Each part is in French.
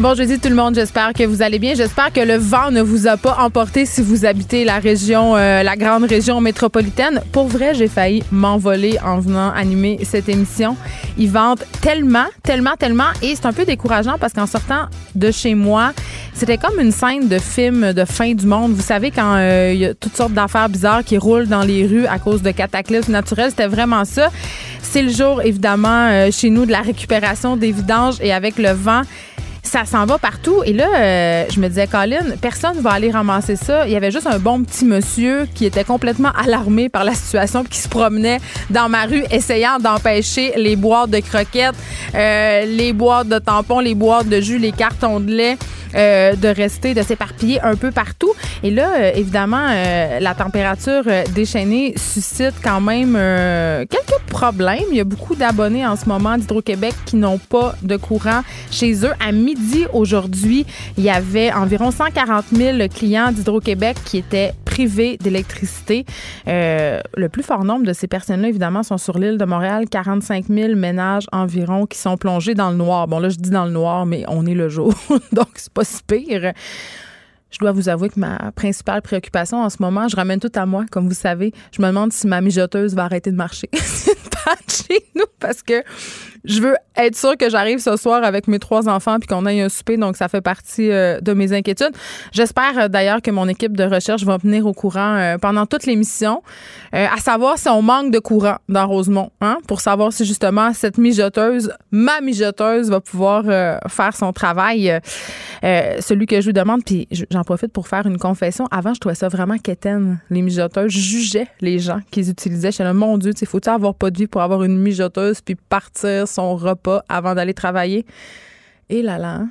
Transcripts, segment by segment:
Bon jeudi tout le monde, j'espère que vous allez bien. J'espère que le vent ne vous a pas emporté si vous habitez la région, euh, la grande région métropolitaine. Pour vrai, j'ai failli m'envoler en venant animer cette émission. Ils vendent tellement, tellement, tellement, et c'est un peu décourageant parce qu'en sortant de chez moi, c'était comme une scène de film de fin du monde. Vous savez quand euh, il y a toutes sortes d'affaires bizarres qui roulent dans les rues à cause de cataclysmes naturels, c'était vraiment ça. C'est le jour évidemment euh, chez nous de la récupération des vidanges et avec le vent ça s'en va partout. Et là, euh, je me disais, Colin, personne ne va aller ramasser ça. Il y avait juste un bon petit monsieur qui était complètement alarmé par la situation qui se promenait dans ma rue essayant d'empêcher les boîtes de croquettes, euh, les boîtes de tampons, les boîtes de jus, les cartons de lait. Euh, de rester, de s'éparpiller un peu partout. Et là, évidemment, la température déchaînée suscite quand même quelques problèmes. Il y a beaucoup d'abonnés en ce moment d'Hydro-Québec qui n'ont pas de courant chez eux. Midi aujourd'hui, il y avait environ 140 000 clients d'Hydro-Québec qui étaient privés d'électricité. le plus fort nombre de ces personnes-là, évidemment, sont sur l'île de Montréal. 45 000 ménages environ qui sont plongés dans le noir. Bon, là, je dis dans le noir, mais on est le jour. Donc, c'est pas si pire. Je dois vous avouer que ma principale préoccupation en ce moment, je ramène tout à moi, comme vous savez. Je me demande si ma mijoteuse va arrêter de marcher. c'est une chez nous parce que je veux être sûre que j'arrive ce soir avec mes trois enfants puis qu'on aille un souper. Donc, ça fait partie euh, de mes inquiétudes. J'espère euh, d'ailleurs que mon équipe de recherche va venir au courant euh, pendant toute l'émission, à savoir si on manque de courant dans Rosemont, hein, pour savoir si justement cette mijoteuse, ma mijoteuse, va pouvoir faire son travail. celui que je vous demande, puis j'en profite pour faire une confession. Avant, je trouvais ça vraiment quétaine, les mijoteuses. Je jugeais les gens qui les utilisaient. Je disais, mon Dieu, il faut-il avoir pas de vie pour avoir une mijoteuse puis partir son repas avant d'aller travailler. Et là là,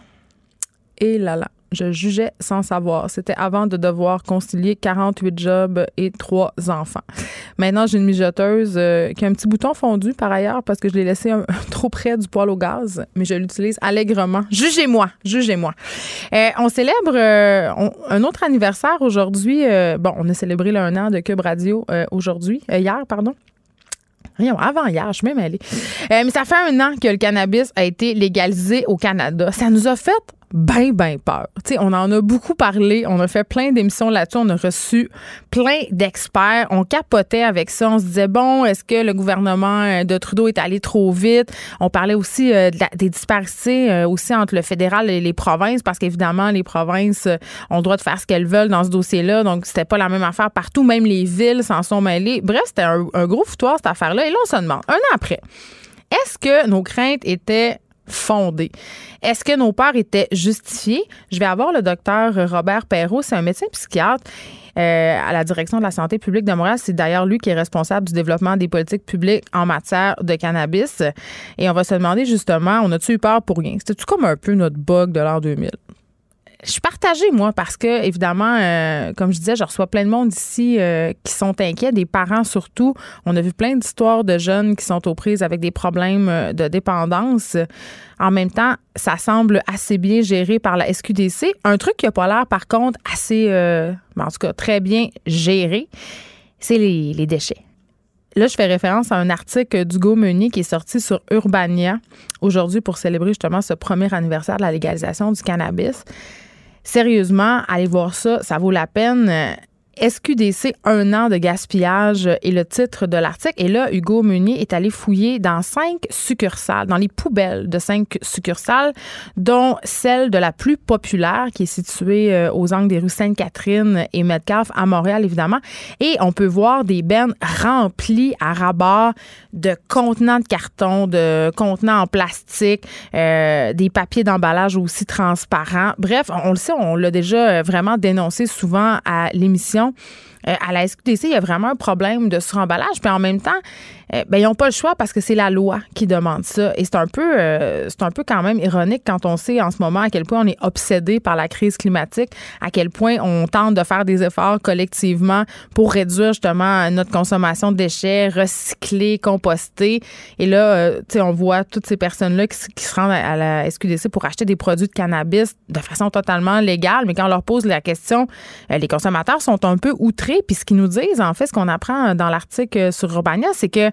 et là là. Je jugeais sans savoir. C'était avant de devoir concilier 48 jobs et trois enfants. Maintenant, j'ai une mijoteuse euh, qui a un petit bouton fondu par ailleurs parce que je l'ai laissé trop près du poêle au gaz, mais je l'utilise allègrement. Jugez-moi, jugez-moi. Euh, on célèbre euh, un autre anniversaire aujourd'hui. bon, on a célébré le un an de Cube Radio aujourd'hui, hier, pardon avant hier, je suis même allée. Euh, mais ça fait un an que le cannabis a été légalisé au Canada. Ça nous a fait ben, ben peur. on en a beaucoup parlé. On a fait plein d'émissions là-dessus. On a reçu plein d'experts. On capotait avec ça. On se disait, bon, est-ce que le gouvernement euh, de Trudeau est allé trop vite? On parlait aussi euh, des disparités euh, aussi entre le fédéral et les provinces parce qu'évidemment, les provinces ont le droit de faire ce qu'elles veulent dans ce dossier-là. Donc, c'était pas la même affaire partout. Même les villes s'en sont mêlées. Bref, c'était un gros foutoir, cette affaire-là. Et là, on se demande, un an après, est-ce que nos craintes étaient fondées? Est-ce que nos peurs étaient justifiées? Je vais avoir le docteur Robert Perrault, c'est un médecin psychiatre. Euh, à la direction de la santé publique de Montréal. C'est d'ailleurs lui qui est responsable du développement des politiques publiques en matière de cannabis. Et on va se demander justement, on a-tu eu peur pour rien? C'était-tu comme un peu notre bug de l'an 2000? Je suis partagée, moi, parce que, évidemment, euh, comme je disais, je reçois plein de monde ici euh, qui sont inquiets, des parents surtout. On a vu plein d'histoires de jeunes qui sont aux prises avec des problèmes euh, de dépendance. En même temps, ça semble assez bien géré par la SQDC. Un truc qui n'a pas l'air, par contre, assez, en tout cas, très bien géré, c'est les, les déchets. Là, je fais référence à un article d'Hugo Meunier qui est sorti sur Urbania aujourd'hui pour célébrer justement ce premier anniversaire de la légalisation du cannabis. Sérieusement, allez voir ça, ça vaut la peine. SQDC, un an de gaspillage est le titre de l'article. Et là, Hugo Meunier est allé fouiller dans cinq succursales, dans les poubelles de cinq succursales, dont celle de la plus populaire qui est située euh, aux angles des rues Sainte-Catherine et Metcalfe à Montréal, évidemment. Et on peut voir des bennes remplies à rabat de contenants de carton, de contenants en plastique, euh, des papiers d'emballage aussi transparents. Bref, on le sait, on l'a déjà vraiment dénoncé souvent à l'émission euh, à la SQDC, il y a vraiment un problème de suremballage. Puis en même temps, euh, ben, ils n'ont pas le choix parce que c'est la loi qui demande ça. Et c'est un peu, euh, c'est un peu quand même ironique quand on sait en ce moment à quel point on est obsédé par la crise climatique, à quel point on tente de faire des efforts collectivement pour réduire justement notre consommation de déchets, recycler, composter. Et là, euh, tu sais, on voit toutes ces personnes-là qui, se rendent à, la SQDC pour acheter des produits de cannabis de façon totalement légale, mais quand on leur pose la question, les consommateurs sont un peu outrés. Puis ce qu'ils nous disent, en fait, ce qu'on apprend dans l'article sur Urbania, c'est que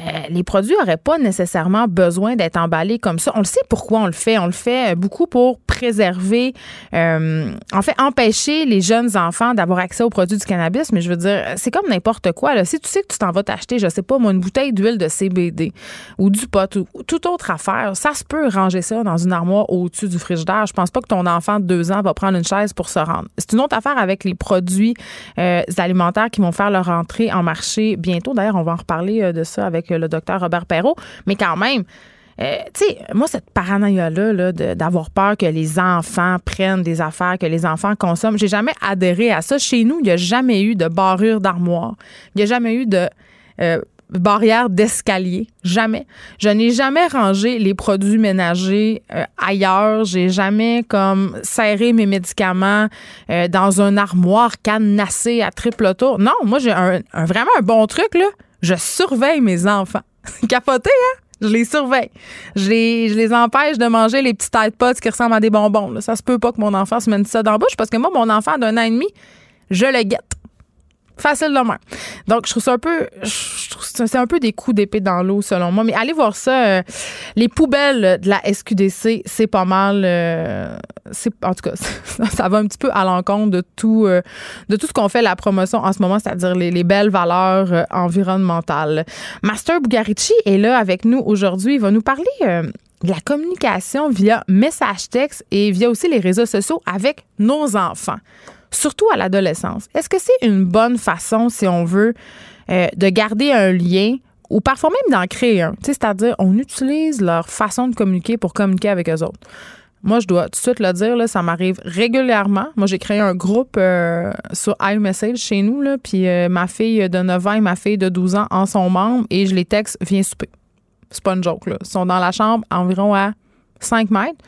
euh, les produits n'auraient pas nécessairement besoin d'être emballés comme ça. On le sait pourquoi on le fait. On le fait beaucoup pour préserver, euh, en fait, empêcher les jeunes enfants d'avoir accès aux produits du cannabis. Mais je veux dire, c'est comme n'importe quoi. Là. Si tu sais que tu t'en vas t'acheter, je sais pas, moi, une bouteille d'huile de CBD ou du pot ou, toute autre affaire, ça se peut ranger ça dans une armoire au-dessus du frigidaire. Je pense pas que ton enfant de deux ans va prendre une chaise pour se rendre. C'est une autre affaire avec les produits euh, alimentaires qui vont faire leur entrée en marché bientôt. D'ailleurs, on va en reparler de ça avec le docteur Robert Perrault. Mais quand même, euh, tu sais, moi, cette paranoïa-là d'avoir peur que les enfants prennent des affaires, que les enfants consomment, j'ai jamais adhéré à ça. Chez nous, il n'y a jamais eu de barrure d'armoire. Il n'y a jamais eu de euh, barrière d'escalier. Jamais. Je n'ai jamais rangé les produits ménagers euh, ailleurs. J'ai jamais comme serré mes médicaments dans un armoire cadenassé à triple tour. Non, moi, j'ai vraiment un bon truc, là je surveille mes enfants. Capoté, hein? Je les surveille. Je les, je les empêche de manger les petits tête pots qui ressemblent à des bonbons. Ça se peut pas que mon enfant se mette ça dans la bouche parce que moi, mon enfant d'un an et demi, je le guette. Facile de. Donc, je trouve ça un peu. C'est un peu des coups d'épée dans l'eau, selon moi. Mais allez voir ça. Euh, les poubelles de la SQDC, c'est pas mal. Euh, c'est en tout cas, ça va un petit peu à l'encontre de tout, euh, de tout ce qu'on fait la promotion en ce moment, c'est-à-dire les, les, belles valeurs environnementales. Master Bugarici est là avec nous aujourd'hui. Il va nous parler de la communication via message texte et via aussi les réseaux sociaux avec nos enfants surtout à l'adolescence. Est-ce que c'est une bonne façon, si on veut, euh, de garder un lien ou parfois même d'en créer un? C'est-à-dire, on utilise leur façon de communiquer pour communiquer avec eux autres. Moi, je dois tout de suite le dire, ça m'arrive régulièrement. Moi, j'ai créé un groupe euh, sur iMessage chez nous, puis euh, ma fille de 9 ans et ma fille de 12 ans en sont membres et je les texte, viens souper. C'est pas une joke. Ils sont dans la chambre environ à 5 mètres.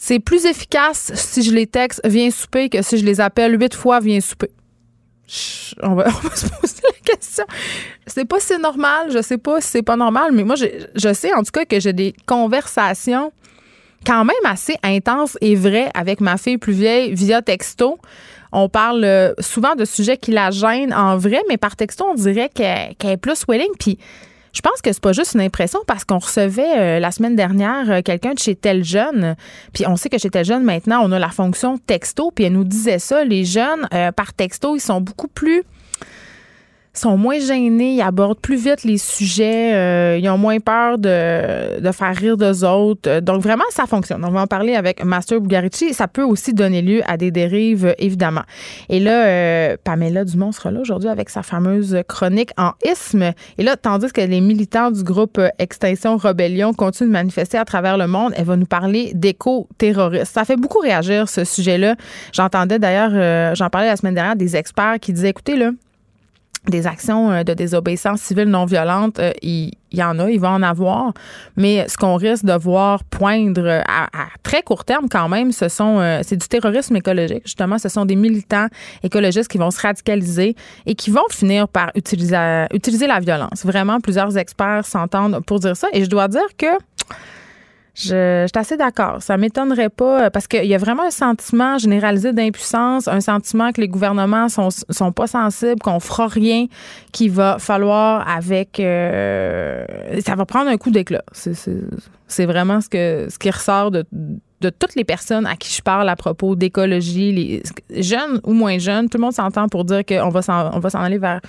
C'est plus efficace si je les texte viens souper que si je les appelle huit fois viens souper. on, va, se poser la question. C'est pas si normal, je sais pas si c'est pas normal, mais moi je, sais en tout cas que j'ai des conversations quand même assez intenses et vraies avec ma fille plus vieille via texto. On parle euh, souvent de sujets qui la gênent en vrai, mais par texto, on dirait qu'elle est plus willing. Puis je pense que c'est pas juste une impression parce qu'on recevait euh, la semaine dernière euh, quelqu'un de chez Tel Jeune. Puis on sait que chez Tel Jeune, maintenant, on a la fonction texto. Puis elle nous disait ça. Les jeunes, euh, par texto, ils sont beaucoup plus sont moins gênés, ils abordent plus vite les sujets, euh, ils ont moins peur de, de faire rire d'eux autres. Donc vraiment, ça fonctionne. On va en parler avec Master Bugarici. Ça peut aussi donner lieu à des dérives, évidemment. Et là, euh, Pamela Dumont sera là aujourd'hui avec sa fameuse chronique en isme. Et là, tandis que les militants du groupe Extinction Rebellion continuent de manifester à travers le monde, elle va nous parler d'éco-terroristes. Ça fait beaucoup réagir, ce sujet-là. J'entendais d'ailleurs, euh, j'en parlais la semaine dernière, des experts qui disaient, écoutez, là, des actions euh, de désobéissance civile non violente, euh, il, y en a, il va en avoir, mais ce qu'on risque de voir poindre à, très court terme quand même, ce sont euh, c'est du terrorisme écologique. Justement, ce sont des militants écologistes qui vont se radicaliser et qui vont finir par utiliser utiliser la violence. Vraiment, plusieurs experts s'entendent pour dire ça et je dois dire que je, suis assez d'accord. Ça m'étonnerait pas euh, parce qu'il y a vraiment un sentiment généralisé d'impuissance, un sentiment que les gouvernements sont, sont pas sensibles, qu'on fera rien, qu'il va falloir avec. Euh, ça va prendre un coup d'éclat. C'est vraiment ce que ce qui ressort de, de toutes les personnes à qui je parle à propos d'écologie, les jeunes ou moins jeunes, tout le monde s'entend pour dire qu'on va s'en aller vers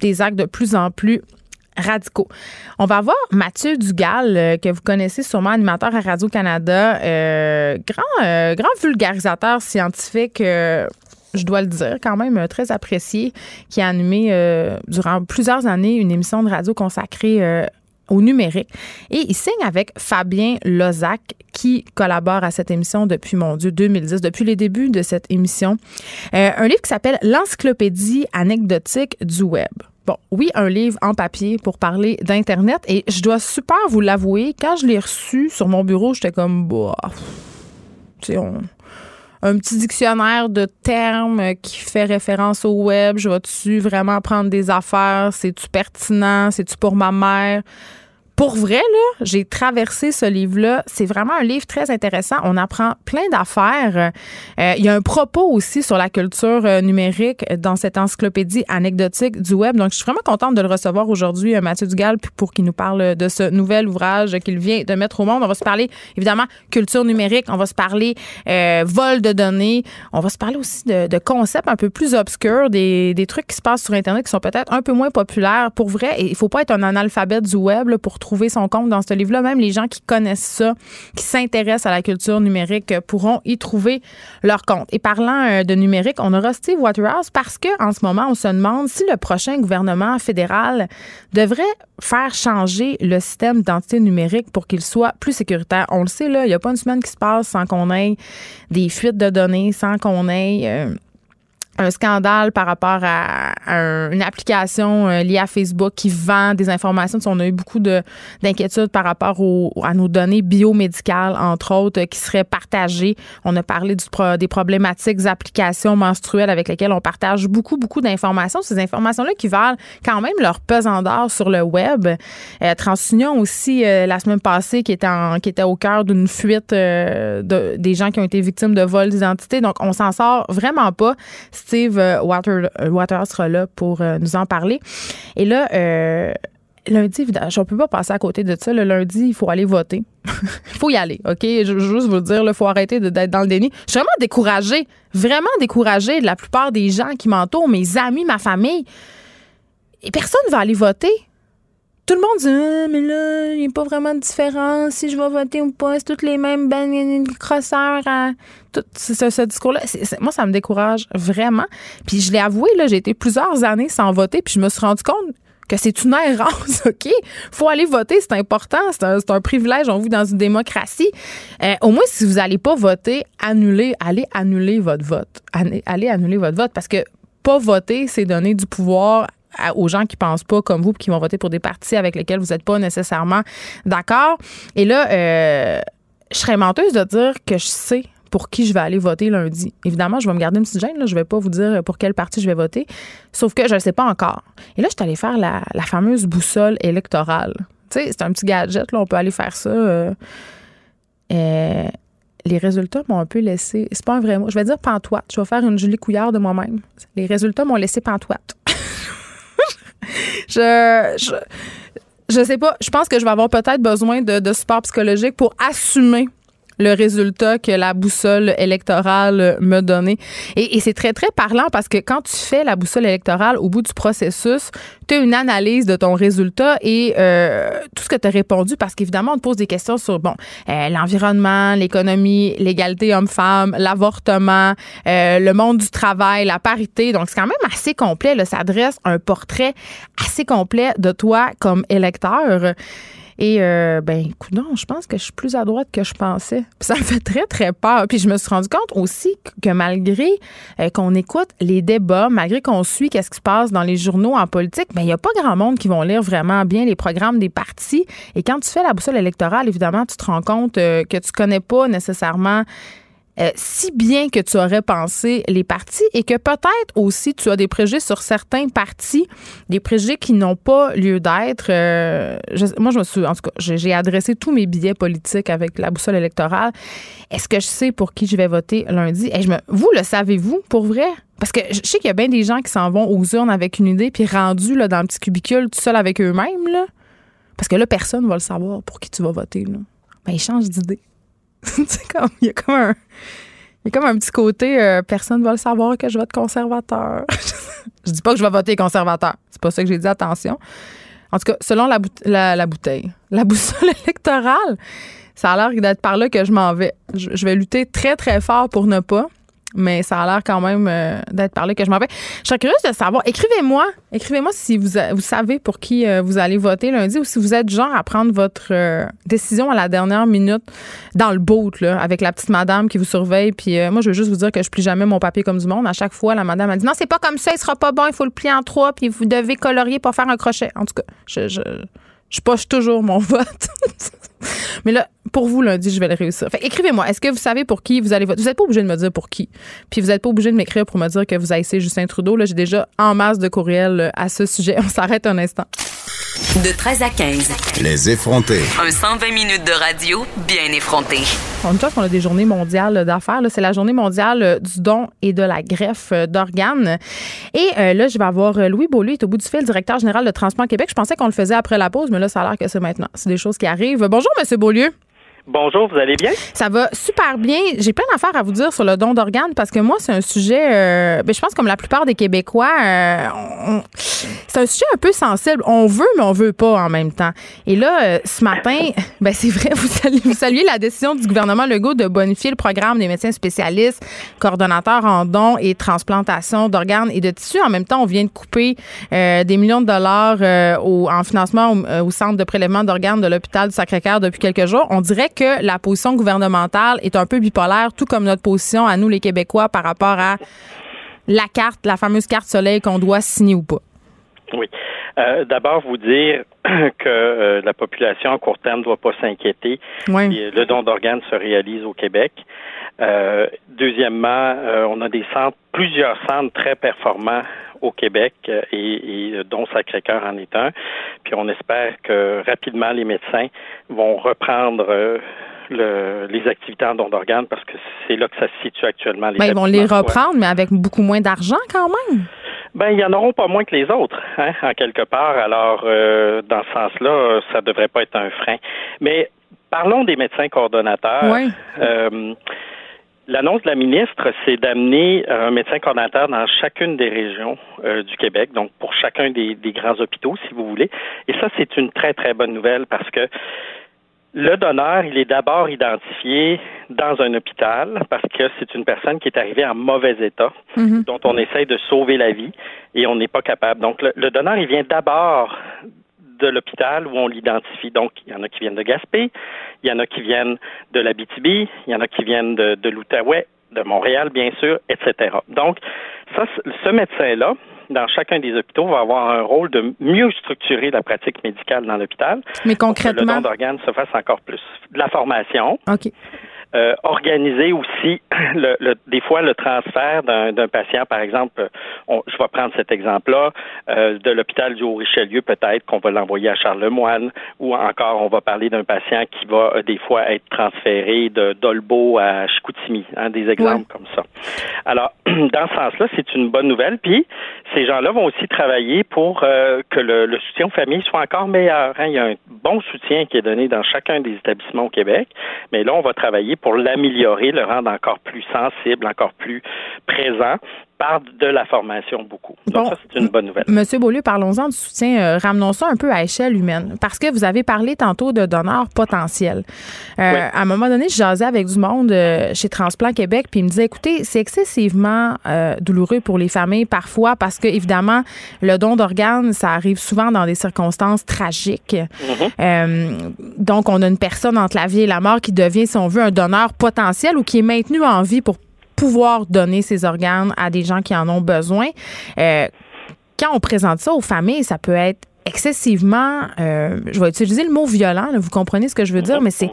des actes de plus en plus radicaux. On va voir Mathieu Dugal, euh, que vous connaissez sûrement, animateur à Radio-Canada, euh, grand, euh, grand vulgarisateur scientifique je dois le dire, quand même très apprécié, qui a animé durant plusieurs années une émission de radio consacrée au numérique. Et il signe avec Fabien Lozac, qui collabore à cette émission depuis, mon Dieu, 2010, depuis les débuts de cette émission. un livre qui s'appelle L'encyclopédie anecdotique du web. Oui, un livre en papier pour parler d'Internet. Et je dois super vous l'avouer, quand je l'ai reçu sur mon bureau, j'étais comme, bah, tu un petit dictionnaire de termes qui fait référence au web. Je vais-tu vraiment prendre des affaires? C'est-tu pertinent? C'est-tu pour ma mère? Pour vrai, là, j'ai traversé ce livre-là. C'est vraiment un livre très intéressant. On apprend plein d'affaires. Euh, il y a un propos aussi sur la culture euh, numérique dans cette encyclopédie anecdotique du web. Donc, je suis vraiment contente de le recevoir aujourd'hui, euh, Mathieu Dugal, pour qu'il nous parle de ce nouvel ouvrage qu'il vient de mettre au monde. On va se parler, évidemment, culture numérique. On va se parler vol de données. On va se parler aussi de, concepts un peu plus obscurs, des, des, trucs qui se passent sur Internet qui sont peut-être un peu moins populaires. Pour vrai, il faut pas être un analphabète du web pour trouver trouver son compte dans ce livre-là. Même les gens qui connaissent ça, qui s'intéressent à la culture numérique, pourront y trouver leur compte. Et parlant euh, de numérique, on aura Steve Waterhouse parce que en ce moment, on se demande si le prochain gouvernement fédéral devrait faire changer le système d'identité numérique pour qu'il soit plus sécuritaire. On le sait, là, il n'y a pas une semaine qui se passe sans qu'on ait des fuites de données, sans qu'on ait... Euh, un scandale par rapport à, une application euh, liée à Facebook qui vend des informations. On a eu beaucoup d'inquiétudes par rapport à nos données biomédicales, entre autres, qui seraient partagées. On a parlé des problématiques applications menstruelles avec lesquelles on partage beaucoup, beaucoup d'informations. Ces informations-là qui valent quand même leur pesant d'or sur le web. Euh, TransUnion aussi, euh, la semaine passée, qui était, qui était au cœur d'une fuite de, des gens qui ont été victimes de vol d'identité. Donc, on s'en sort vraiment pas. Steve euh, Water, euh, sera là pour euh, nous en parler. Et là, lundi, je ne peux pas passer à côté de ça. Le lundi, il faut aller voter. Il faut y aller, OK? Je veux juste vous dire, il faut arrêter d'être dans le déni. Je suis vraiment découragée, vraiment découragée de la plupart des gens qui m'entourent, mes amis, ma famille. Et personne ne va aller voter tout le monde dit ah, mais là, il n'y a pas vraiment de différence si je vais voter ou pas. C'est toutes les mêmes ben, crosseurs à tout ce, discours-là. moi, ça me décourage vraiment. Puis je l'ai avoué, là, j'ai été plusieurs années sans voter, puis je me suis rendu compte que c'est une errance, OK? faut aller voter, c'est important, c'est un, privilège, on vit dans une démocratie. Euh, au moins, si vous n'allez pas voter, annulez, allez annuler votre vote. Allez annuler votre vote parce que pas voter, c'est donner du pouvoir aux gens qui pensent pas comme vous, qui vont voter pour des partis avec lesquels vous n'êtes pas nécessairement d'accord. Et là, euh, je serais menteuse de dire que je sais pour qui je vais aller voter lundi. Évidemment, je vais me garder une petite gêne. Là. Je vais pas vous dire pour quel parti je vais voter. Sauf que je ne sais pas encore. Et là, je suis allée faire la, fameuse boussole électorale. Tu sais, c'est un petit gadget. Là. On peut aller faire ça. Euh, euh, les résultats m'ont un peu laissé. C'est pas un vrai mot. Je vais dire pantoite. Je vais faire une Julie Couillard de moi-même. Les résultats m'ont laissé pantoite je, je, sais pas. Je pense que je vais avoir peut-être besoin de, de support psychologique pour assumer le résultat que la boussole électorale me donnait. Et, et c'est très, très parlant parce que quand tu fais la boussole électorale au bout du processus, tu as une analyse de ton résultat et euh, tout ce que tu as répondu parce qu'évidemment, on te pose des questions sur, bon, euh, l'environnement, l'économie, l'égalité homme-femme, l'avortement, euh, le monde du travail, la parité. Donc, c'est quand même assez complet. Là. Ça adresse un portrait assez complet de toi comme électeur. Et euh, ben, écoute, non, je pense que je suis plus à droite que je pensais. ça me fait très, très peur. Puis je me suis rendu compte aussi que malgré euh, qu'on écoute les débats, malgré qu'on suit qu'est-ce qui se passe dans les journaux en politique, ben, il n'y a pas grand monde qui vont lire vraiment bien les programmes des partis. Et quand tu fais la boussole électorale, évidemment, tu te rends compte euh, que tu connais pas nécessairement euh, si bien que tu aurais pensé les partis et que peut-être aussi tu as des préjugés sur certains partis, des préjugés qui n'ont pas lieu d'être. Euh, moi, je me suis, en tout cas, j'ai adressé tous mes billets politiques avec la boussole électorale. Est-ce que je sais pour qui je vais voter lundi? Et je me, vous le savez-vous pour vrai? Parce que je sais qu'il y a bien des gens qui s'en vont aux urnes avec une idée puis rendus là, dans le petit cubicule tout seul avec eux-mêmes. Parce que là, personne ne va le savoir pour qui tu vas voter. Ben, ils changent d'idée. comme, il y a comme un. Il y a comme un petit côté, euh, personne ne va le savoir que je vote conservateur. je dis pas que je vais voter conservateur. C'est pas ça que j'ai dit, attention. En tout cas, selon la, la, bouteille, la boussole électorale, ça a l'air d'être par là que je m'en vais. Je, vais lutter très, très fort pour ne pas. Mais ça a l'air quand même euh, d'être parlé que je m'en vais. Je serais curieuse de savoir. Écrivez-moi, écrivez-moi si vous, vous savez pour qui euh, vous allez voter lundi ou si vous êtes genre à prendre votre euh, décision à la dernière minute dans le boat, là, avec la petite madame qui vous surveille. Puis moi, je veux juste vous dire que je plie jamais mon papier comme du monde. À chaque fois, la madame a dit non, c'est pas comme ça, il sera pas bon, il faut le plier en trois, puis vous devez colorier pour faire un crochet. En tout cas, je, je, je poche toujours mon vote. Mais là, pour vous, lundi, je vais le réussir. Écrivez-moi. Est-ce que vous savez pour qui vous allez voter? Vous n'êtes pas obligé de me dire pour qui. Puis vous n'êtes pas obligé de m'écrire pour me dire que vous haïssez Justin Trudeau. Là, j'ai déjà en masse de courriels euh, à ce sujet. On s'arrête un instant. De 13 à 15. Les effrontés. Un 120 minutes de radio bien effronté. On pense qu'on a des journées mondiales d'affaires. C'est la journée mondiale euh, du don et de la greffe euh, d'organes. Et là, je vais avoir Louis Beaulieu, est au bout du fil, directeur général de Transplant Québec. Je pensais qu'on le faisait après la pause, mais là, ça a l'air que c'est maintenant. C'est des choses qui arrivent. Bonjour, Monsieur Beaulieu. Bonjour, vous allez bien? Ça va super bien. J'ai plein d'affaires à vous dire sur le don d'organes parce que moi, c'est un sujet, euh, ben, je pense comme la plupart des Québécois, euh, c'est un sujet un peu sensible. On veut, mais on veut pas en même temps. Et là, euh, ce matin, ben, c'est vrai, vous saluez, vous saluez la décision du gouvernement Legault de bonifier le programme des médecins spécialistes, coordonnateurs en dons et transplantation d'organes et de tissus. En même temps, on vient de couper des millions de dollars en financement au, au centre de prélèvement d'organes de l'hôpital du Sacré-Cœur depuis quelques jours. On dirait que la position gouvernementale est un peu bipolaire, tout comme notre position à nous, les Québécois, par rapport à la carte, la fameuse carte soleil qu'on doit signer ou pas? Oui. Euh, d'abord, vous dire que euh, la population à court terme ne doit pas s'inquiéter. Oui. Le don d'organes se réalise au Québec. Euh, deuxièmement, on a des centres, plusieurs centres très performants au Québec et, et dont Sacré-Cœur en est un. Puis on espère que rapidement les médecins vont reprendre euh, le, les activités en don d'organes parce que c'est là que ça se situe actuellement. Les ben, ils vont les reprendre, mais avec beaucoup moins d'argent quand même. Ben, il y en auront pas moins que les autres, hein, en quelque part. Alors, euh, dans ce sens-là, ça devrait pas être un frein. Mais parlons des médecins coordonnateurs. Oui. Euh, L'annonce de la ministre, c'est d'amener un médecin coordinateur dans chacune des régions euh, du Québec, donc pour chacun des, grands hôpitaux, si vous voulez. Et ça, c'est une très, très bonne nouvelle parce que le donneur, il est d'abord identifié dans un hôpital parce que c'est une personne qui est arrivée en mauvais état, mm-hmm. dont on essaye de sauver la vie et on n'est pas capable. Donc, le, le donneur, il vient d'abord de l'hôpital où on l'identifie. Donc, il y en a qui viennent de Gaspé, il y en a qui viennent de l'Abitibi, il y en a qui viennent de, de l'Outaouais, de Montréal, bien sûr, etc. Donc, ça, ce médecin-là, dans chacun des hôpitaux, va avoir un rôle de mieux structurer la pratique médicale dans l'hôpital. Mais concrètement. Pour que le don d'organes se fasse encore plus. De la formation. OK. Euh, organiser aussi le, le, des fois le transfert d'un patient, par exemple, on, je vais prendre cet exemple-là, euh, de l'hôpital du Haut-Richelieu, peut-être qu'on va l'envoyer à Charlemagne, ou encore on va parler d'un patient qui va euh, des fois être transféré de d'Olbo à Chicoutimi, hein, des exemples comme ça. Alors, dans ce sens-là, c'est une bonne nouvelle. Puis, ces gens-là vont aussi travailler pour euh, que le, le, soutien aux familles soit encore meilleur. Hein. Il y a un bon soutien qui est donné dans chacun des établissements au Québec, mais là, on va travailler pour l'améliorer, le rendre encore plus sensible, encore plus présent par de la formation beaucoup. Donc ça, c'est une bonne nouvelle. Monsieur Beaulieu, parlons-en du soutien. Euh, ramenons ça un peu à échelle humaine. Parce que vous avez parlé tantôt de donneurs potentiels. Euh, à un moment donné, je jasais avec du monde euh, chez Transplant Québec, puis il me disait, écoutez, c'est excessivement douloureux pour les familles parfois parce que, évidemment, le don d'organes, ça arrive souvent dans des circonstances tragiques. Mm-hmm. donc, on a une personne entre la vie et la mort qui devient, si on veut, un donneur potentiel ou qui est maintenu en vie pour pouvoir donner ses organes à des gens qui en ont besoin. Euh, quand on présente ça aux familles, ça peut être excessivement, euh, je vais utiliser le mot violent, vous comprenez ce que je veux dire, mais c'est,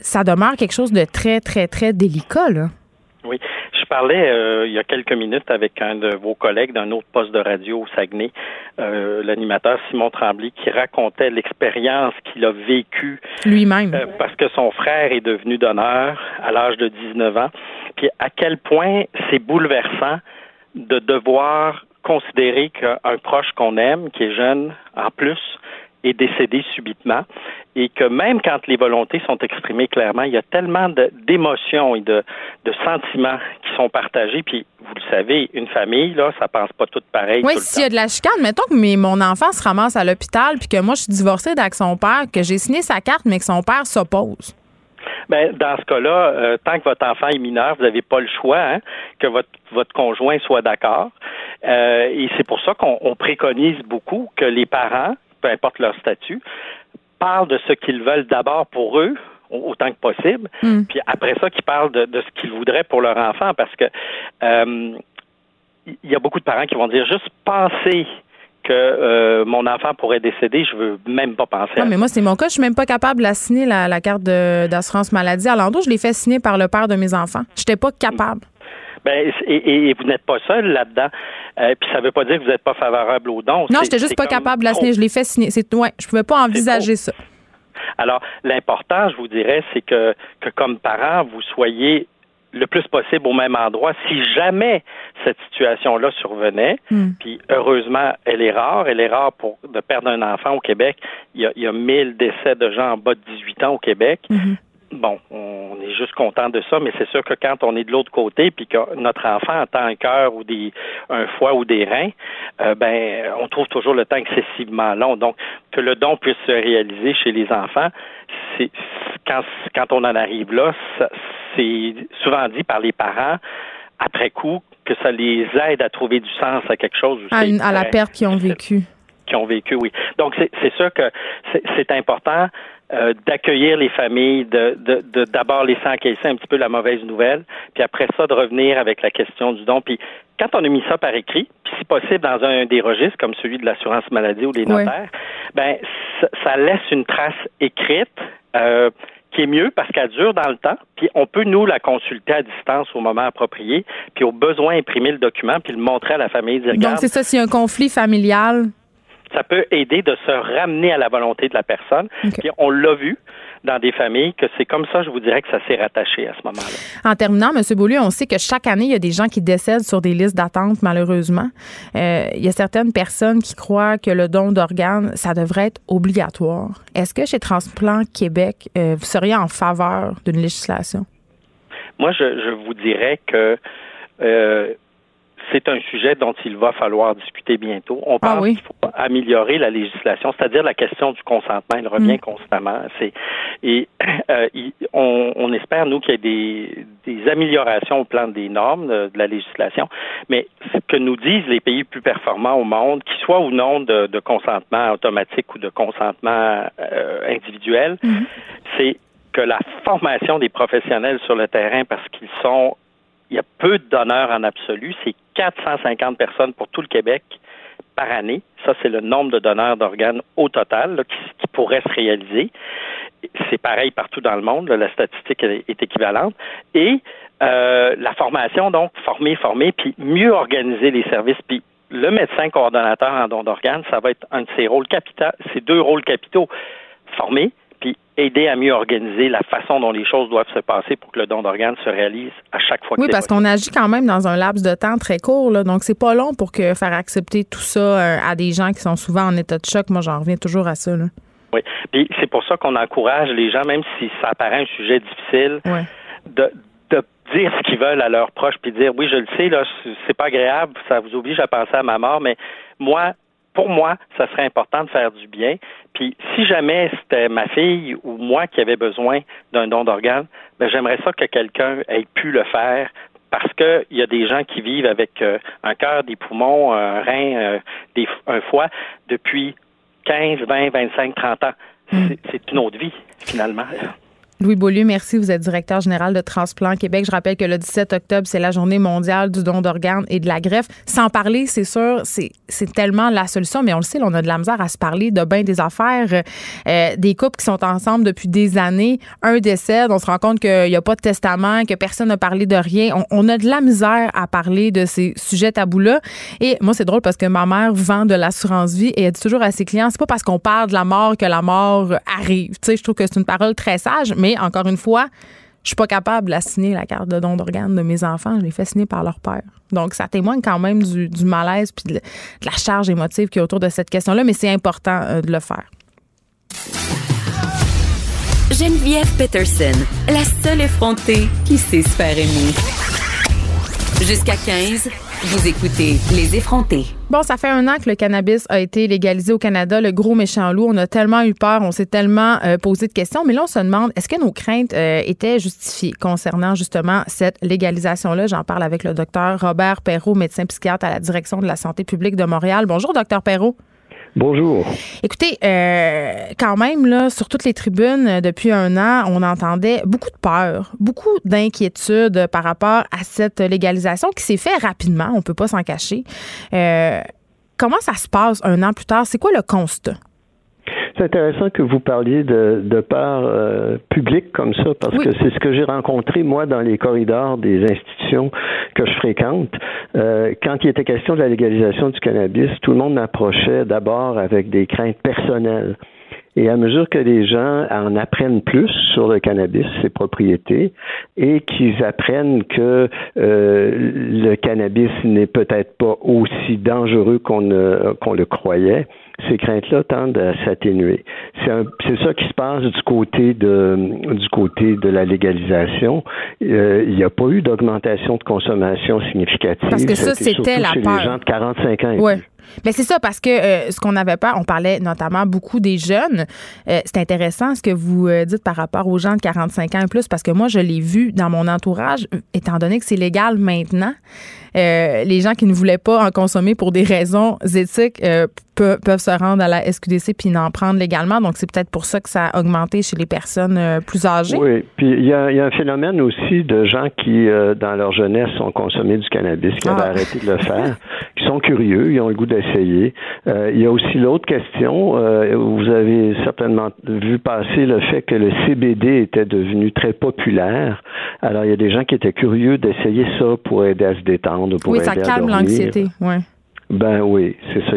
ça demeure quelque chose de très, très, très délicat. Là. Je parlais euh, il y a quelques minutes avec un de vos collègues d'un autre poste de radio au Saguenay, euh, l'animateur Simon Tremblay, qui racontait l'expérience qu'il a vécue lui-même. euh, parce que son frère est devenu donneur à l'âge de 19 ans, puis à quel point c'est bouleversant de devoir considérer qu'un proche qu'on aime, qui est jeune en plus, est décédé subitement et que même quand les volontés sont exprimées clairement, il y a tellement d'émotions et de, de, sentiments qui sont partagés. Puis, vous le savez, une famille, là, ça pense pas tout pareil. Oui, s'il y a de la chicane, mettons que mon enfant se ramasse à l'hôpital puis que moi, je suis divorcée avec son père, que j'ai signé sa carte, mais que son père s'oppose. Ben, dans ce cas-là, euh, tant que votre enfant est mineur, vous n'avez pas le choix hein, que votre, votre conjoint soit d'accord. Euh, et c'est pour ça qu'on préconise beaucoup que les parents, peu importe leur statut, parlent de ce qu'ils veulent d'abord pour eux, autant que possible, Hmm. puis après ça, qu'ils parlent de, de ce qu'ils voudraient pour leur enfant, parce que euh, il y a beaucoup de parents qui vont dire juste penser que euh, mon enfant pourrait décéder, je veux même pas penser à Non, mais moi, c'est mon cas. Je suis même pas capable de la signer, la, la carte d'assurance maladie. À Lando, je l'ai fait signer par le père de mes enfants. J'étais pas capable. Ben, et, vous n'êtes pas seul là-dedans. Euh, puis ça veut pas dire que vous n'êtes pas favorable aux dons. Non, j'étais juste pas capable de la signer. Je l'ai fait signer. C'est ouais, je pouvais pas envisager ça. Alors, l'important, je vous dirais, c'est que, que comme parent, vous soyez le plus possible au même endroit. Si jamais cette situation-là survenait, Hmm. puis heureusement, elle est rare, elle est rare pour de perdre un enfant au Québec. Il y a, il y a 1000 décès de gens en bas de 18 ans au Québec. Mhm. Bon, on est juste content de ça, mais c'est sûr que quand on est de l'autre côté, puis que notre enfant entend un cœur ou des un foie ou des reins, euh, ben on trouve toujours le temps excessivement long. Donc, que le don puisse se réaliser chez les enfants, c'est quand quand on en arrive là, c'est souvent dit par les parents après coup que ça les aide à trouver du sens à quelque chose. À, une- à la perte qu'ils ont vécue. qui ont vécu, oui. Donc, c'est sûr que c'est important euh, d'accueillir les familles, de de- de d'abord laisser encaisser un petit peu la mauvaise nouvelle, puis après ça, de revenir avec la question du don. Puis quand on a mis ça par écrit, puis si possible dans un des registres, comme celui de l'assurance maladie ou les Ouais. notaires, ben ça, ça laisse une trace écrite euh, qui est mieux parce qu'elle dure dans le temps, puis on peut, nous, la consulter à distance au moment approprié, puis au besoin imprimer le document, puis le montrer à la famille, dire, Donc, c'est ça, s'il y a un conflit familial. Ça peut aider de se ramener à la volonté de la personne. Puis on l'a vu dans des familles que c'est comme ça, je vous dirais que ça s'est rattaché à ce moment-là. En terminant, M. Beaulieu, on sait que chaque année, il y a des gens qui décèdent sur des listes d'attente, malheureusement. Euh, il y a certaines personnes qui croient que le don d'organes, ça devrait être obligatoire. Est-ce que chez Transplant Québec, euh, vous seriez en faveur d'une législation? Moi, je, je vous dirais que euh, c'est un sujet dont il va falloir discuter bientôt. On Ah pense oui? qu'il faut améliorer la législation, c'est-à-dire la question du consentement. Elle revient Mm. constamment. C'est et euh, il- on, on espère nous qu'il y ait des, des améliorations au plan des normes de, de la législation. Mais ce que nous disent les pays plus performants au monde, qu'ils soient ou non de, de consentement automatique ou de consentement euh, individuel, c'est que la formation des professionnels sur le terrain, parce qu'ils sont il y a peu de donneurs en absolu. C'est 450 personnes pour tout le Québec par année. Ça, c'est le nombre de donneurs d'organes au total qui, qui pourrait se réaliser. C'est pareil partout dans le monde. la statistique est, équivalente. Et euh, la formation, donc, former, former, puis mieux organiser les services. Puis le médecin coordonnateur en don d'organes, ça va être un de ses rôles capitaux. C'est deux rôles capitaux. Former, puis aider à mieux organiser la façon dont les choses doivent se passer pour que le don d'organes se réalise à chaque fois Oui, parce qu'on agit quand même dans un laps de temps très court, là, donc c'est pas long pour que faire accepter tout ça euh, à des gens qui sont souvent en état de choc. Moi, j'en reviens toujours à ça. Là. Oui. Puis c'est pour ça qu'on encourage les gens, même si ça apparaît un sujet difficile, de, de dire ce qu'ils veulent à leurs proches, puis dire oui, je le sais, là, c'est pas agréable, ça vous oblige à penser à ma mort, mais moi, pour moi, ça serait important de faire du bien. Puis si jamais c'était ma fille ou moi qui avait besoin d'un don d'organe, ben j'aimerais ça que quelqu'un ait pu le faire parce que il y a des gens qui vivent avec euh, un cœur, des poumons, un rein, euh, des, un foie depuis 15, 20, 25, 30 ans. C'est- C'est une autre vie, finalement. Louis Beaulieu, merci. Vous êtes directeur général de Transplant Québec. Je rappelle que le 17 octobre, c'est la journée mondiale du don d'organes et de la greffe. Sans parler, c'est sûr, c'est, tellement la solution, mais on le sait, on a de la misère à se parler de bien des affaires. Euh, des couples qui sont ensemble depuis des années, un décède, on se rend compte qu'il n'y a pas de testament, que personne n'a parlé de rien. On, on a de la misère à parler de ces sujets tabous-là. Et moi, c'est drôle parce que ma mère vend de l'assurance vie et elle dit toujours à ses clients, c'est pas parce qu'on parle de la mort que la mort arrive. Tu sais, je trouve que c'est une parole très sage, mais encore une fois, je suis pas capable de signer la carte de don d'organes de mes enfants. Je l'ai fait signer par leur père. Donc, ça témoigne quand même du, malaise puis de, de la charge émotive qui est autour de cette question-là, mais c'est important euh, de le faire. Geneviève Peterson, la seule effrontée qui sait se faire aimer. Jusqu'à 15, Vous écoutez Les effrontés. Bon, ça fait un an que le cannabis a été légalisé au Canada, le gros méchant loup. On a tellement eu peur, on s'est tellement euh, posé de questions, mais là, on se demande, est-ce que nos craintes euh, étaient justifiées concernant justement cette légalisation-là? J'en parle avec le docteur Robert Perrault, médecin psychiatre à la direction de la santé publique de Montréal. Bonjour, docteur Perrault. Bonjour. Écoutez, euh, quand même, là, sur toutes les tribunes, euh, depuis un an, on entendait beaucoup de peur, beaucoup d'inquiétude par rapport à cette légalisation qui s'est fait rapidement, on peut pas s'en cacher. Euh, comment ça se passe un an plus tard? C'est quoi le constat? C'est intéressant que vous parliez de, de part euh, publique comme ça, parce que c'est ce que j'ai rencontré, moi, dans les corridors des institutions que je fréquente. Euh, quand il était question de la légalisation du cannabis, tout le monde m'approchait d'abord avec des craintes personnelles. Et à mesure que les gens en apprennent plus sur le cannabis, ses propriétés, et qu'ils apprennent que euh, le cannabis n'est peut-être pas aussi dangereux qu'on qu'on le croyait, ces craintes-là tendent à s'atténuer. C'est ça qui se passe du côté de du côté de la légalisation. Euh, il n'y a pas eu d'augmentation de consommation significative. Parce que ça, c'était la peur. les gens de 45 ans. Ouais. Mais c'est ça parce que euh, ce qu'on avait peur, on parlait notamment beaucoup des jeunes. Euh, c'est intéressant ce que vous dites par rapport aux gens de 45 ans et plus parce que moi je l'ai vu dans mon entourage étant donné que c'est légal maintenant. les gens qui ne voulaient pas en consommer pour des raisons éthiques peuvent se rendre à la SQDC puis en prendre légalement. Donc, c'est peut-être pour ça que ça a augmenté chez les personnes euh, plus âgées. Oui, puis il y, a, un phénomène aussi de gens qui, euh, dans leur jeunesse, ont consommé du cannabis, qui avaient ah. arrêté de le faire, qui sont curieux, ils ont le goût d'essayer. Euh, il y a aussi l'autre question, vous avez certainement vu passer le fait que le CBD était devenu très populaire. Alors, il y a des gens qui étaient curieux d'essayer ça pour aider à se détendre, pour oui, aider ça calme l'anxiété, oui. Ben oui, c'est ça.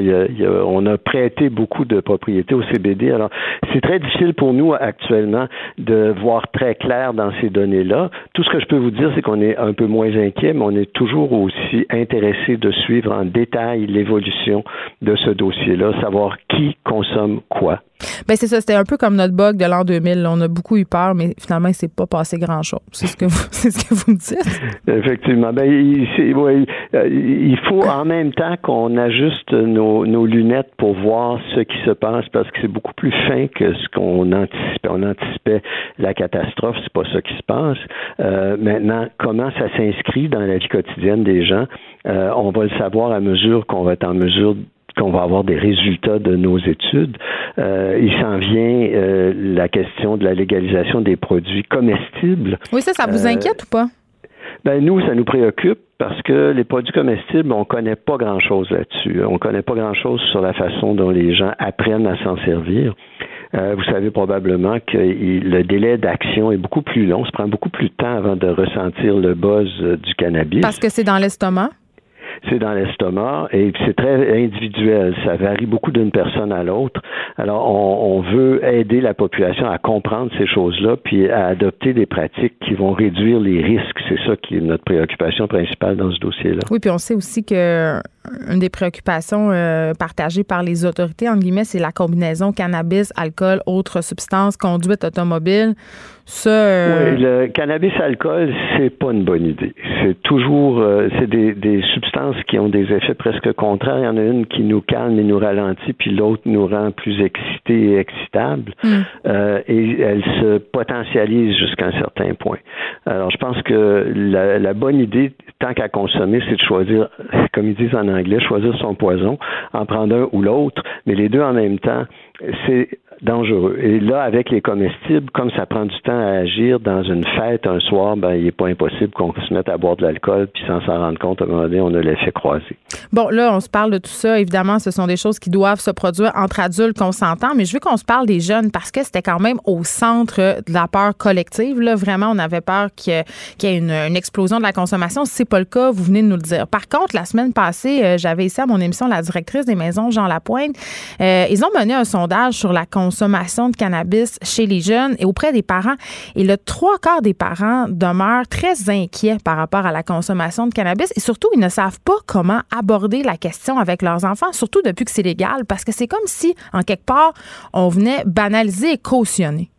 on a prêté beaucoup de propriétés au CBD. Alors, c'est très difficile pour nous actuellement de voir très clair dans ces données-là. Tout ce que je peux vous dire, c'est qu'on est un peu moins inquiet, mais on est toujours aussi intéressé de suivre en détail l'évolution de ce dossier-là, savoir qui consomme quoi. Ben c'est ça, c'était un peu comme notre bug de l'an 2000. On a beaucoup eu peur, mais finalement, il s'est pas passé grand-chose. C'est ce que vous, c'est ce que vous me dites. Effectivement. Ben, il, euh, il faut en même temps qu'on ajuste nos, nos, lunettes pour voir ce qui se passe parce que c'est beaucoup plus fin que ce qu'on anticipait. On anticipait la catastrophe, c'est pas ça qui se passe. Euh, maintenant, comment ça s'inscrit dans la vie quotidienne des gens, euh, on va le savoir à mesure qu'on va être en mesure qu'on va avoir des résultats de nos études. Euh, il s'en vient euh, la question de la légalisation des produits comestibles. Oui, ça, ça vous euh, inquiète ou pas? Ben nous, ça nous préoccupe parce que les produits comestibles, on connaît pas grand-chose là-dessus. On connaît pas grand-chose sur la façon dont les gens apprennent à s'en servir. vous savez probablement que le délai d'action est beaucoup plus long. Ça prend beaucoup plus de temps avant de ressentir le buzz du cannabis. Parce que c'est dans l'estomac? C'est dans l'estomac et c'est très individuel. Ça varie beaucoup d'une personne à l'autre. Alors, on, on, veut aider la population à comprendre ces choses-là puis à adopter des pratiques qui vont réduire les risques. C'est ça qui est notre préoccupation principale dans ce dossier-là. Oui, puis on sait aussi que une des préoccupations euh, partagées par les autorités, en guillemets, c'est la combinaison cannabis, alcool, autres substances, conduite automobile. Ça, euh, Oui, le cannabis-alcool, c'est pas une bonne idée. C'est toujours, euh, c'est des, des, substances qui ont des effets presque contraires. Il y en a une qui nous calme et nous ralentit, puis l'autre nous rend plus excités et excitables. Hmm. et elle se potentialise jusqu'à un certain point. Alors, je pense que la, la bonne idée, tant qu'à consommer, c'est de choisir, comme ils disent en anglais, choisir son poison, en prendre un ou l'autre, mais les deux en même temps, c'est dangereux. Et là, avec les comestibles, comme ça prend du temps à agir dans une fête un soir, ben, il n'est pas impossible qu'on se mette à boire de l'alcool, puis sans s'en rendre compte, à un moment donné, on a l'effet croisé. Bon, là, on se parle de tout ça. Évidemment, ce sont des choses qui doivent se produire entre adultes consentants, mais je veux qu'on se parle des jeunes parce que c'était quand même au centre de la peur collective. Là, vraiment, on avait peur qu'il y ait une, explosion de la consommation. Si c'est pas le cas, vous venez de nous le dire. Par contre, la semaine passée, euh, j'avais ici à mon émission la directrice des maisons, Jean Lapointe. Euh, ils ont mené un sondage sur la consommation consommation de cannabis chez les jeunes et auprès des parents. Et le trois quarts des parents demeurent très inquiets par rapport à la consommation de cannabis et surtout, ils ne savent pas comment aborder la question avec leurs enfants, surtout depuis que c'est légal, parce que c'est comme si, en quelque part, on venait banaliser et cautionner.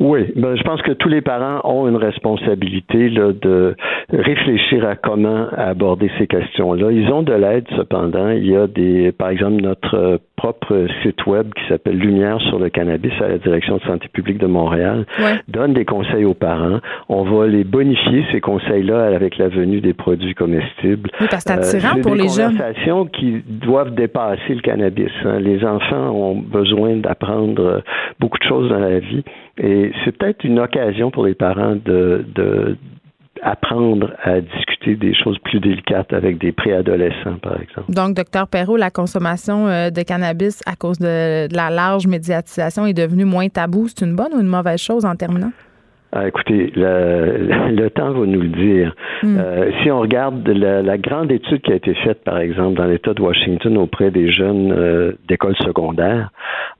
Oui, ben, je pense que tous les parents ont une responsabilité là, de réfléchir à comment aborder ces questions-là. Ils ont de l'aide cependant. Il y a des, par exemple, notre propre site web qui s'appelle Lumière sur le cannabis à la Direction de santé publique de Montréal donne des conseils aux parents. On va les bonifier ces conseils-là avec la venue des produits comestibles. Oui, parce que c'est attirant Euh, pour des les jeunes. conversations qui doivent dépasser le cannabis. hein. Les enfants ont besoin d'apprendre euh, beaucoup de choses dans la vie et c'est peut-être une occasion pour les parents de, de apprendre à discuter des choses plus délicates avec des préadolescents, par exemple. Donc, docteur Perrault, la consommation euh, de cannabis à cause de, la large médiatisation est devenue moins tabou. C'est une bonne ou une mauvaise chose en terminant? Ah, écoutez, le, le temps va nous le dire. Euh, si on regarde la, la grande étude qui a été faite, par exemple, dans l'État de Washington auprès des jeunes euh, d'école secondaire,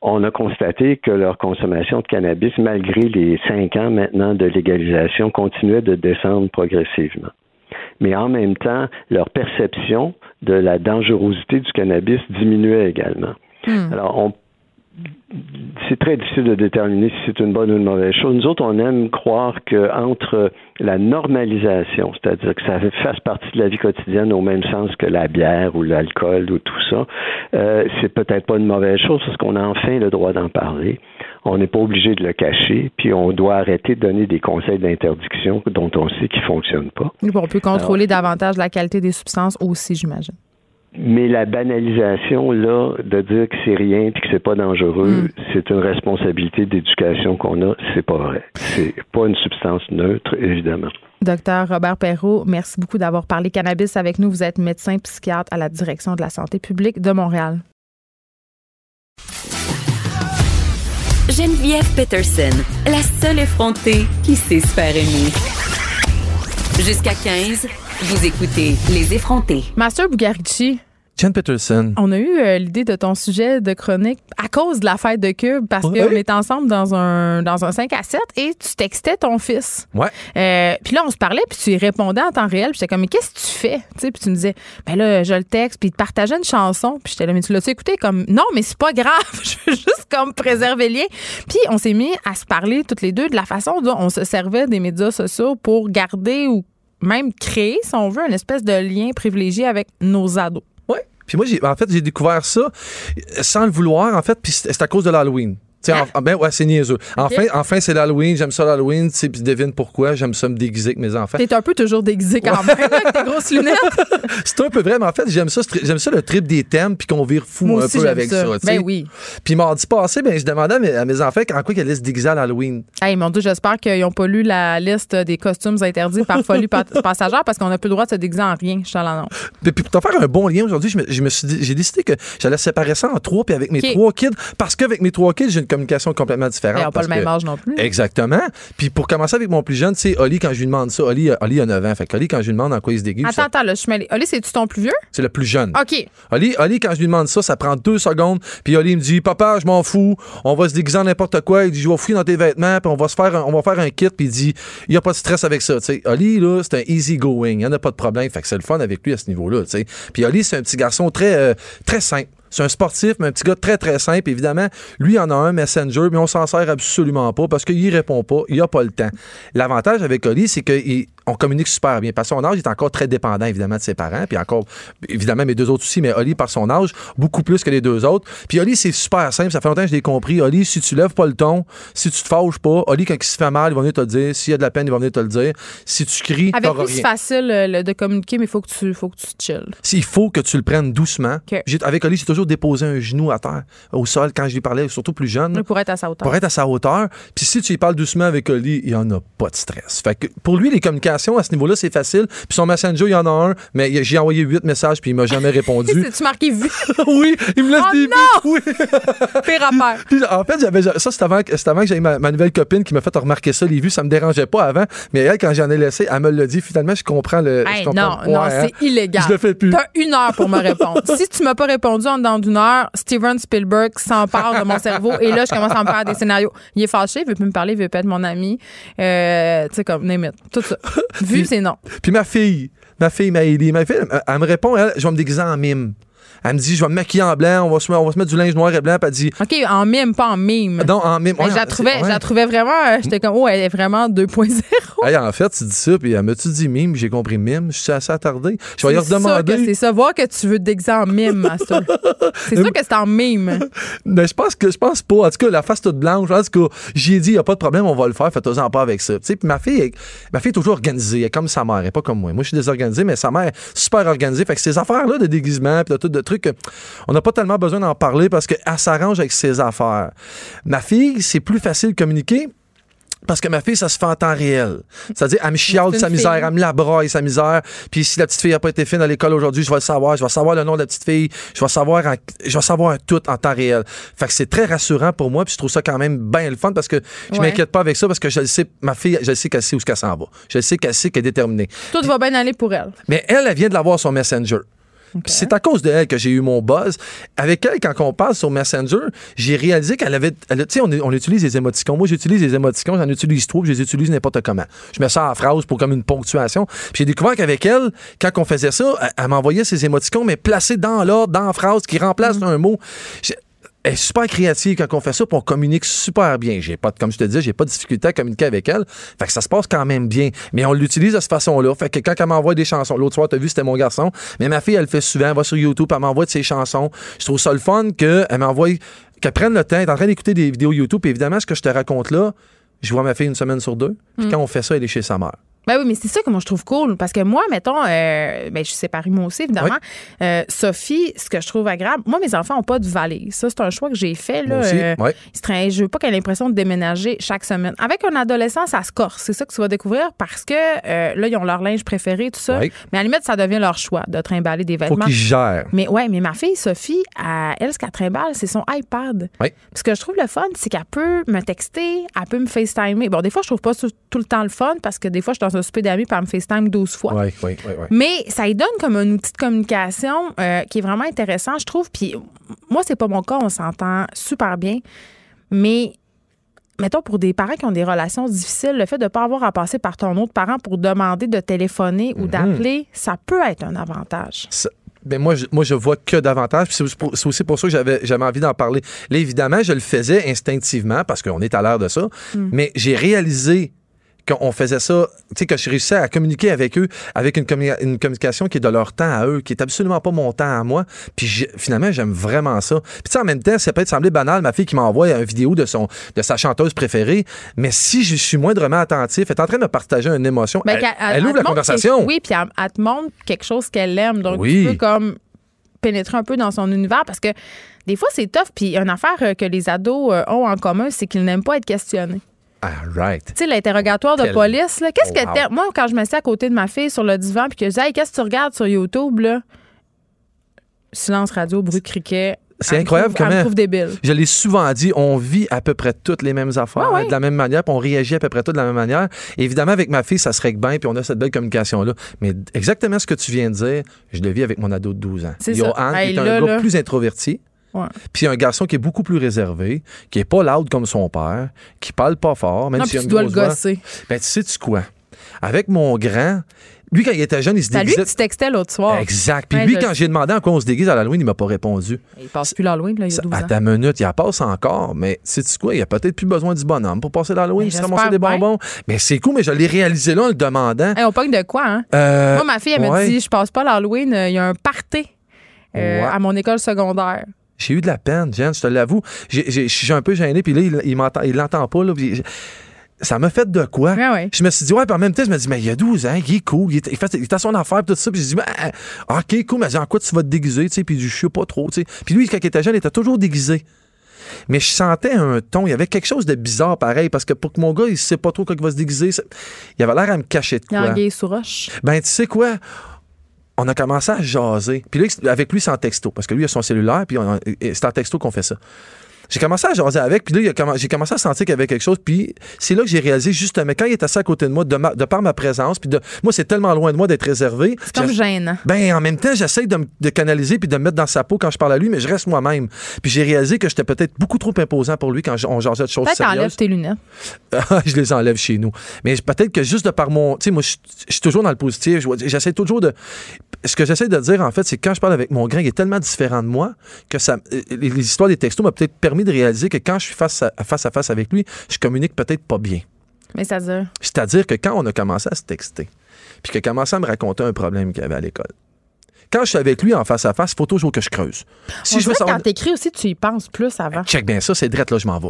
on a constaté que leur consommation de cannabis, malgré les cinq ans maintenant de légalisation, continuait de descendre progressivement. Mais en même temps, leur perception de la dangerosité du cannabis diminuait également. Alors, on c'est très difficile de déterminer si c'est une bonne ou une mauvaise chose. Nous autres, on aime croire que entre la normalisation, c'est-à-dire que ça fasse partie de la vie quotidienne au même sens que la bière ou l'alcool ou tout ça, euh, c'est peut-être pas une mauvaise chose parce qu'on a enfin le droit d'en parler. On n'est pas obligé de le cacher, puis on doit arrêter de donner des conseils d'interdiction dont on sait qu'ils fonctionnent pas. On peut contrôler davantage la qualité des substances aussi, j'imagine. Mais la banalisation, là, de dire que c'est rien puis que c'est pas dangereux, c'est une responsabilité d'éducation qu'on a. C'est pas vrai. C'est pas une substance neutre, évidemment. Docteur Robert Perrault, merci beaucoup d'avoir parlé cannabis avec nous. Vous êtes médecin psychiatre à la direction de la santé publique de Montréal. Geneviève Peterson, la seule effrontée qui sait se faire aimer. Jusqu'à 15, vous écoutez Les effrontés. Master Bugarici, Jen Peterson. on a eu euh, l'idée de ton sujet de chronique à cause de la fête de Cube parce Ouais. qu'on était ensemble dans un, dans un 5 à 7 et tu textais ton fils. Ouais. Euh, puis là, on se parlait, puis tu y répondais en temps réel. Puis j'étais comme, mais qu'est-ce que tu fais? Tu sais, puis tu me disais, ben là, je le texte, puis il te partageait une chanson. Puis j'étais là, mais tu l'as-tu écouté? Comme, non, mais c'est pas grave. je veux juste comme préserver le lien. Puis on s'est mis à se parler toutes les deux de la façon dont on se servait des médias sociaux pour garder ou même créer, si on veut, une espèce de lien privilégié avec nos ados. Ouais. Puis moi, en fait, j'ai découvert ça sans le vouloir, en fait, puis c'est à cause de l'Halloween. Hein? en- ben ouais, c'est niaiseux. Enfin, enfin c'est l'Halloween, j'aime ça l'Halloween, tu sais, puis devine pourquoi, j'aime ça me déguiser avec mes enfants. T'es un peu toujours déguisé quand même, avec tes grosses lunettes. C'est un peu vrai, mais en fait, j'aime ça, j'aime ça le trip des thèmes, puis qu'on vire fou Moi un aussi, peu avec ça. ça. Ben oui. Puis mardi passé, ben, je demandais à mes, à mes enfants en quoi ils allaient se déguiser à l'Halloween. Hey, mon Dieu, j'espère qu'ils n'ont pas lu la liste des costumes interdits par folie pa- passagère parce qu'on n'a plus le droit de se déguiser en rien. Je l'annonce. Puis, pour te faire un bon lien aujourd'hui, je me, je me suis dit- j'ai décidé que j'allais séparer ça en trois, puis avec mes trois kids, parce qu'avec mes trois kids, j'ai une communication complètement différente. Ils n'ont pas le même que- âge non plus. Exactement. Puis pour commencer avec mon plus jeune, tu sais, Oli, quand je lui demande ça, Oli, Oli a 9 ans. Fait que Oli, quand je lui demande en quoi il se déguise, Attends, ça- attends, là, je suis mêlée. Oli, c'est-tu ton plus vieux? c'est le plus jeune. OK. Oli, Oli, quand je lui demande ça, ça prend deux secondes. Puis Oli me dit, papa, je m'en fous. On va se déguiser en n'importe quoi. Il dit, je vais fouiller dans tes vêtements. Puis on va se faire, un, on va faire un kit. Puis il dit, il n'y a pas de stress avec ça. Tu sais, Oli, là, c'est un easy going. Il n'y en a pas de problème. Fait que c'est le fun avec lui à ce niveau-là. Tu sais. Puis Oli, c'est un petit garçon très, euh, très simple. C'est un sportif, mais un petit gars très, très simple. Évidemment, lui, il en a un Messenger, mais on s'en sert absolument pas parce qu'il répond pas. Il a pas le temps. L'avantage avec Oli, c'est qu'on communique super bien. Parce que son âge, il est encore très dépendant, évidemment, de ses parents. Puis encore, évidemment, mes deux autres aussi, mais Oli, par son âge, beaucoup plus que les deux autres. Puis Oli, c'est super simple. Ça fait longtemps que je l'ai compris. Oli, si tu lèves pas le ton, si tu te fâches pas, Oli, quand il se fait mal, il va venir te le dire. S'il y a de la peine, il va venir te le dire. Si tu cries, Avec lui, c'est facile euh, de communiquer, mais il faut que tu faut que tu chill. S'il faut que tu le prennes doucement. Avec Oli, j'ai toujours déposé un genou à terre, au sol, quand je lui parlais, surtout plus jeune. Il pourrait être à sa hauteur. pour être à sa hauteur. Puis si tu lui parles doucement avec Oli, il n'y en a pas de stress. Fait que pour lui, les communications à ce niveau-là, c'est facile. Puis son Messenger, il y en a un, mais j'ai envoyé huit messages, puis il m'a jamais répondu. C'est-tu marqué vu? oui, il me laisse Oh des non! Oui. Pire affaire. Puis, en fait, j'avais ça, c'est avant, que- c'est avant que j'aie ma, ma nouvelle copine qui m'a fait remarquer ça, les vues, ça me dérangeait pas avant. Mais elle, quand j'en ai laissé, elle me l'a dit. Finalement, je comprends le. je Hey, comprends- non, non, Ouais, hein. c'est illégal. Je le fais plus. T'as une heure pour me répondre. si tu m'as pas répondu en dedans d'une heure, Steven Spielberg s'empare de mon cerveau et là, je commence à me faire des scénarios. Il est fâché, il veut plus me parler, il veut pas être mon ami. Euh, tu sais, comme, name it. Tout ça. Vu, c'est non. Puis ma fille, ma fille Maëlie, ma fille, elle, elle me répond, elle, je vais me déguiser en mime. Elle me dit, je vais me maquiller en blanc, on va se, on va se mettre du linge noir et blanc. Puis elle dit, OK, en mime, pas en mime. non, en mime. Mais ouais, je la trouvais, ouais. trouvais vraiment. euh, J'étais comme, oh, elle est vraiment 2.0. Hey, en fait, tu dis ça, puis elle m'a-tu dit mime, j'ai compris mime, je suis assez attardé. Je vais lui C'est ça que redemander. c'est ça. Voir que tu veux déguiser en mime, Master. C'est sûr que c'est en mime. Mais je pense que je pense pas. En tout cas, la face toute blanche, en tout cas, j'ai dit, il n'y a pas de problème, on va le faire, faites-en pas avec ça. Tu sais, puis ma fille, ma fille est toujours organisée, elle est comme sa mère, elle est pas comme moi. Moi, je suis désorganisé, mais sa mère est super organisée. Fait que ces affaires-là de déguisement, puis de tout de trucs, euh, on n'a pas tellement besoin d'en parler parce qu'elle s'arrange avec ses affaires. Ma fille, c'est plus facile de communiquer. Parce que ma fille, ça se fait en temps réel. C'est-à-dire, elle me chiale sa misère, fille. elle me la braille sa misère. Puis si la petite fille n'a pas été fine à l'école aujourd'hui, je vais le savoir. Je vais savoir le nom de la petite fille. Je vais savoir, en- je vais savoir tout en temps réel. Fait que c'est très rassurant pour moi. Puis je trouve ça quand même bien le fun parce que je Ouais. m'inquiète pas avec ça parce que je le sais, ma fille, je le sais qu'elle sait où ce qu'elle s'en va. Je le sais qu'elle sait qu'elle est déterminée. Tout va bien aller pour elle. Mais elle, elle vient de l'avoir sur Messenger. Puis C'est à cause de elle que j'ai eu mon buzz. Avec elle, quand on parle sur Messenger, j'ai réalisé qu'elle avait. Tu sais, on, on utilise les émoticons. Moi, j'utilise les émoticons, j'en utilise trop, je les utilise n'importe comment. Je mets ça en phrase pour comme une ponctuation. Puis j'ai découvert qu'avec elle, quand on faisait ça, elle, elle m'envoyait ces émoticons, mais placés dans l'ordre, dans la phrase, qui remplacent un mot. Est super créative quand on fait ça, puis on communique super bien. J'ai pas, comme je te disais, j'ai pas de difficulté à communiquer avec elle. Fait que ça se passe quand même bien. Mais on l'utilise de cette façon-là. Fait que quand elle m'envoie des chansons, l'autre soir, t'as vu, c'était mon garçon. Mais ma fille, elle le fait souvent. Elle va sur YouTube, elle m'envoie de ses chansons. Je trouve ça le fun qu'elle m'envoie, qu'elle prenne le temps, elle est en train d'écouter des vidéos YouTube. Puis évidemment, ce que je te raconte là, je vois ma fille une semaine sur deux. Puis quand on fait ça, elle est chez sa mère. Ben oui, mais c'est ça que moi je trouve cool. Parce que moi, mettons, euh, ben, je suis séparée moi aussi, évidemment. Euh, Sophie, ce que je trouve agréable, moi, mes enfants n'ont pas de valise. Ça, c'est un choix que j'ai fait. Là, Moi aussi, Euh, traînent- je veux pas qu'elle ait l'impression de déménager chaque semaine. Avec un adolescent, ça se corse. C'est ça que tu vas découvrir parce que euh, là, ils ont leur linge préféré, tout ça. Mais à la limite, ça devient leur choix de trimballer des Faut vêtements. qu'il gère. Mais ouais, mais ma fille Sophie, elle, elle, ce qu'elle trimballe, c'est son iPad. Ce que je trouve le fun, c'est qu'elle peut me texter, elle peut me FaceTimer. Bon, des fois, je trouve pas tout, tout le temps le fun parce que des fois, je suis dans un souper d'amis puis elle me FaceTime 12 fois. Oui, oui, oui. Mais ça lui donne comme un outil de communication euh, qui est vraiment intéressant, je trouve. Puis moi, c'est pas mon cas, on s'entend super bien. Mais mettons pour des parents qui ont des relations difficiles, le fait de ne pas avoir à passer par ton autre parent pour demander de téléphoner Mhm. ou d'appeler, ça peut être un avantage. Ça- ben moi, je, moi, je vois que davantage. Puis C'est aussi pour ça que j'avais j'avais envie d'en parler. Là, évidemment, je le faisais instinctivement parce qu'on est à l'heure de ça. Mais j'ai réalisé qu'on faisait ça, tu sais, que je réussissais à communiquer avec eux avec une, commu- une communication qui est de leur temps à eux, qui est absolument pas mon temps à moi. Puis finalement, j'aime vraiment ça. Puis tu sais, en même temps, ça peut être semblé banal, ma fille qui m'envoie une vidéo de, son, de sa chanteuse préférée, mais si je suis moindrement attentif, elle est en train de me partager une émotion, Ben, elle, qu'elle- elle elle ouvre la conversation. Oui, puis elle, elle te montre quelque chose qu'elle aime. Donc, Oui. tu peux comme pénétrer un peu dans son univers parce que des fois, c'est tough. Puis une affaire euh, que les ados euh, ont en commun, c'est qu'ils n'aiment pas être questionnés. Ah, right. Tu sais, l'interrogatoire de Quel- police, là, qu'est-ce Oh, que wow. t'aimes? Moi, quand je me suis à côté de ma fille sur le divan puis que je disais, hey, qu'est-ce que tu regardes sur YouTube, là? Silence radio, bruit de criquet. C'est Elle incroyable trouve- Elle me comment- débile. Je l'ai souvent dit, on vit à peu près toutes les mêmes affaires Ouais, ouais. de la même manière, puis on réagit à peu près toutes de la même manière. Évidemment, avec ma fille, ça se règle bien, puis on a cette belle communication-là. Mais exactement ce que tu viens de dire, je le vis avec mon ado de 12 ans. C'est ça. Johan Hey, est un gars là. plus introverti. Puis un garçon qui est beaucoup plus réservé, qui est pas loud comme son père, qui parle pas fort, même Non, a tu dois le gosser. Ben, tu sais-tu quoi? Avec mon grand, lui, quand il était jeune, il se C'est à lui déguisait... que tu textais l'autre soir. Exact. Puis Ouais, lui, je quand sais. j'ai demandé en quoi on se déguise à l'Halloween, il m'a pas répondu. Il passe plus l'Halloween, là, il y a Ça- 12 à ta minute, il en passe encore, mais sais-tu quoi? Il a peut-être plus besoin du bonhomme pour passer l'Halloween, Mais se ramasser des bien. bonbons. Mais c'est cool, mais je l'ai réalisé là en le demandant. Hey, on pogne de quoi, hein? Euh, Moi, ma fille, elle me dit, je passe pas l'Halloween, euh, il y a un party euh, Ouais. à mon école secondaire. J'ai eu de la peine, Jen, je te l'avoue. J'ai- j'ai- Je suis un peu gêné, puis là, il, il m'entend, il l'entend pas. Là, ça m'a fait de quoi? Ouais. Je me suis dit, ouais, puis en même temps, je me dis, mais il y a 12 ans, il est cool, il est, il fait, il est à son affaire, puis tout ça. Puis je dis, ben, ok, cool, mais en quoi tu vas te déguiser, tu sais, puis je sais pas trop, tu sais. Puis lui, quand il était jeune, il était toujours déguisé. Mais je sentais un ton, il y avait quelque chose de bizarre pareil, parce que pour que mon gars, il sait pas trop quand il va se déguiser, il avait l'air à me cacher de Il y a quoi. un gay sous roche. Ben, tu sais quoi? On a commencé à jaser. Puis là, avec lui, c'est en texto. Parce que lui, il a son cellulaire, puis c'est en texto qu'on fait ça. J'ai commencé à jaser avec, puis là, j'ai commencé à sentir qu'il y avait quelque chose, puis c'est là que j'ai réalisé justement, quand il est assis à côté de moi, de, ma- de par ma présence, puis de, moi, c'est tellement loin de moi d'être réservé. C'est comme gênant. ben, en même temps, j'essaie de, me- de canaliser puis de me mettre dans sa peau quand je parle à lui, mais je reste moi-même. Puis j'ai réalisé que j'étais peut-être beaucoup trop imposant pour lui quand on jasait de choses Peut-être sérieuses. enlève tes lunettes. je les enlève chez nous. Mais peut-être que juste de par mon. Tu sais, moi, je suis toujours dans le positif. Je- J'essaie toujours de. Ce que j'essaie de dire, en fait, c'est que quand je parle avec mon grand, il est tellement différent de moi que ça. euh, Les, les histoires des textos m'ont peut-être permis de réaliser que quand je suis face à, face à face avec lui, je communique peut-être pas bien. Mais ça dire. C'est-à-dire que quand on a commencé à se texter, puis qu'il a commencé à me raconter un problème qu'il avait à l'école, quand je suis avec lui en face à face, il faut toujours que je creuse. Si On je veux savoir. quand t'écris aussi, tu y penses plus avant. Check bien ça, c'est drette, là, je m'en vais.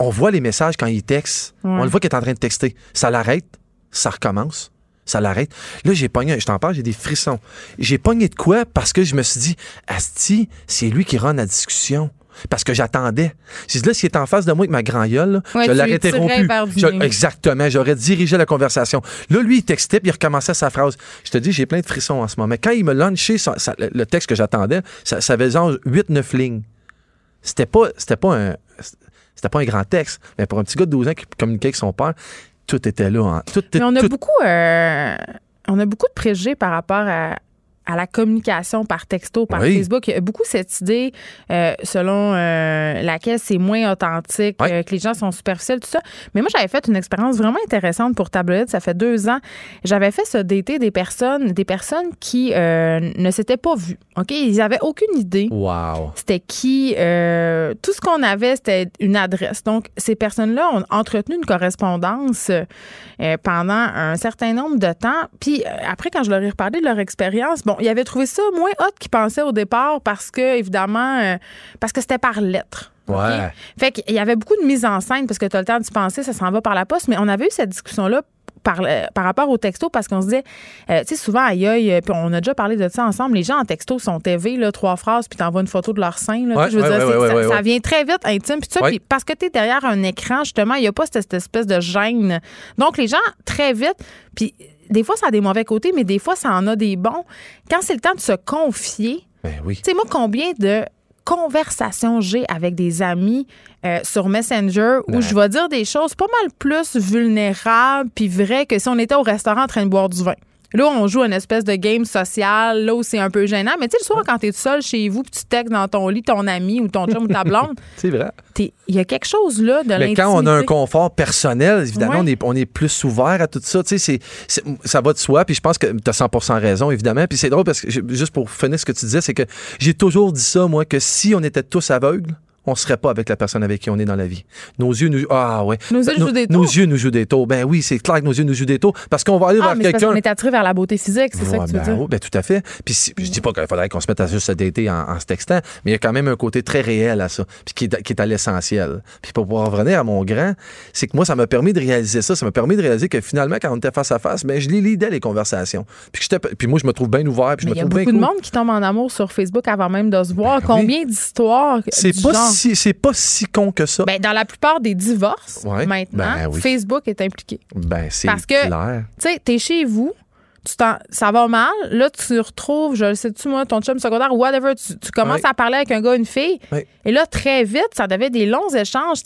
On voit les messages quand il texte. On le voit qu'il est en train de texter. Ça l'arrête, ça recommence, ça l'arrête. Là, j'ai pogné, je t'en parle, j'ai des frissons. J'ai pogné de quoi parce que je me suis dit, Asti, c'est lui qui rend la discussion. Parce que j'attendais. Dit, là, s'il est en face de moi avec ma grand gueule, là, Ouais, je l'aurais interrompu. Je- exactement, j'aurais dirigé la conversation. Là, lui, il textait puis il recommençait sa phrase. Je te dis, j'ai plein de frissons en ce moment. Quand il me sa- le texte que j'attendais, ça, genre 8-9 lignes. C'était pas, c'était pas un. C'était pas un grand texte, mais pour un petit gars de 12 ans qui communiquait avec son père, tout était là. hein. Tout, Mais on a tout- beaucoup, euh, on a beaucoup de préjugés par rapport à, à la communication par texto, par Oui. Facebook. Il y a beaucoup cette idée euh, selon euh, laquelle c'est moins authentique, euh, que les gens sont superficiels, tout ça. Mais moi, j'avais fait une expérience vraiment intéressante pour Tabloïd. Ça fait deux ans. J'avais fait se dater des personnes, des personnes qui ne s'étaient pas vues. OK? Ils n'avaient aucune idée Wow. c'était qui. tout ce qu'on avait, c'était une adresse. Donc, ces personnes-là ont entretenu une correspondance pendant un certain nombre de temps. Puis après, quand je leur ai reparlé de leur expérience, bon, ils avaient trouvé ça moins hot qu'ils pensaient au départ parce que, évidemment, euh, parce que c'était par lettre. OK? Ouais. Fait qu'il y avait beaucoup de mise en scène parce que tu as le temps d'y penser, ça s'en va par la poste. Mais on avait eu cette discussion-là par, euh, par rapport au texto parce qu'on se disait, euh, tu sais, souvent, aïe, aïe, puis on a déjà parlé de ça ensemble, les gens en texto sont TV, là, trois phrases, puis t'envoies une photo de leur sein. Là, Ouais, je veux ouais, dire, ouais, ça, ça vient très vite intime. Puis ça, puis parce que tu es derrière un écran, justement, il n'y a pas cette, cette espèce de gêne. Donc, les gens, très vite, puis des fois, ça a des mauvais côtés, mais des fois, ça en a des bons. Quand c'est le temps de se confier, Ben oui. tu sais, moi, combien de conversations j'ai avec des amis euh, sur Messenger où Ouais. je vais dire des choses pas mal plus vulnérables puis vraies que si on était au restaurant en train de boire du vin? Là, on joue une espèce de game social, là où c'est un peu gênant. Mais tu sais, le soir, quand t'es tout seul chez vous, puis tu textes dans ton lit ton ami ou ton chum ou ta blonde, C'est vrai. il y a quelque chose là de Mais quand on a un confort personnel, évidemment, Ouais. on, est, on est plus ouvert à tout ça. Tu sais, ça va de soi. Puis je pense que tu as 100 raison, évidemment. Puis c'est drôle parce que, juste pour finir ce que tu disais, c'est que j'ai toujours dit ça, moi, que si on était tous aveugles, on serait pas avec la personne avec qui on est dans la vie. Nos yeux nous... Ah ouais. Nos yeux jouent des Nos tours. yeux nous jouent des tours. Ben oui, c'est clair que nos yeux nous jouent des tours. Parce qu'on va aller Ah, vers quelqu'un... qu'on est attiré vers la beauté physique, c'est ça Ouais, que tu veux ben, dire? oui, ben, tout à fait. Puis si- je dis pas qu'il faudrait qu'on se mette à juste se dater en, en se textant, mais il y a quand même un côté très réel à ça, puis qui est, qui est à l'essentiel. Puis pour pouvoir revenir à mon grand, c'est que moi, ça m'a permis de réaliser ça. Ça m'a permis de réaliser que finalement, quand on était face à face, ben, je les lidais les conversations. Puis, que puis moi, je me trouve bien ouvert, puis je me il y a trouve beaucoup bien de cool. monde qui tombe en amour sur Facebook avant même de se voir. Ben oui. Combien d'histoires C'est du pas, genre? Si, c'est pas si con que ça. Ben, dans la plupart des divorces, Ouais. maintenant, Ben oui. Facebook est impliqué. Ben, c'est Parce que-. Tu sais, t'es chez vous, tu ça va mal, là, tu retrouves, je le sais-tu, moi, ton chum secondaire whatever, tu, tu commences à parler avec un gars, une fille, et là, très vite, ça devait des longs échanges.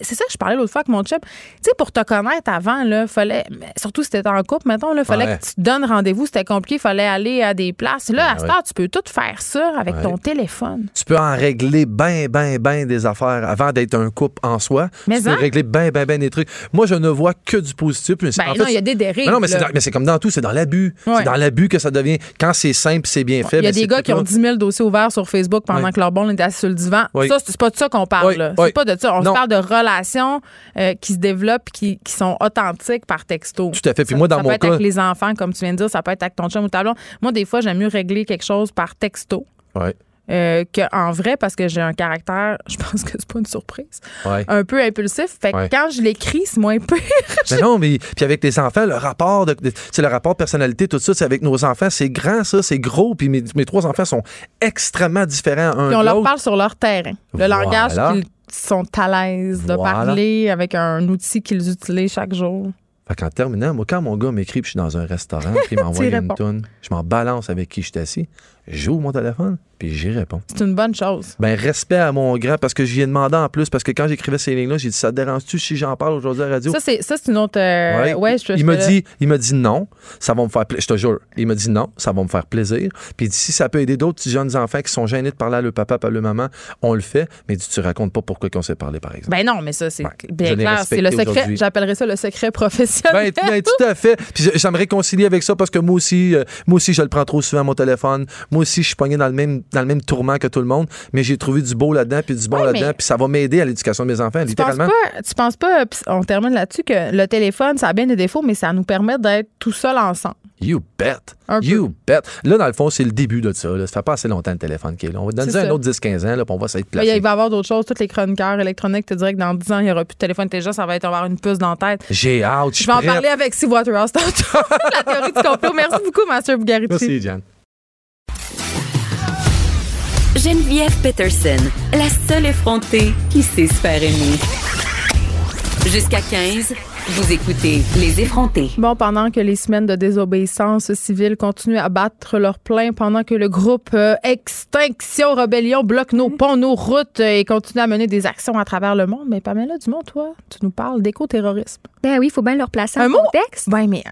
C'est ça que je parlais l'autre fois avec mon chum. Tu sais, pour te connaître avant, là, fallait, surtout si t'étais en couple, mettons, là, fallait Ouais. que tu te donnes rendez-vous, c'était compliqué, fallait aller à des places. Là, à Ben cette ouais. heure, tu peux tout faire ça avec Ouais. ton téléphone. Tu peux en régler ben, ben, ben des affaires avant d'être un couple en soi. Mais tu peux hein? régler ben, ben, ben des trucs. Moi, je ne vois que du positif. Ben en non, il y a des dérives. Mais non, mais c'est, comme dans tout, c'est dans l'abus. Ouais. C'est dans l'abus que ça devient. Quand c'est simple, c'est bien fait. Il y a ben, des gars qui ont tout 10 000 dossiers ouverts sur Facebook pendant que leur bon était assis sur le divan. Ça, c'est pas de ça qu'on parle. C'est pas de ça. On se parle de relations euh, qui se développent, qui, qui sont authentiques par texto. Tout à fait. Puis Ça- moi, dans ça mon peut être avec les enfants, comme tu viens de dire, ça peut être avec ton chum ou ta blonde. Moi, des fois, j'aime mieux régler quelque chose par texto. Ouais. Euh, qu'en vrai, parce que j'ai un caractère, je pense que c'est pas une surprise, Ouais. un peu impulsif. Fait que Ouais. quand je l'écris, c'est moins pire. Mais non, mais puis avec les enfants, le rapport de, de- c'est le rapport personnalité, tout ça, c'est avec nos enfants, c'est grand, ça, c'est gros. Puis mes, mes trois enfants sont extrêmement différents un Puis on de leur parle sur leur terrain. Le Voilà. langage qu'ils sont à l'aise de Voilà. parler avec un outil qu'ils utilisent chaque jour. Fait qu'en terminant, moi, quand mon gars m'écrit puis je suis dans un restaurant puis il m'envoie une toune, je m'en balance avec qui je suis assis. j'ouvre mon téléphone, puis j'y réponds. C'est une bonne chose. Ben, respect à mon grand, parce que j'y ai demandé en plus, parce que quand j'écrivais ces lignes-là, j'ai dit, ça te dérange-tu si j'en parle aujourd'hui à la radio? Ça, c'est, ça, c'est une autre. euh, Ouais. ouais, je, il m'a dit, il m'a dit non, ça va me faire plaisir. Je te jure, il m'a dit non, ça va me faire plaisir. Puis si ça peut aider d'autres petits jeunes enfants qui sont gênés de parler à leur papa, à leur maman, on le fait. Mais tu racontes pas pourquoi qu'on s'est parlé par exemple. Ben non, mais ça, c'est Ouais, bien clair. C'est le secret. J'appellerais ça le secret professionnel. Ben, ben, tout à fait. Puis ça me réconcilie avec ça parce que moi aussi, euh, moi aussi, je le prends trop souvent mon téléphone. Moi aussi, je suis pogné dans le même dans le même tourment que tout le monde. Mais j'ai trouvé du beau là-dedans puis du bon Ouais, là-dedans. Puis ça va m'aider à l'éducation de mes enfants, Tu penses littéralement. pas, tu penses pas, on termine là-dessus, que le téléphone, ça a bien des défauts, mais ça nous permet d'être tout seul ensemble. You bet. Un peu. you bet. Là, dans le fond, c'est le début de ça. Là. Ça fait pas assez longtemps le téléphone qui est là. On va donner un autre 10-15 ans, là, puis on va essayer de Mais il va y avoir d'autres choses. Tous les chroniqueurs électroniques te diraient que dans 10 ans, il n'y aura plus de téléphone intelligent. Ça va être avoir une puce dans la tête. J'ai hâte. Je vais en parler avec Steve Waterhouse tantôt. la théorie du complot. Merci beaucoup, Master Bugarici. Merci, Diane. Geneviève Peterson, la seule effrontée qui sait se faire aimer. Jusqu'à 15, vous écoutez Les effrontés. Bon, pendant que les semaines de désobéissance civile continuent à battre leur plein, pendant que le groupe euh, Extinction Rebellion bloque nos ponts, nos routes euh, et continue à mener des actions à travers le monde, mais Pamela Dumont, toi, tu nous parles d'écoterrorisme. Ben oui, il faut bien leur placer Un un mot? contexte. Ben, mais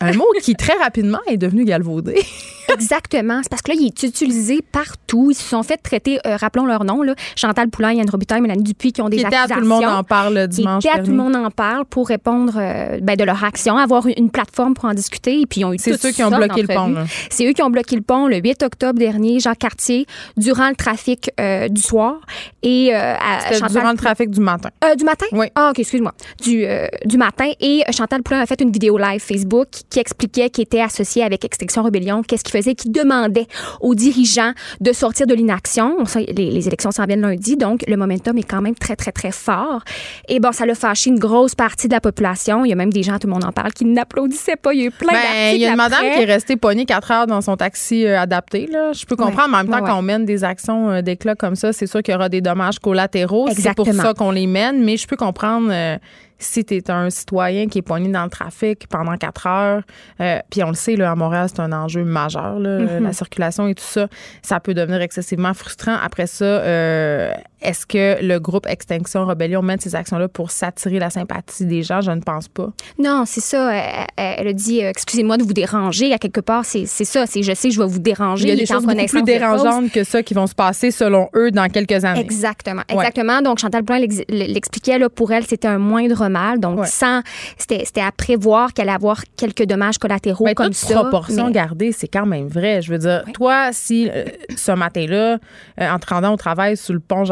un mot qui très rapidement est devenu galvaudé. Exactement. C'est parce que là, il est utilisé partout. Ils se sont fait traiter, euh, rappelons leur nom, là, Chantal Poulain, Yann Robitaille, Mélanie Dupuis, qui ont des Qui était à accusations. tout le monde en parle le Qui dimanche était à tout le monde en parle pour répondre euh, ben, de leur action, avoir une plateforme pour en discuter. Et puis, ils ont eu C'est ceux qui ont bloqué le pont. C'est eux qui ont bloqué le pont le 8 octobre dernier, Jacques Cartier, durant le trafic euh, du soir. Et, euh, à Chantal durant le trafic du matin. Euh, du matin? Oui. Ah, OK, excuse-moi. Du, euh, du matin. Et Chantal Poulain a fait une vidéo live Facebook qui expliquait qu'il était associé avec Extinction Rebellion, qu'est-ce qu'il faisait, qui demandait aux dirigeants de sortir de l'inaction. Les, les élections s'en viennent lundi, donc le momentum est quand même très, très, très fort. Et bon, ça l'a fâché une grosse partie de la population. Il y a même des gens, tout le monde en parle, qui n'applaudissaient pas. Il y a eu plein Ben, d'articles il y a une madame qui est restée pognée 4 heures dans son taxi euh, adapté. Là. Je peux comprendre, mais en même temps, Ouais, quand on mène des actions euh, d'éclat comme ça, c'est sûr qu'il y aura des dommages collatéraux. C'est pour ça qu'on les mène, mais je peux comprendre euh, si tu es un citoyen qui est pogné dans le trafic pendant 4 heures. euh, Puis on le sait, là, à Montréal, c'est un enjeu majeur, là, Mm-hmm. la circulation et tout ça. Ça peut devenir excessivement frustrant. Après ça, euh, est-ce que le groupe Extinction Rebellion mène ces actions-là pour s'attirer la sympathie des gens? Je ne pense pas. Non, c'est ça. Elle, elle a dit, euh, excusez-moi de vous déranger. À quelque part, c'est ça. C'est je sais, je vais vous déranger. Il y a des choses beaucoup plus dérangeantes que ça qui vont se passer selon eux dans quelques années. Exactement, Ouais. exactement. Donc Chantal l'ex- l'expliquait là pour elle, c'était un moindre mal. Donc Ouais. sans, c'était à prévoir qu'elle allait avoir quelques dommages collatéraux Mais comme toute ça. proportion mais- gardée, c'est quand même vrai. Je veux dire, toi, si euh, ce matin-là, euh, en te rendant au travail sur le pont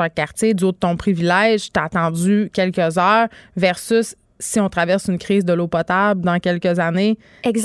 Du haut de ton privilège, t'as attendu quelques heures versus si on traverse une crise de l'eau potable dans quelques années,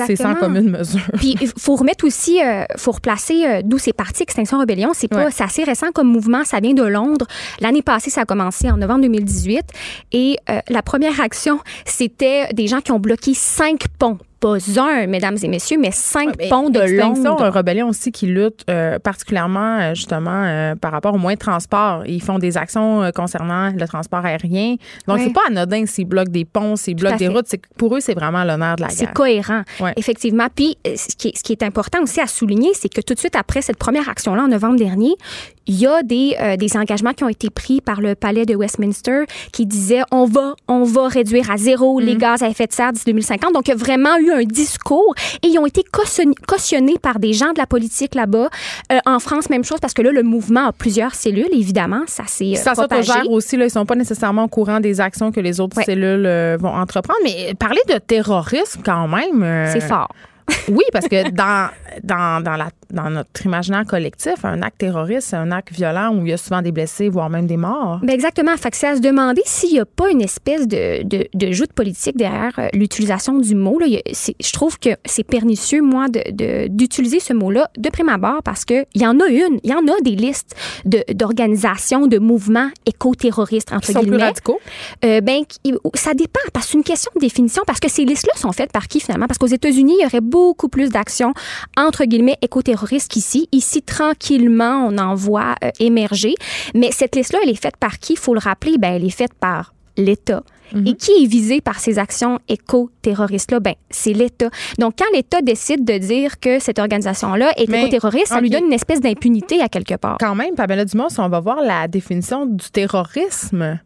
c'est sans commune mesure. Puis il faut remettre aussi, euh, faut replacer euh, d'où c'est parti Extinction Rebellion. C'est pas, Ouais. c'est assez récent comme mouvement. Ça vient de Londres. L'année passée, ça a commencé en novembre 2018. Et euh, la première action, c'était des gens qui ont bloqué cinq ponts. Pas un, mesdames et messieurs, mais cinq ponts de Extinction, Londres. un rébellion aussi qui lutte euh, particulièrement euh, justement euh, par rapport au moins de transport. Ils font des actions euh, concernant le transport aérien. Donc Ouais. c'est pas anodin s'ils bloquent des ponts, s'ils bloquent des routes. C'est pour eux c'est vraiment l'honneur de la C'est guerre. cohérent, Ouais. effectivement. Puis, ce qui, est, ce qui est important aussi à souligner, c'est que tout de suite après cette première action-là, en novembre dernier, il y a des, euh, des engagements qui ont été pris par le palais de Westminster qui disaient on va, on va réduire à zéro Mm. les gaz à effet de serre d'ici 2050. Donc, il y a vraiment eu un discours et ils ont été cautionnés, cautionnés par des gens de la politique là-bas. Euh, en France, même chose, parce que là, le mouvement a plusieurs cellules, évidemment. Ça s'est euh, Ça s'autogère aussi, là, ils sont pas nécessairement au courant des actions que les autres Ouais. cellules euh, vont entreprendre. Mais parler de terrorisme quand même. C'est fort. Oui, parce que dans, dans, dans, la, dans notre imaginaire collectif, un acte terroriste, c'est un acte violent où il y a souvent des blessés, voire même des morts. Ben exactement. Fait que c'est à se demander s'il n'y a pas une espèce de, de, de joute politique derrière euh, l'utilisation du mot. Là. Je trouve que c'est pernicieux, moi, de- de- d'utiliser ce mot-là de prime abord parce qu'il y en a une, il y en a des listes d'organisations, de, mouvements éco-terroristes, entre Qui sont plus guillemets. radicaux. Euh, ben, qui- ça dépend, parce que c'est une question de définition, parce que ces listes-là sont faites par qui finalement? Parce qu'aux États-Unis, il y aurait beaucoup plus d'actions, entre guillemets, éco-terroristes qu'ici. Ici, tranquillement, on en voit euh, émerger. Mais cette liste-là, elle est faite par qui? Il faut le rappeler, ben, elle est faite par l'État. Et qui est visé par ces actions éco-terroristes-là? Ben, c'est l'État. Donc, quand l'État décide de dire que cette organisation-là est éco-terroriste, ça lui donne une espèce d'impunité à quelque part. Quand même, Pamela Dumont, si on va voir la définition du terrorisme,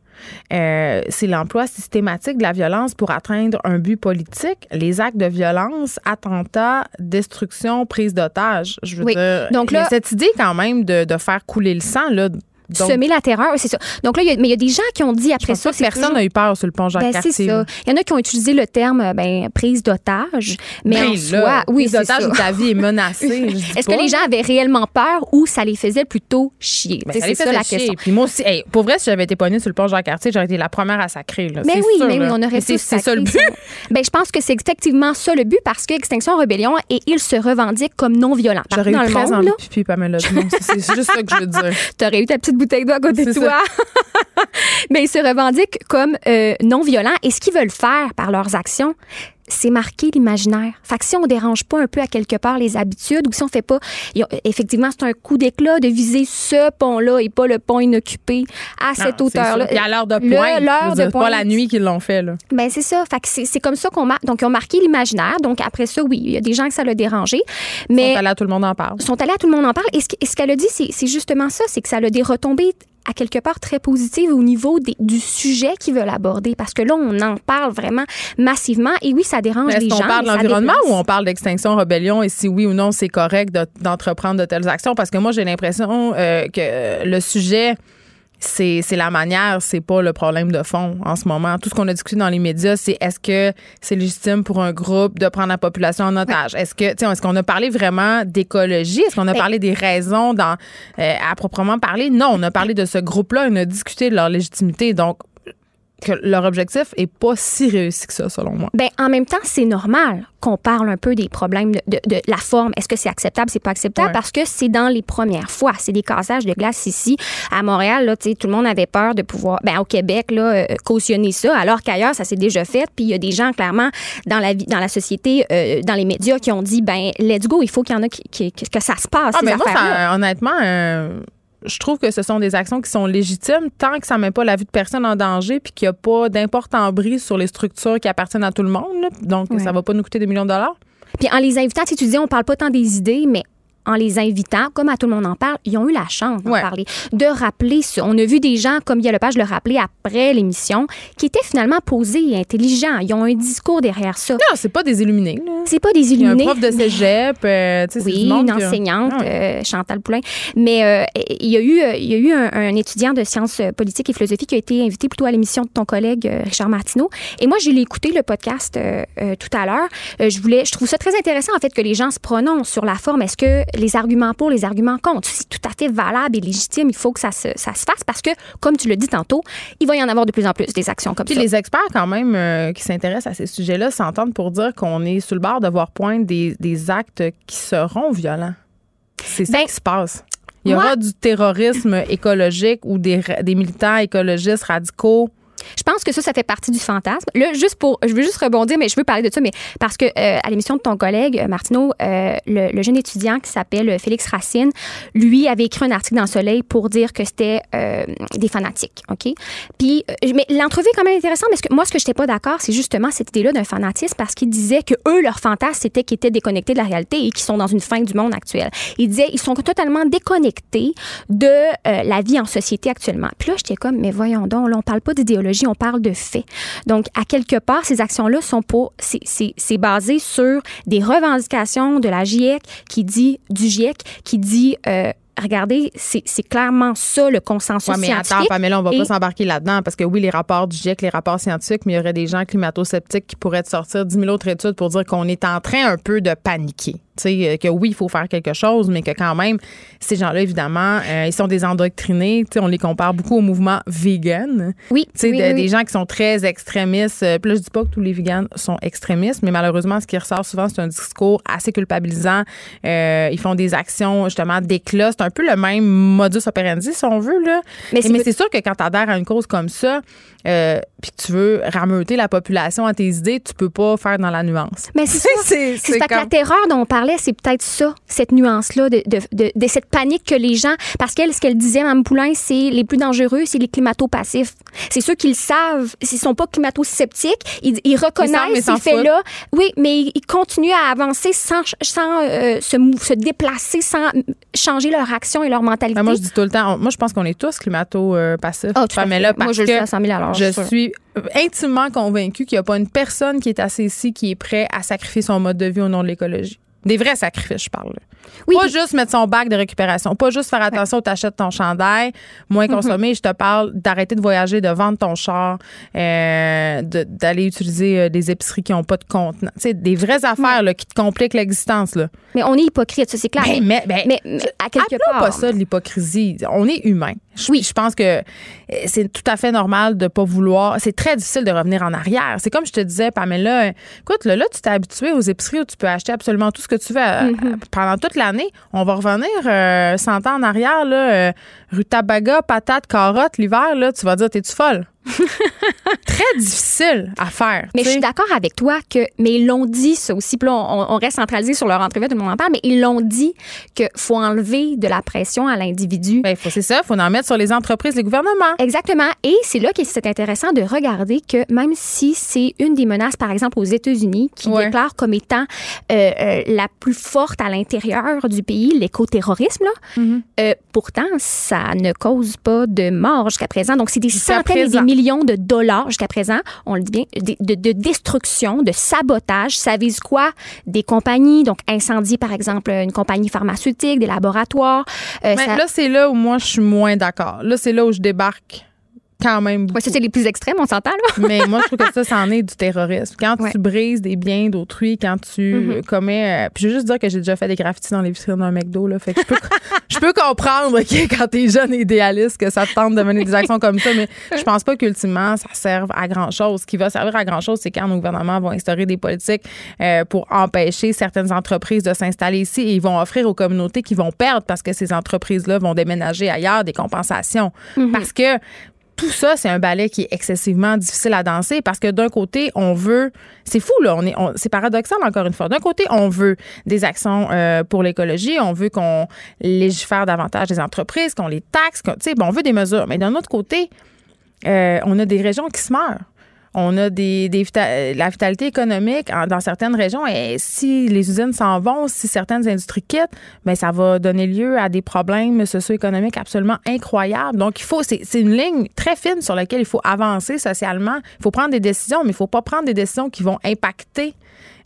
euh, c'est l'emploi systématique de la violence pour atteindre un but politique, les actes de violence, attentats, destruction, prise d'otages. Je veux Oui. dire, Donc il y a là- cette idée quand même de, de faire couler le sang là. Donc, Semer la terreur, oui, c'est ça. Donc là, il y a, mais il y a des gens qui ont dit après ça. que personne toujours- n'a eu peur sur le pont Jacques Ben, c'est Cartier. ça. Il y en a qui ont utilisé le terme euh, ben, prise d'otage. Mais en Ben soi, là, oui, prise c'est d'otage ça. où ta vie est menacée. Est-ce que les gens avaient réellement peur ou ça les faisait plutôt chier? Ben, ça c'est ça faisait la chier. question. Puis moi aussi, hey, pour vrai, si j'avais été pognée sur le pont Jacques-Cartier, j'aurais été la première à sacrer. Là. Mais C'est oui, sûr, mais oui, on aurait Mais c'est ça le but. Ben, je pense que c'est effectivement ça le but parce que Extinction Rebellion et ils se revendiquent comme non violents. J'aurais eu très envie de pipi, Pamela c'est juste ça que je veux dire. t'aurais eu ta petite bouteille d'eau à côté de toi. Mais ils se revendiquent comme euh, non violents et ce qu'ils veulent faire par leurs actions, c'est marquer l'imaginaire. Fait que si on dérange pas un peu à quelque part les habitudes ou si on fait pas, effectivement, c'est un coup d'éclat de viser ce pont-là et pas le pont inoccupé à cette Ah, c'est hauteur-là. Puis à l'heure de pointe. l'heure de Pas la nuit qu'ils l'ont fait. Là. Ben c'est ça. Fait que c'est comme ça qu'on marque. Donc ils ont marqué l'imaginaire. Donc après ça, oui, il y a des gens que ça l'a dérangé, mais Mais... Là, tout le monde en parle. sont allés à tout le monde en parle. Et ce, qu'elle a dit, c'est c'est justement ça, c'est que ça a des retombées à quelque part très positives au niveau des- du sujet qu'ils veulent aborder. Parce que là, on en parle vraiment massivement. Et oui, ça dérange les gens. parle de l'environnement ou on parle d'extinction, rébellion et si oui ou non c'est correct de- d'entreprendre de, telles actions? Parce que moi, j'ai l'impression euh, que le sujet, c'est c'est la manière, c'est pas le problème de fond en ce moment. Tout ce qu'on a discuté dans les médias, c'est est-ce que c'est légitime pour un groupe de prendre la population en otage? Est-ce que, est-ce qu'on a parlé vraiment d'écologie? Est-ce qu'on a Ben- parlé des raisons dans, euh, à proprement parler? Non, on a parlé de ce groupe-là, on a discuté de leur légitimité. Donc, que leur objectif est pas si réussi que ça, selon moi. Ben, en même temps, c'est normal qu'on parle un peu des problèmes de, de- de la forme. Est-ce que c'est acceptable, c'est pas acceptable? Ouais. Parce que c'est dans les premières fois. C'est des cassages de glace ici. À Montréal, là, tout le monde avait peur de pouvoir, ben, au Québec, là, euh, cautionner ça, alors qu'ailleurs, ça s'est déjà fait. Puis il y a des gens, clairement, dans la, vie, dans la société, euh, dans les médias, qui ont dit, ben, let's go, il faut qu'il y en a qui, qui- que ça se passe. Ah, ces mais moi, ça, honnêtement, euh, je trouve que ce sont des actions qui sont légitimes tant que ça ne met pas la vie de personne en danger puis qu'il n'y a pas d'important bris sur les structures qui appartiennent à tout le monde. là. Donc, Ouais. ça va pas nous coûter des millions de dollars. Puis en les invitant, tu disais, on parle pas tant des idées, mais en les invitant, comme à tout le monde en parle, ils ont eu la chance d'en Ouais. parler, de rappeler ça. On a vu des gens, comme Guy Lepage le rappelait après l'émission, qui étaient finalement posés et intelligents. Ils ont un discours derrière ça. Non, c'est pas des illuminés. C'est pas des Il y a un illuminés. prof de cégep, euh, Oui, du monde une a- enseignante, Ah euh, Chantal Poulain. Mais euh, il y a eu, euh, il y a eu un, un étudiant de sciences politiques et philosophie qui a été invité plutôt à l'émission de ton collègue Richard Martineau. Et moi, j'ai écouté le podcast tout à l'heure. Je voulais, je trouve ça très intéressant en fait que les gens se prononcent sur la forme. Est-ce que les arguments pour, les arguments contre, c'est tout à fait valable et légitime. Il faut que ça se, ça se fasse parce que, comme tu le dis tantôt, il va y en avoir de plus en plus des actions comme Puis ça. les experts, quand même, euh, qui s'intéressent à ces sujets-là, s'entendent pour dire qu'on est sur le bord de voir poindre des, des actes qui seront violents. C'est ça Ben, qui se passe. Il y moi- aura du terrorisme écologique ou des, des militants écologistes radicaux. Je pense que ça, ça fait partie du fantasme. Là, juste pour, je veux juste rebondir, mais je veux parler de ça, mais parce que euh, à l'émission de ton collègue euh, Martineau, euh, le, jeune étudiant qui s'appelle euh, Félix Racine, lui avait écrit un article dans le Soleil pour dire que c'était euh, des fanatiques, ok? Puis, euh, mais l'entrevue est quand même intéressante, parce que moi, ce que j'étais pas d'accord, c'est justement cette idée-là d'un fanatisme, parce qu'il disait que eux, leur fantasme, c'était qu'ils étaient déconnectés de la réalité et qu'ils sont dans une fin du monde actuel. Il disait, ils sont totalement déconnectés de la vie en société actuellement. Puis là, j'étais comme, mais voyons donc, là, on parle pas d'idéologie, on parle de faits. Donc, à quelque part, ces actions-là sont pas, c'est- basé sur des revendications de la GIEC qui dit, du GIEC qui dit, euh, regardez, c'est c'est clairement ça le consensus Ouais, mais scientifique. attends, Pamela, on va Et- pas s'embarquer là-dedans parce que oui, les rapports du GIEC, les rapports scientifiques, mais il y aurait des gens climato-sceptiques qui pourraient te sortir 10 000 autres études pour dire qu'on est en train un peu de paniquer. Euh, que oui, il faut faire quelque chose, mais que quand même, ces gens-là, évidemment, euh, ils sont des endoctrinés. On les compare beaucoup au mouvement vegan. Oui, oui, de- oui, des gens qui sont très extrémistes. Euh, Puis là, je dis pas que tous les vegans sont extrémistes, mais malheureusement, ce qui ressort souvent, c'est un discours assez culpabilisant. Euh, ils font des actions, justement, d'éclat. C'est un peu le même modus operandi, si on veut. Là. Mais Mais c'est- sûr que quand tu adhères à une cause comme ça, euh, puis tu veux rameuter la population à tes idées, tu peux pas faire dans la nuance. Mais c'est ça. C'est- que la comme- terreur dont on parlait, c'est peut-être ça, cette nuance-là, de, de, de, de cette panique que les gens. Parce qu'elle, ce qu'elle disait, Mme Poulain, c'est les plus dangereux, c'est les climato-passifs. C'est ceux qui le savent. S'ils sont pas climato-sceptiques, ils, ils mais reconnaissent s'en ces faits-là. Oui, mais ils continuent à avancer sans, euh, se, déplacer, sans changer leur action et leur mentalité. Ben, moi, je dis tout le temps, on- moi, je pense qu'on est tous climato-passifs. Ah, à Pamela, fait. Moi, je le que sais à 100 000 à l'heure, Je je suis intimement convaincue qu'il n'y a pas une personne qui est assez ici qui est prêt à sacrifier son mode de vie au nom de l'écologie. Des vrais sacrifices, je parle. Oui, pas juste mettre son bac de récupération, pas juste faire attention, t'achètes ton chandail, moins Mm-hmm. consommer. Je te parle d'arrêter de voyager, de vendre ton char, euh, de- d'aller utiliser euh, des épiceries qui n'ont pas de contenant. Tu sais, des vraies affaires là, qui te compliquent l'existence. là. Mais on est hypocrite, ça, c'est clair. Ben, mais- ben, mais, mais à quelque part. pas ça de l'hypocrisie. On est humain. Oui. Je pense que euh, c'est tout à fait normal de pas vouloir. C'est très difficile de revenir en arrière. C'est comme je te disais, Pamela. euh, Écoute, là, là tu t'es habitué aux épiceries où tu peux acheter absolument tout ce que tu veux euh, Mm-hmm. pendant toute l'année. On va revenir euh, 100 ans en arrière, là, euh, rue Tabaga, patates, carottes, l'hiver, là, tu vas dire, t'es-tu folle? très difficile à faire. Mais je suis d'accord avec toi que, mais ils l'ont dit ça aussi. Puis là, on, on reste centralisé sur leur entrevue, tout le monde en parle, mais ils l'ont dit qu'il faut enlever de la pression à l'individu. Ben, c'est ça, il faut en mettre sur les entreprises, les gouvernements. Exactement. Et c'est là que c'est intéressant de regarder que même si c'est une des menaces, par exemple, aux États-Unis, qui Ouais. déclare comme étant euh, euh, la plus forte à l'intérieur du pays, l'écoterrorisme, là, Mm-hmm. euh, pourtant, ça ne cause pas de mort jusqu'à présent. Donc, c'est des centaines et des présent. Millions de dollars jusqu'à présent, on le dit bien, de, de- de destruction, de sabotage. Ça vise quoi? Des compagnies, donc incendier, par exemple, une compagnie pharmaceutique, des laboratoires. Euh, Mais ça- là, c'est là où moi, je suis moins d'accord. Là, c'est là où je débarque quand même beaucoup. Ouais, ça, c'est les plus extrêmes, on s'entend, là? Mais moi, je trouve que ça, c'en est du terrorisme. Quand Ouais. tu brises des biens d'autrui, quand tu Mhm. commets... euh, puis je veux juste dire que j'ai déjà fait des graffitis dans les vitrines d'un McDo, là. Fait que je peux, je peux comprendre, OK, quand t'es jeune et idéaliste, que ça te tente de mener des actions comme ça, mais je pense pas qu'ultimement, ça serve à grand-chose. Ce qui va servir à grand-chose, c'est quand nos gouvernements vont instaurer des politiques euh, pour empêcher certaines entreprises de s'installer ici et ils vont offrir aux communautés qui vont perdre parce que ces entreprises-là vont déménager ailleurs des compensations. Parce que tout ça, c'est un ballet qui est excessivement difficile à danser parce que d'un côté, on veut, c'est fou là, on est, c'est paradoxal encore une fois. D'un côté, on veut des actions euh, pour l'écologie, on veut qu'on légifère davantage les entreprises, qu'on les taxe, qu'on- bon, on veut des mesures. Mais d'un autre côté, euh, on a des régions qui se meurent. On a des, des la vitalité économique dans certaines régions. Et si les usines s'en vont, si certaines industries quittent, ben ça va donner lieu à des problèmes socio-économiques absolument incroyables. Donc, il faut, c'est une ligne très fine sur laquelle il faut avancer socialement. Il faut prendre des décisions, mais il faut pas prendre des décisions qui vont impacter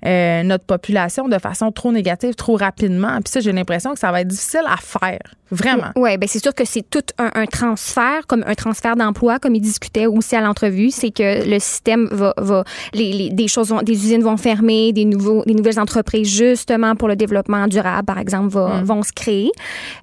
euh, notre population de façon trop négative, trop rapidement. Puis ça, j'ai l'impression que ça va être difficile à faire. Vraiment. Oui, ben c'est sûr que c'est tout un, un transfert, comme un transfert d'emploi, comme il discutait aussi à l'entrevue, c'est que le système va, va les, les- des choses, vont- des usines vont fermer, des nouveaux, des nouvelles entreprises justement pour le développement durable, par exemple, va- Mm. vont se créer.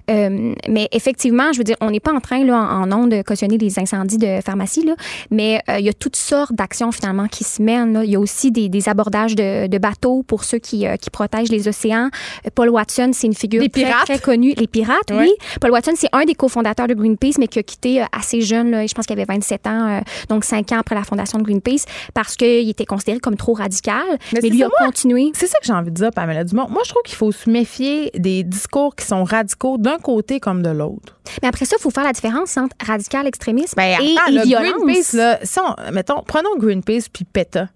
Euh, mais effectivement, je veux dire, on n'est pas en train là en, en ondes de cautionner les incendies de pharmacie là, mais euh, il y a toutes sortes d'actions finalement qui se mènent. là. Il y a aussi des, des abordages de, de bateaux pour ceux qui, euh, qui protègent les océans. Euh, Paul Watson, c'est une figure très, connue. Les pirates, Ouais. oui. Paul Watson, c'est un des cofondateurs de Greenpeace, mais qui a quitté euh, assez jeune, là, je pense qu'il avait 27 ans, donc 5 ans après la fondation de Greenpeace, parce qu'il était considéré comme trop radical. Mais lui a moi. continué. C'est ça que j'ai envie de dire, Pamela Dumont. Moi, je trouve qu'il faut se méfier des discours qui sont radicaux d'un côté comme de l'autre. Mais après ça, il faut faire la différence entre radical extrémisme Ben, et, attends, et là, violence. Greenpeace, là, si on- mettons, prenons Greenpeace puis PETA.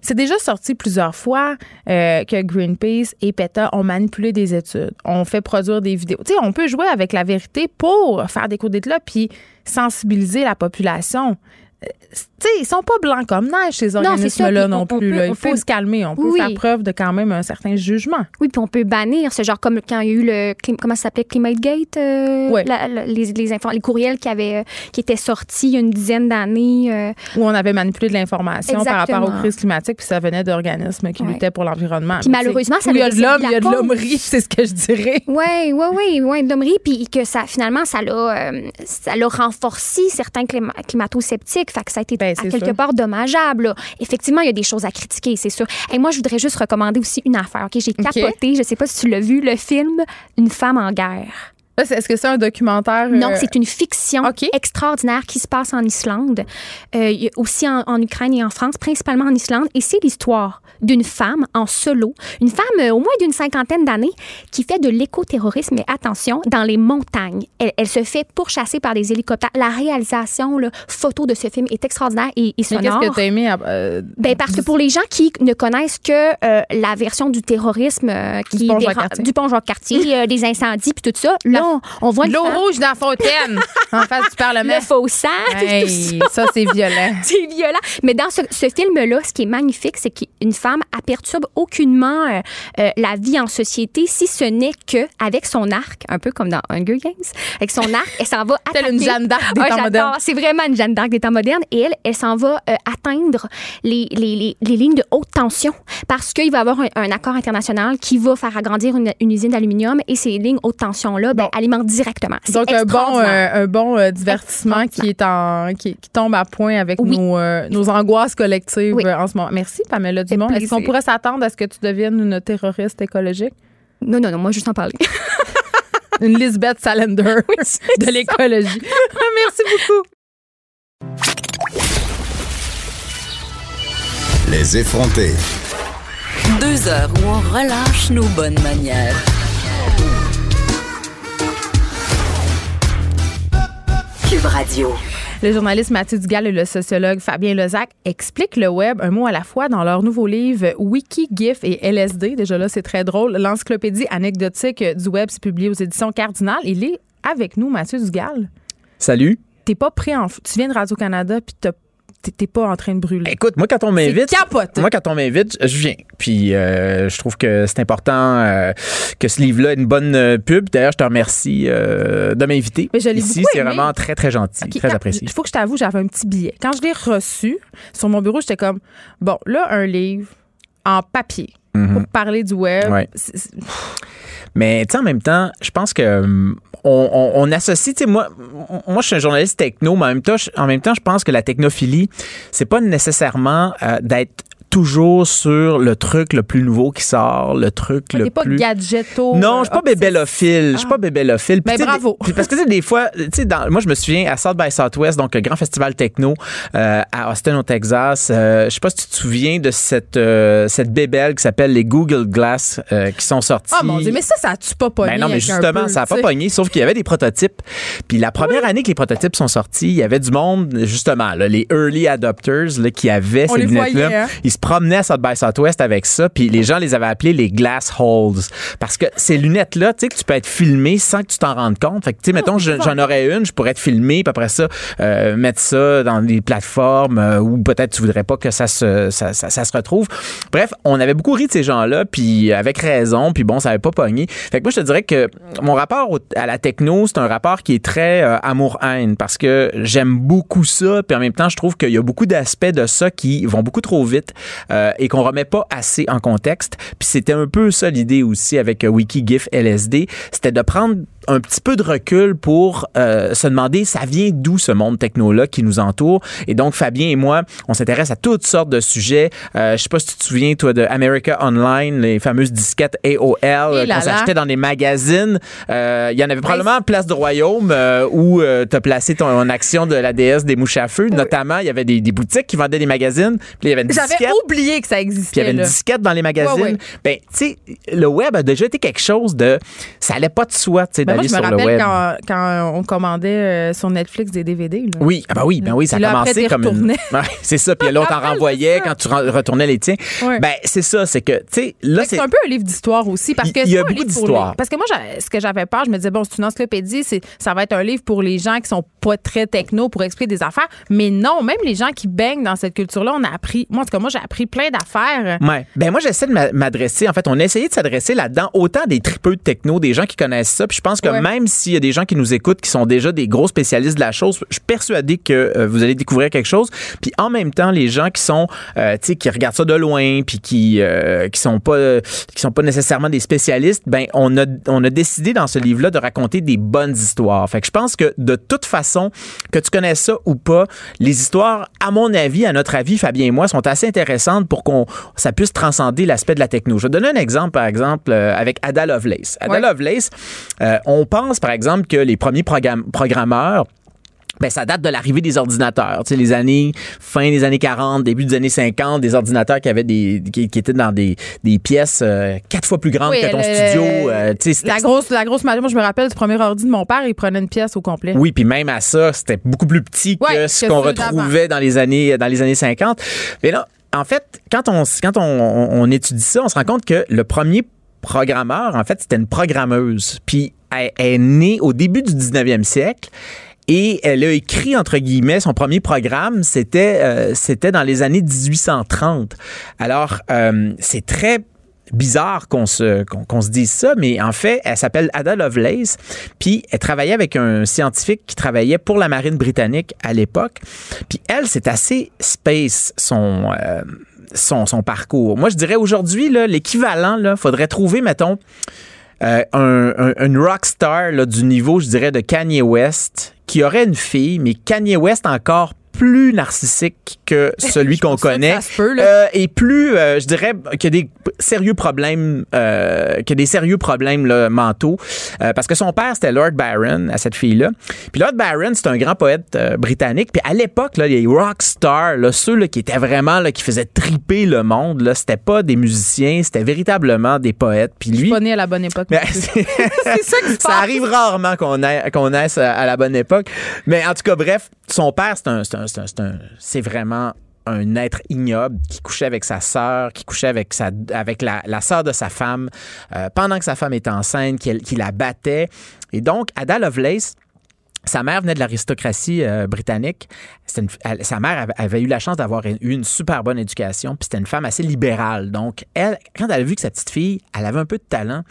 C'est déjà sorti plusieurs fois euh, que Greenpeace et PETA ont manipulé des études, ont fait produire des vidéos. Tu sais, on peut jouer avec la vérité pour faire des coups d'éclat puis sensibiliser la population. Sais, ils sont pas blancs comme neige, ces c'est organismes-là non on- on plus. peut- là. Il faut peut- se calmer. On peut Oui. faire preuve de quand même un certain jugement. Oui, puis on peut bannir ce genre comme quand il y a eu le comment ça s'appelait ClimateGate, euh, la- la- les, les, courriels qui avaient euh, qui étaient sortis il y a une dizaine d'années. euh, Où on avait manipulé de l'information par rapport aux crises climatiques, puis ça venait d'organismes qui Ouais. luttaient pour l'environnement. Puis malheureusement, ça il y a de l'homme, il y a de l'hommerie, c'est ce que je dirais. Oui, oui, oui, oui, d'hommerie, puis que ça, finalement, ça l'a, euh, renforcé certains clima- Fait que ça a été Ben, à quelque part dommageable. là. Effectivement, il y a des choses à critiquer, c'est sûr. Et moi, je voudrais juste recommander aussi une affaire. Ok, J'ai capoté, je sais pas si tu l'as vu, le film Une femme en guerre. Est-ce que c'est un documentaire? Non, euh, c'est une fiction extraordinaire qui se passe en Islande, euh, aussi en, en Ukraine et en France, principalement en Islande. Et c'est l'histoire d'une femme en solo, une femme euh, au moins d'une cinquantaine d'années qui fait de l'écoterrorisme, mais attention, dans les montagnes. Elle, elle se fait pourchasser par des hélicoptères. La réalisation, là, photo de ce film est extraordinaire et, et Mais qu'est-ce sonore. que t'as aimé? euh, Ben, parce que pour les gens qui ne connaissent que la version du terrorisme qui Du pont des- pont Jacques-Cartier, euh, des incendies puis tout ça, là, on, on voit L'eau rouge dans la fontaine, en face du Parlement. le faux Hey, ça. ça, c'est violent. C'est violent. Mais dans ce, ce film-là, ce qui est magnifique, c'est qu'une femme, perturbe aucunement euh, euh, la vie en société, si ce n'est que avec son arc, un peu comme dans Hunger Games, avec son arc, elle s'en va attaquer. Une Jeanne d'Arc des Ah, temps modernes. C'est vraiment une Jeanne d'Arc des temps modernes. Et elle, elle s'en va euh, atteindre les, les, les, les lignes de haute tension parce qu'il va y avoir un, un accord international qui va faire agrandir une, une usine d'aluminium et ces lignes haute tension-là ben, alimentent directement. C'est Donc, un bon, euh, un bon euh, divertissement qui est en qui, qui tombe à point avec Oui. nos, euh, nos angoisses collectives Oui. en ce moment. Merci, Pamela Dumont. Est-ce qu'on pourrait s'attendre à ce que tu deviennes une terroriste écologique? Non, non, non, moi, juste en parler. Une Lisbeth Salander de l'écologie. Merci beaucoup. Les effrontés. Deux heures où on relâche nos bonnes manières. Cube Radio. Le journaliste Mathieu Dugal et le sociologue Fabien Lezac expliquent le web un mot à la fois dans leur nouveau livre Wiki, GIF et LSD. Déjà là, c'est très drôle. L'encyclopédie anecdotique du web, c'est publié aux éditions Cardinal. Il est avec nous, Mathieu Dugal. Salut. T'es pas prêt en... Tu viens de Radio-Canada puis t'as- t'es pas en train de brûler. Écoute, moi, quand on m'invite. Moi, quand on m'invite, je viens. Puis, euh, je trouve que c'est important euh, que ce livre-là ait une bonne euh, pub. D'ailleurs, je te remercie euh, de m'inviter. Mais je Ici, c'est vraiment très, très gentil, très apprécié. Il faut que je t'avoue, j'avais un petit billet. Quand je l'ai reçu sur mon bureau, j'étais comme bon, là un livre en papier pour parler du web. Ouais. Mais tu sais, en même temps, je pense que on, on- on associe, tu sais, moi, moi, je suis un journaliste techno, mais en même temps, je, en même temps, je pense que la technophilie, c'est pas nécessairement euh, d'être toujours sur le truc le plus nouveau qui sort, le truc le pas plus gadgeto. Non, euh, je suis pas obsessif. bébélophile. Je suis pas bébélophile. Puis, Ben, bravo. des- parce que des fois, tu sais, moi, je me souviens à South by Southwest, donc le grand festival techno euh, à Austin, au Texas. euh, je sais pas si tu te souviens de cette, euh, cette bébelle qui s'appelle les Google Glass euh, qui sont sortis. Oh mon Dieu, mais ça, ça a-tu pas pogné? Ben non, mais justement, peu, ça n'a tu pas pogné, sauf qu'il y avait des prototypes. Puis la première année que les prototypes sont sortis, il y avait du monde, justement, là, les early adopters là, qui avaient On ces voyait, hein? Ils se promenaient à South by Southwest avec ça, puis les gens les avaient appelés les glass holes. Parce que ces lunettes-là, tu sais, que tu peux être filmé sans que tu t'en rendes compte. Fait que, tu sais, mettons, je- j'en aurais une, je pourrais être filmé, puis après ça, euh, mettre ça dans des plateformes euh, où peut-être tu voudrais pas que ça se, ça, ça- ça se retrouve. Bref, on avait beaucoup ri de ces gens-là, puis avec raison, puis bon, ça avait pas pogné. Fait que moi, je te dirais que mon rapport au- à la techno, c'est un rapport qui est très euh, amour-haine parce que j'aime beaucoup ça, puis en même temps, je trouve qu'il y a beaucoup d'aspects de ça qui vont beaucoup trop vite euh, et qu'on remet pas assez en contexte. Puis c'était un peu ça l'idée aussi avec euh, WikiGIF LSD, c'était de prendre un petit peu de recul pour euh, se demander ça vient d'où ce monde techno-là qui nous entoure? Et donc, Fabien et moi, on s'intéresse à toutes sortes de sujets. Euh, je sais pas si tu te souviens, toi, de America Online, les fameuses disquettes AOL là qu'on s'achetait dans des magazines. Euh, Il y en avait probablement Place du Royaume euh, où tu as placé ton action de la déesse des mouches à feu. Notamment, il y avait des, des boutiques qui vendaient des magazines. Puis il y avait une J'avais disquette. oublié que ça Puis il y existait. avait une là. disquette dans les magazines. Ouais, ouais. Ben, tu sais, le web a déjà été quelque chose de. Ça allait pas de soi, tu sais, Moi, je me rappelle quand, quand on commandait euh, sur Netflix des DVD. là. Oui, ah ben oui, ben oui, ça a là, après, commencé comme une... c'est ça, puis l'autre en renvoyait quand tu retournais les tiens. Ouais. Ben c'est ça, c'est que tu sais là que c'est un peu un livre d'histoire aussi. Parce que Il y a beaucoup d'histoire. Parce que moi, ce que j'avais peur, je me disais, bon, c'est une encyclopédie, c'est, ça va être un livre pour les gens qui sont pas très techno pour expliquer des affaires. Mais non, même les gens qui baignent dans cette culture-là, on a appris. Moi, en tout cas, moi, j'ai appris plein d'affaires. Ouais. Ben moi j'essaie de m'a- m'adresser en fait, on a essayé de s'adresser là-dedans autant des tripeux de techno, des gens qui connaissent ça, puis je pense que Ouais. même s'il y a des gens qui nous écoutent qui sont déjà des gros spécialistes de la chose, je suis persuadé que euh, vous allez découvrir quelque chose. Puis en même temps, les gens qui sont euh, tu sais qui regardent ça de loin puis qui euh, qui sont pas qui sont pas nécessairement des spécialistes, ben on a on a décidé dans ce livre-là de raconter des bonnes histoires. Fait que je pense que de toute façon que tu connais ça ou pas, les histoires, à mon avis, à notre avis, Fabien et moi, sont assez intéressantes pour qu'on ça puisse transcender l'aspect de la techno. Je vais donner un exemple, par exemple, euh, avec Ada Lovelace. Ada Ouais. Lovelace, euh, on pense, par exemple, que les premiers programme- programmeurs ben, ça date de l'arrivée des ordinateurs. Tu sais, les années, fin des années 40, début des années 50, des ordinateurs qui avaient des, qui, qui étaient dans des, des pièces euh, quatre fois plus grandes Oui, que ton le- studio. euh, tu sais, c'était- La grosse, la grosse moi, je me rappelle du premier ordi de mon père, il prenait une pièce au complet. Oui, puis même à ça, c'était beaucoup plus petit Ouais, que ce qu'on retrouvait dans les années dans les années 50. Mais là, en fait, quand on quand on, on- on étudie ça, on se rend compte que le premier programmeur, en fait, c'était une programmeuse. Puis est née au début du 19e siècle. Et elle a écrit, entre guillemets, son premier programme, c'était euh, dans les années 1830. Alors, euh, c'est très bizarre qu'on se, se dise ça, mais en fait, elle s'appelle Ada Lovelace, puis elle travaillait avec un scientifique qui travaillait pour la marine britannique à l'époque. Puis elle, c'est assez space, son... euh, son, parcours. Moi, je dirais aujourd'hui, l'équivalent, il faudrait trouver, mettons, euh, un, un, une rock star là, du niveau, je dirais, de Kanye West, qui aurait une fille, mais Kanye West encore plus narcissique que celui qu'on connaît ça se peut, là. euh, et plus euh, je dirais qu'il y a des sérieux problèmes euh, qu'il y a des sérieux problèmes là, mentaux Euh, parce que son père c'était Lord Byron à cette fille là puis Lord Byron c'est un grand poète euh, britannique puis à l'époque là les rock stars là, ceux là, qui étaient vraiment là, qui faisaient triper le monde là c'était pas des musiciens c'était véritablement des poètes puis Je suis lui pas née à la bonne époque. mais c'est- ça ça arrive rarement qu'on qu'on naisse à la bonne époque. Mais en tout cas, bref, son père, c'est un, c'est un- c'est vraiment un être ignoble qui couchait avec sa sœur, qui couchait avec, la, sœur de sa femme euh, pendant que sa femme était enceinte, qui, la battait. Et donc, Ada Lovelace, sa mère venait de l'aristocratie euh, britannique. Sa mère avait, avait eu la chance d'avoir eu une super bonne éducation, puis c'était une femme assez libérale. Donc, elle, quand elle a vu que sa petite fille, elle avait un peu de talent,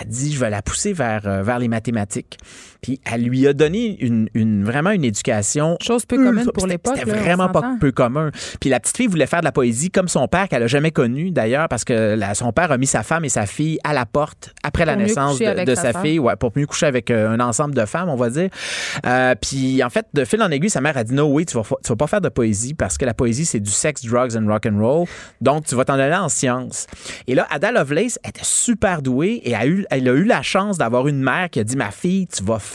elle dit, je vais la pousser vers, euh, vers les mathématiques. Puis elle lui a donné une, une- vraiment une éducation Chose peu commune pour l'époque. C'était vraiment pas peu commun. Puis la petite fille voulait faire de la poésie comme son père, qu'elle a jamais connu d'ailleurs, parce que la- son père a mis sa femme et sa fille à la porte après la Pour naissance de, sa fille, ouais, pour mieux coucher avec euh, un ensemble de femmes, on va dire. Euh, puis en fait, de fil en aiguille, sa mère a dit no, oui, tu vas, tu vas pas faire de poésie parce que la poésie c'est du sex, drugs and rock and roll. Donc tu vas t'en aller en sciences. Et là, Ada Lovelace était super douée et a eu, elle a eu la chance d'avoir une mère qui a dit ma fille, tu vas faire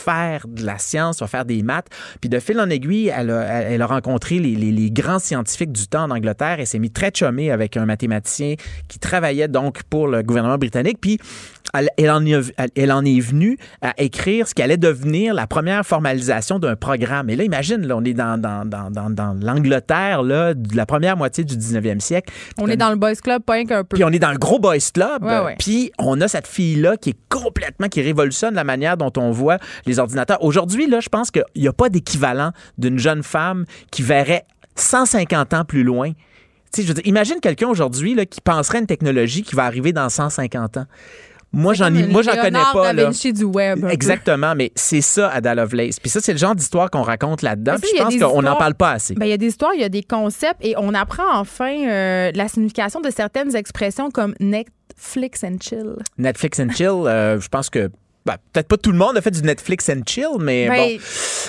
de la science, vas faire des maths. Puis de fil en aiguille, elle a, elle- a rencontré les, les- les grands scientifiques du temps en Angleterre et s'est mis très chumée avec un mathématicien qui travaillait donc pour le gouvernement britannique. Puis elle, elle en, est, elle- elle en est venue à écrire ce qui allait devenir la première formalisation d'un programme. Et là, imagine, là, on est dans, dans, dans, dans, dans l'Angleterre là, de la première moitié du 19e siècle. On est dans le boys club, pas qu'un peu. Puis on est dans le gros boys club. Ouais, ouais. Puis on a cette fille-là qui est complètement, qui révolutionne la manière dont on voit les ordinateurs. Aujourd'hui, là, je pense qu'il n'y a pas d'équivalent d'une jeune femme qui verrait 150 ans plus loin. Tu sais, je veux dire, imagine quelqu'un aujourd'hui là, qui penserait à une technologie qui va arriver dans 150 ans. Moi, j'en ai, moi, j'en connais pas. da Là. Vinci du web. Exactement, mais c'est ça, Ada Lovelace. Puis ça, c'est le genre d'histoire qu'on raconte là-dedans. Puis je pense qu'on n'en parle pas assez. Ben, il y a des histoires, il y a des concepts et on apprend enfin euh, la signification de certaines expressions comme Netflix and chill. Netflix and chill, euh, je pense que ben, peut-être pas tout le monde a fait du Netflix and chill, mais Ben, bon.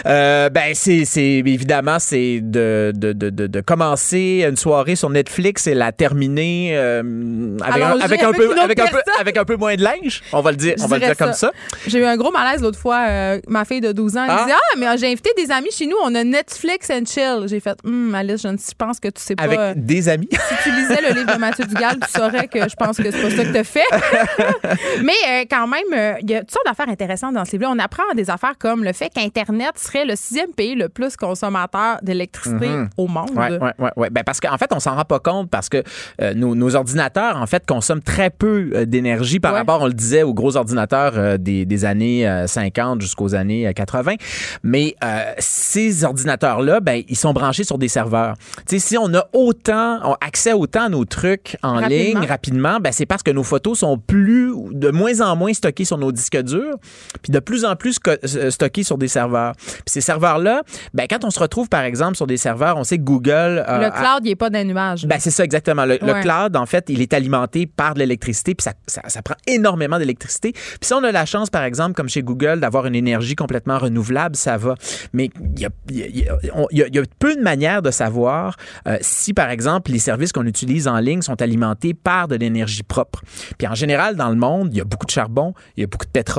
Euh, ben, c'est, évidemment, c'est de, de, de, de, commencer une soirée sur Netflix et la terminer euh, avec, un, avec, un peu, avec, un peu, avec un peu moins de linge. On va le dire, Je on va le dire comme ça. J'ai eu un gros malaise l'autre fois. euh, ma fille de 12 ans, elle Ah. disait Ah, mais j'ai invité des amis chez nous, on a Netflix and chill. J'ai fait Hum, Alice, je, ne- pense que tu sais pas. Avec euh, des amis? si tu lisais le livre de Mathieu Dugal, tu saurais que je pense que c'est pas ça que tu fait. Mais quand même, il y a toutes sortes d'affaires intéressantes dans ce livre-là. On apprend des affaires comme le fait qu'Internet serait le sixième pays le plus consommateur d'électricité au monde. Ouais, ouais, ouais, ouais. Ben parce qu'en fait, on s'en rend pas compte parce que euh, nos, nos ordinateurs, en fait, consomment très peu euh, d'énergie par Ouais. rapport, on le disait, aux gros ordinateurs euh, des, des années euh, 50 jusqu'aux années euh, 80. Mais ces ordinateurs-là, ben, ils sont branchés sur des serveurs. Tu sais, si on a autant, on accès autant à nos trucs en Rapidement. ligne rapidement, ben, c'est parce que nos photos sont plus, de moins en moins stockées sur nos disques puis de plus en plus euh, stockés sur des serveurs. Puis ces serveurs-là, ben, quand on se retrouve, par exemple, sur des serveurs, on sait que Google... Euh, le cloud, il n'est pas dans les nuages. Ben, c'est ça, exactement. Le, cloud, en fait, il est alimenté par de l'électricité, puis ça, ça, prend énormément d'électricité. Puis si on a la chance, par exemple, comme chez Google, d'avoir une énergie complètement renouvelable, ça va. Mais il y a, y a, peu de manières de savoir euh, si, par exemple, les services qu'on utilise en ligne sont alimentés par de l'énergie propre. Puis en général, dans le monde, il y a beaucoup de charbon, il y a beaucoup de pétrole,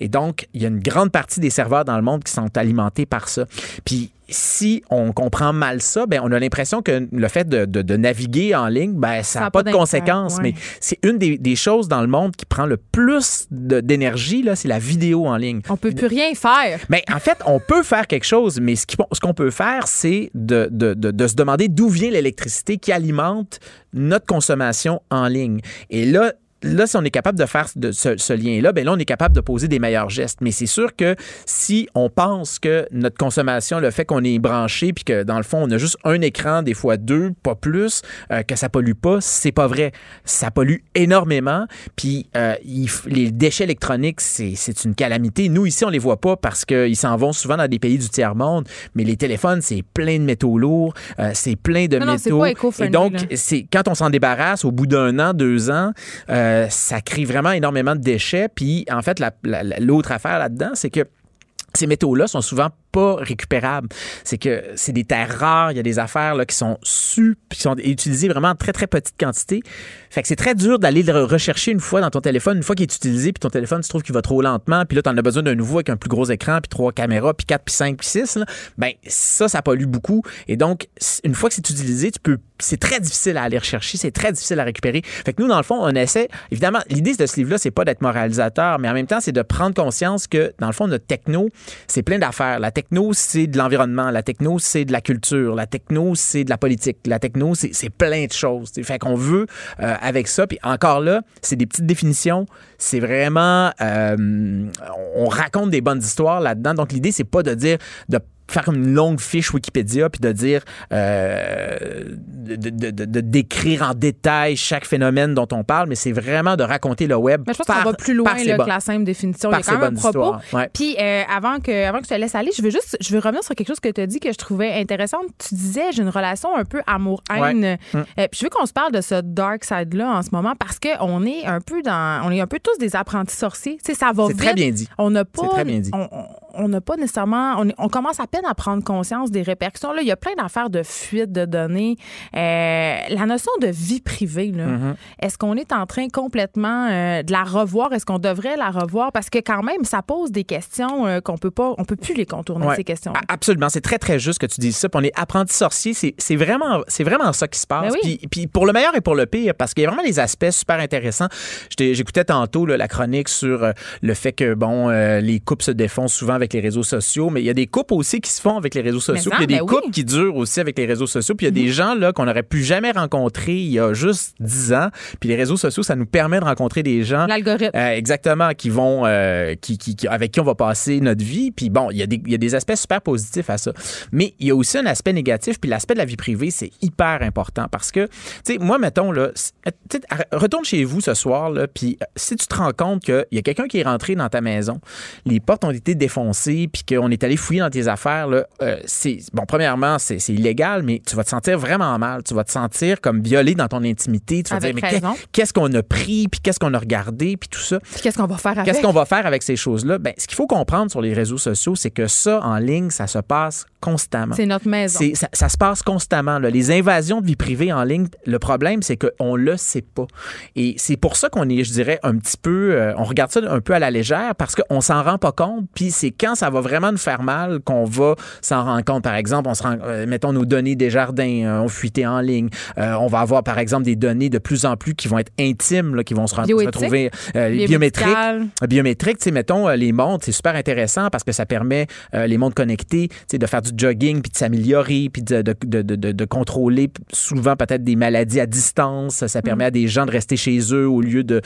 et donc il y a une grande partie des serveurs dans le monde qui sont alimentés par ça. Puis si on comprend mal ça, ben on a l'impression que le fait de, naviguer en ligne, ben ça n'a pas, de conséquences. Mais c'est une des, choses dans le monde qui prend le plus d'énergie, là, c'est la vidéo en ligne. On peut plus rien faire. Mais en fait, on peut faire quelque chose, mais ce qu'on peut faire, c'est de, de se demander d'où vient l'électricité qui alimente notre consommation en ligne. Et là, là, si on est capable de faire de ce, lien-là, ben là, on est capable de poser des meilleurs gestes. Mais c'est sûr que si on pense que notre consommation, le fait qu'on est branché, puis que dans le fond, on a juste un écran, des fois deux, pas plus, euh, que ça pollue pas, c'est pas vrai. Ça pollue énormément. Puis euh, les déchets électroniques, c'est une calamité. Nous, ici, on les voit pas parce qu'ils s'en vont souvent dans des pays du tiers-monde. Mais les téléphones, c'est plein de métaux lourds, euh, c'est plein de métaux. et donc, c'est quand on s'en débarrasse au bout d'un an, deux ans, euh, ça crée vraiment énormément de déchets. Puis, en fait, l'autre affaire là-dedans, c'est que ces métaux-là sont souvent pas récupérable. C'est que c'est des terres rares, il y a des affaires qui sont su, qui sont utilisées vraiment en très, très petite quantité. Fait que c'est très dur d'aller le rechercher une fois dans ton téléphone, une fois qu'il est utilisé, puis ton téléphone, tu trouves qu'il va trop lentement, puis là, tu en as besoin d'un nouveau avec un plus gros écran, puis trois caméras, puis quatre, puis cinq, puis six. Ben, ça, ça pollue beaucoup. Et donc, une fois que c'est utilisé, tu peux c'est très difficile à aller rechercher, c'est très difficile à récupérer. Fait que nous, dans le fond, on essaie. Évidemment, l'idée de ce livre-là, c'est pas d'être moralisateur, mais en même temps, c'est de prendre conscience que, dans le fond, notre techno, c'est plein d'affaires. La techno, c'est de l'environnement. La techno, c'est de la culture. La techno, c'est de la politique. La techno, c'est plein de choses. Fait qu'on veut, euh, avec ça, puis encore là, c'est des petites définitions. C'est vraiment... Euh, on raconte des bonnes histoires là-dedans. Donc, l'idée, c'est pas de dire... de faire une longue fiche Wikipédia puis de dire euh, de, décrire en détail chaque phénomène dont on parle, mais c'est vraiment de raconter le web. Mais je pense qu'on va plus loin que la simple définition. Il y a quand même un propos. Puis euh, avant que avant que je te laisse aller, je veux juste je veux revenir sur quelque chose que tu as dit que je trouvais intéressant. Tu disais j'ai une relation un peu amour-haine. Euh, puis je veux qu'on se parle de ce dark side là en ce moment parce que on est un peu dans on est un peu tous des apprentis sorciers. Tu sais ça va vite. C'est très bien dit. On n'a pas très bien dit. On n'a pas nécessairement on, on commence à peine à prendre conscience des répercussions. Là, il y a plein d'affaires de fuite de données. Euh, la notion de vie privée, mm-hmm. est-ce qu'on est en train complètement euh, de la revoir? Est-ce qu'on devrait la revoir? Parce que quand même, ça pose des questions euh, qu'on peut pas, on peut plus les contourner, ces questions. Absolument. C'est très, très juste que tu dises ça. on est apprenti sorcier. C'est vraiment, vraiment ça qui se passe. Ben puis, pour le meilleur et pour le pire, parce qu'il y a vraiment des aspects super intéressants. J'écoutais tantôt la chronique sur le fait que, bon, les couples se défont souvent avec les réseaux sociaux, mais il y a des couples aussi qui se font avec les réseaux sociaux. il y a des ben couples qui durent aussi avec les réseaux sociaux. Puis il y a des mhm. gens là qu'on n'aurait pu jamais rencontrer il y a juste 10 ans. Puis les réseaux sociaux, ça nous permet de rencontrer des gens. L'algorithme. Euh, exactement, qui vont, euh, qui, qui, avec qui on va passer notre vie. Puis bon, il y, a des, il y a des aspects super positifs à ça. Mais il y a aussi un aspect négatif. Puis l'aspect de la vie privée, c'est hyper important parce que, tu sais, moi, mettons, là, retourne chez vous ce soir, là, puis euh, si tu te rends compte qu'il y a quelqu'un qui est rentré dans ta maison, les portes ont été défoncées, puis qu'on est allé fouiller dans tes affaires, là, euh, c'est bon, premièrement, c'est illégal, mais tu vas te sentir vraiment mal. Tu vas te sentir comme violé dans ton intimité. Tu vas dire, mais qu'est-ce qu'on a pris, puis qu'est-ce qu'on a regardé, puis tout ça. Qu'est-ce qu'on va faire avec? Qu'est-ce qu'on va faire avec ces choses-là? Ben, ce qu'il faut comprendre sur les réseaux sociaux, c'est que ça, en ligne, ça se passe constamment. C'est notre maison. Ça, ça, se passe constamment. Là. Les invasions de vie privée en ligne, le problème, c'est qu'on le sait pas. Et c'est pour ça qu'on est, je dirais, un petit peu, euh, on regarde ça un peu à la légère parce qu'on s'en rend pas compte. Puis c'est quand ça va vraiment nous faire mal qu'on va s'en rendre compte. Par exemple, on se rend, euh, mettons nos données des jardins euh, ont fuité en ligne. on va avoir, par exemple, des données de plus en plus qui vont être intimes, là, qui vont se, retrouver biométriques. Biométriques, mettons, les montres, c'est super intéressant parce que ça permet les montres connectées, de faire du jogging, puis de s'améliorer, puis de, de, de, de, contrôler souvent peut-être des maladies à distance. Ça permet à des gens de rester chez eux au lieu de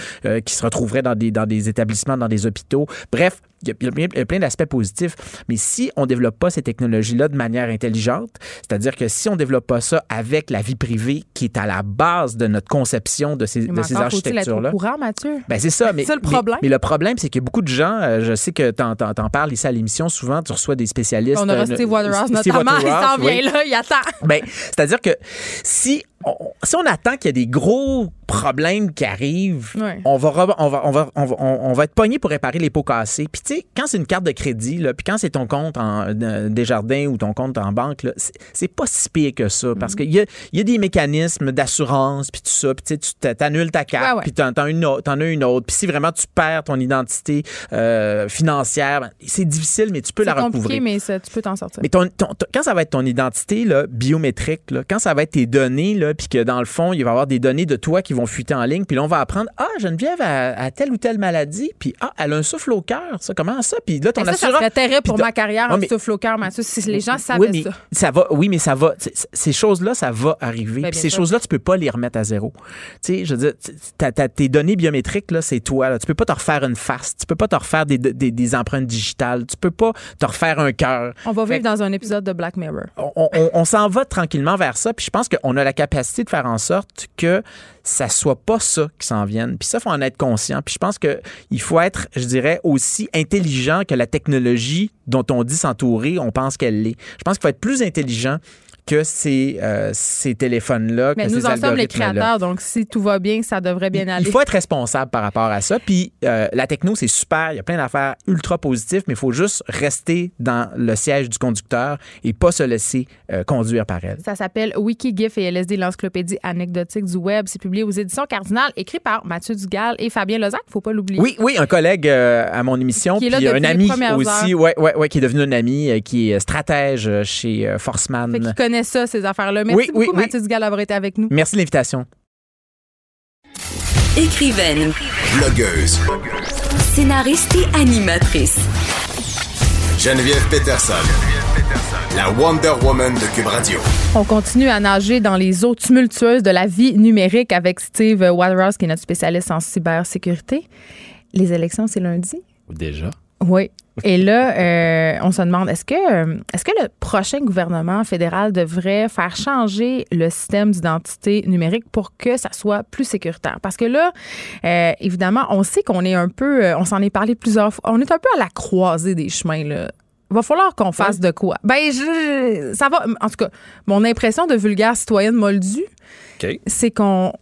qui se retrouveraient dans des, dans des établissements, dans des hôpitaux. Bref, il y a, il y a plein d'aspects positifs. Mais si on développe pas ces technologies-là de manière intelligente, c'est-à-dire que si on développe pas ça avec la vie privée qui est à la base de notre conception de ces, Mais de ces architectures-là. courant, Mathieu? Ben c'est ça, mais, ça le problème. Mais, le problème, c'est que beaucoup de gens, euh, je sais que t'en, t'en, t'en parles ici à l'émission, souvent, tu reçois des spécialistes. On aura euh, Steve Waterhouse Steve notamment. Il s'en vient oui. là, il attend. Ben, c'est-à-dire que si on, si on attend qu'il y ait des gros problèmes qui Ouais. on, va, on, va, on, va, on, va, on- va être pogné pour réparer les pots cassés. Puis tu sais, quand c'est une carte de crédit, là, puis quand c'est ton compte en euh, Desjardins ou ton compte en banque, c'est, pas si pire que ça. Mm-hmm. Parce qu'il y a, il y a des mécanismes d'assurance, puis tout ça. Puis tu sais, tu t'a- t'annules ta carte, Ouais, ouais. puis t'en, t'en, une autre- t'en as une autre. Puis si vraiment tu perds ton identité euh, financière, ben, c'est difficile, mais tu peux la C'est compliqué, recouvrir. mais ça, tu peux t'en sortir. Mais ton, ton- ton- quand ça va être ton identité là, biométrique, là, quand ça va être tes données, là, puis que dans le fond, il va y avoir des données de toi qui vont fuiter en ligne, puis là, on va apprendre Ah, Geneviève a, a telle ou telle maladie, puis Ah, elle a un souffle au cœur. Ça, comment ça? Puis là, ton Mais ça, ça assureur- serait pour ma carrière Ouais, mais- souffle au cœur, Mathieu, si les gens savaient oui, mais ça. ça va, oui, mais ça va. Ces choses-là, ça va arriver. Ben, Puis ces choses-là, tu peux pas les remettre à zéro. Tu sais, je veux dire, t- tes données biométriques, là, c'est toi. Là. Tu peux pas te refaire une face. Tu peux pas te refaire des, des, des empreintes digitales. Tu peux pas te refaire un cœur. On va Fait vivre dans un épisode de Black Mirror. on, on- on s'en va tranquillement vers ça. Puis je pense qu'on a la capacité de faire en sorte que ça soit pas ça qui s'en vienne. Puis ça, faut en être conscient. Puis je pense que il faut être, je dirais, aussi intelligent que la technologie dont on dit s'entourer, on pense qu'elle l'est. Je pense qu'il faut être plus intelligent que ces, euh, ces téléphones-là, Mais que nous ces en sommes les créateurs, donc si tout va bien, ça devrait bien aller. Il faut être responsable par rapport à ça. Puis euh, la techno, c'est super. Il y a plein d'affaires ultra positives, mais il faut juste rester dans le siège du conducteur et pas se laisser euh, conduire par elle. Ça s'appelle Wikigif et LSD, l'encyclopédie anecdotique du web. C'est publié aux éditions Cardinal, écrit par Mathieu Dugal et Fabien Lozac, faut pas l'oublier. Oui, oui, un collègue à mon émission, Qui est là puis un ami aussi, ouais, ouais, ouais, qui est devenu un ami, qui est stratège chez Forceman. Fait ça, ces affaires-là. Merci Oui, oui, beaucoup, oui. Mathieu Dugal, d'avoir été avec nous. Merci de l'invitation. Écrivaine, Blogueuse. scénariste et animatrice. Geneviève Peterson. La Wonder Woman de Cube Radio. On continue à nager dans les eaux tumultueuses de la vie numérique avec Steve Waterhouse, qui est notre spécialiste en cybersécurité. Les élections, c'est lundi? Déjà. Oui. Et là, euh, on se demande, est-ce que, euh, est-ce que le prochain gouvernement fédéral devrait faire changer le système d'identité numérique pour que ça soit plus sécuritaire? Parce que là, euh, évidemment, on sait qu'on est un peu, euh, on s'en est parlé plusieurs fois, on est un peu à la croisée des chemins, là. Il va falloir qu'on fasse de quoi? Ben, je, ça va. En tout cas, mon impression de vulgaire citoyenne moldue, c'est qu'on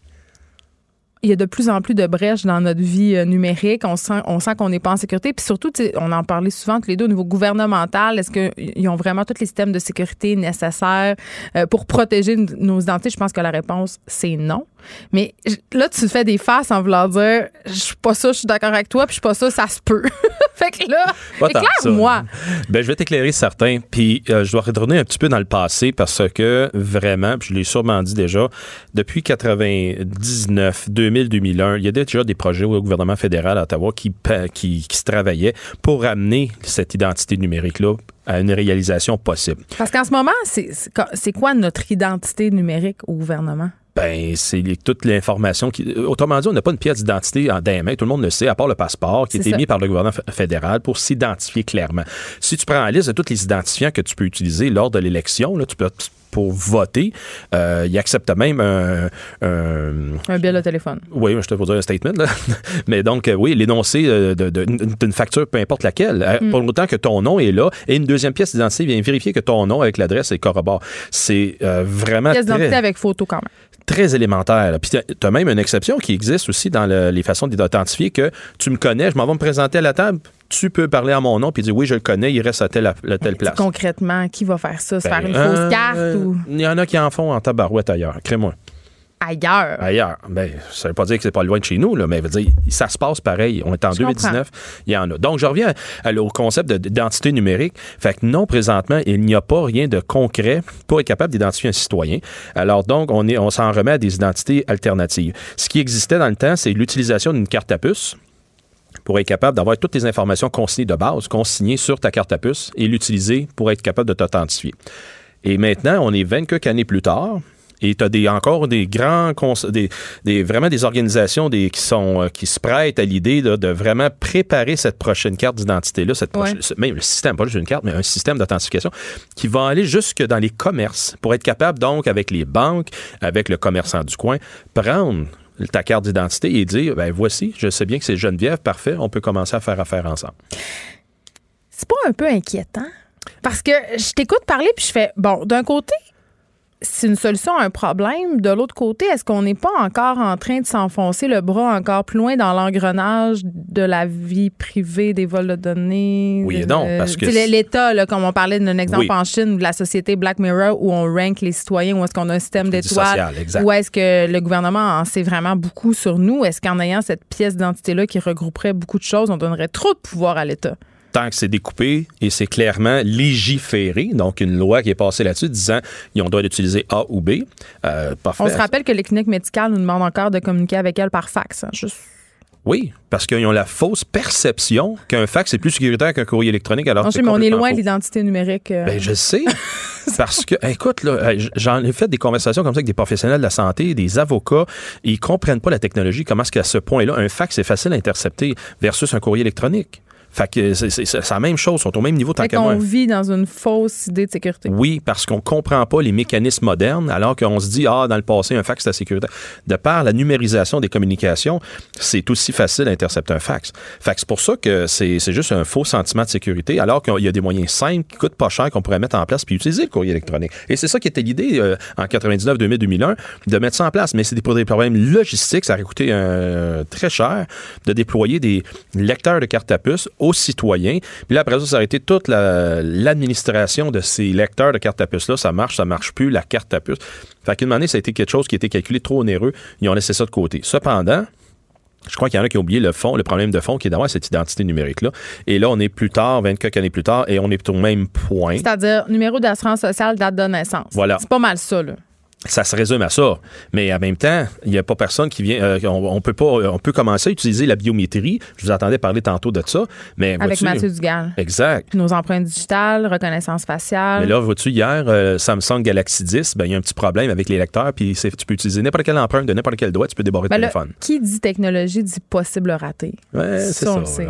il y a de plus en plus de brèches dans notre vie euh, numérique. On sent, on sent qu'on n'est pas en sécurité. Puis surtout, on en parlait souvent tous les deux au niveau gouvernemental. Est-ce qu'ils ont vraiment tous les systèmes de sécurité nécessaires euh, pour protéger nos identités? Je pense que la réponse, c'est non. Mais là, tu fais des faces en voulant dire je suis pas ça, je suis d'accord avec toi, puis je suis pas ça, ça se peut. fait que là, éclaire-moi. Ben, je vais t'éclairer certains. Puis euh, je dois retourner un petit peu dans le passé parce que vraiment, puis je l'ai sûrement dit déjà, depuis 99, 2000, 2001, il y a déjà des projets au gouvernement fédéral à Ottawa qui, qui, qui se travaillaient pour amener cette identité numérique-là à une réalisation possible. Parce qu'en ce moment, c'est quoi notre identité numérique au gouvernement? Ben, c'est toute l'information qui. Autrement dit, on n'a pas une pièce d'identité en mains, tout le monde le sait, à part le passeport qui est émis par le gouvernement fédéral pour s'identifier clairement. Si tu prends la liste de tous les identifiants que tu peux utiliser lors de l'élection, là, tu peux pour voter, euh, il accepte même un, un- Un bill de téléphone. oui, je te veux dire un statement, là. mais donc, euh, oui, l'énoncé euh, d'une facture, peu importe laquelle, euh, Mm. pour autant que ton nom est là, et une deuxième pièce d'identité vient vérifier que ton nom avec l'adresse est corrobore. C'est euh, vraiment Pièce d'identité très, avec photo quand même. Très élémentaire. Puis tu as même une exception qui existe aussi dans le- les façons d'identifier que tu me connais, je m'en vais me présenter à la table, tu peux parler à mon nom puis dire oui, je le connais, il reste à telle, à telle place. Concrètement, qui va faire ça? Se Ben, faire une euh, fausse carte ou? Il y en a qui en font en tabarouette ailleurs. Crée-moi. Ailleurs? Ailleurs. Ben, ça veut pas dire que c'est pas loin de chez nous, là, mais veut dire, ça se passe pareil. On est en Je 2019, il y en a. Donc, je reviens à- au concept de- d'identité numérique. Fait que non, présentement, il n'y a pas rien de concret pour être capable d'identifier un citoyen. Alors, donc, on, est, on s'en remet à des identités alternatives. Ce qui existait dans le temps, c'est l'utilisation d'une carte à puce pour être capable d'avoir toutes les informations consignées de base, consignées sur ta carte à puce et l'utiliser pour être capable de t'authentifier. Et maintenant, on est 20 quelques années plus tard Et tu as des, encore des grands, des, des, vraiment des organisations des, qui, sont, euh, qui se prêtent à l'idée de vraiment préparer cette prochaine carte d'identité-là, cette prochaine- Ouais. ce- même le système, pas juste une carte, mais un système d'authentification qui va aller jusque dans les commerces pour être capable, donc, avec les banques, avec le commerçant du coin, prendre ta carte d'identité et dire, ben voici, je sais bien que c'est Geneviève, parfait, on peut commencer à faire affaire ensemble. C'est pas un peu inquiétant? Parce que je t'écoute parler puis je fais, bon, d'un côté, c'est une solution à un problème. De l'autre côté, est-ce qu'on n'est pas encore en train de s'enfoncer le bras encore plus loin dans l'engrenage de la vie privée, des vols de données? Oui et non, parce que L'État, là, comme on parlait d'un exemple Oui. en Chine, de la société Black Mirror, où on rank les citoyens, où est-ce qu'on a un système d'étoiles, où est-ce que le gouvernement en sait vraiment beaucoup sur nous? Est-ce qu'en ayant cette pièce d'identité-là qui regrouperait beaucoup de choses, on donnerait trop de pouvoir à l'État? Tant que c'est découpé et c'est clairement légiféré, donc une loi qui est passée là-dessus disant qu'on doit utiliser A ou B. Euh, parfait. On se rappelle que les cliniques médicales nous demandent encore de communiquer avec elles par fax. hein, juste. Oui, parce qu'ils ont la fausse perception qu'un fax est plus sécuritaire qu'un courrier électronique alors Non, que mais on est loin de l'identité numérique. euh. Ben, je sais. Parce que, écoute, là, j'en ai fait des conversations comme ça avec des professionnels de la santé, des avocats, ils comprennent pas la technologie, comment est-ce qu'à ce point-là, un fax est facile à intercepter versus un courrier électronique. Fait que c'est la même chose, ils sont au même niveau tant Fait qu'à qu'on moi. vit dans une fausse idée de sécurité. Oui, parce qu'on comprend pas les mécanismes modernes, alors qu'on se dit, ah, dans le passé, un fax, c'était sécuritaire. De par la numérisation des communications, c'est aussi facile d'intercepter un fax. Fait que c'est pour ça que c'est juste un faux sentiment de sécurité, alors qu'il y a des moyens simples qui coûtent pas cher qu'on pourrait mettre en place puis utiliser le courrier électronique. Et c'est ça qui était l'idée euh, en 99, 2000, 2001, de mettre ça en place. Mais c'est des- pour des problèmes logistiques, ça aurait coûté euh, très cher de déployer des lecteurs de cartes à puce aux citoyens. Puis là, après ça, ça aurait été toute la- l'administration de ces lecteurs de cartes à puce-là. Ça marche, ça marche plus, la carte à puce. Fait qu'une année, ça a été quelque chose qui a été calculé trop onéreux. Ils ont laissé ça de côté. Cependant, je crois qu'il y en a qui ont oublié le fond, le problème de fond qui est d'avoir cette identité numérique-là. Et là, on est plus tard, 24 années plus tard, et on est au même point. C'est-à-dire numéro d'assurance sociale, date de naissance. Voilà. C'est pas mal ça, là. Ça se résume à ça. Mais en même temps, il n'y a pas personne qui vient. euh, on, on peut pas. On peut commencer à utiliser la biométrie. Je vous entendais parler tantôt de ça. Mais Avec Mathieu Dugal. Exact. Nos empreintes digitales, reconnaissance faciale. Mais là, vois-tu, hier, euh, Samsung Galaxy 10, ben, il y a un petit problème avec les lecteurs, puis tu peux utiliser n'importe quelle empreinte de n'importe quel doigt, tu peux déborder Ben le là, téléphone. qui dit technologie dit possible raté. Ouais, c'est Ça, ça.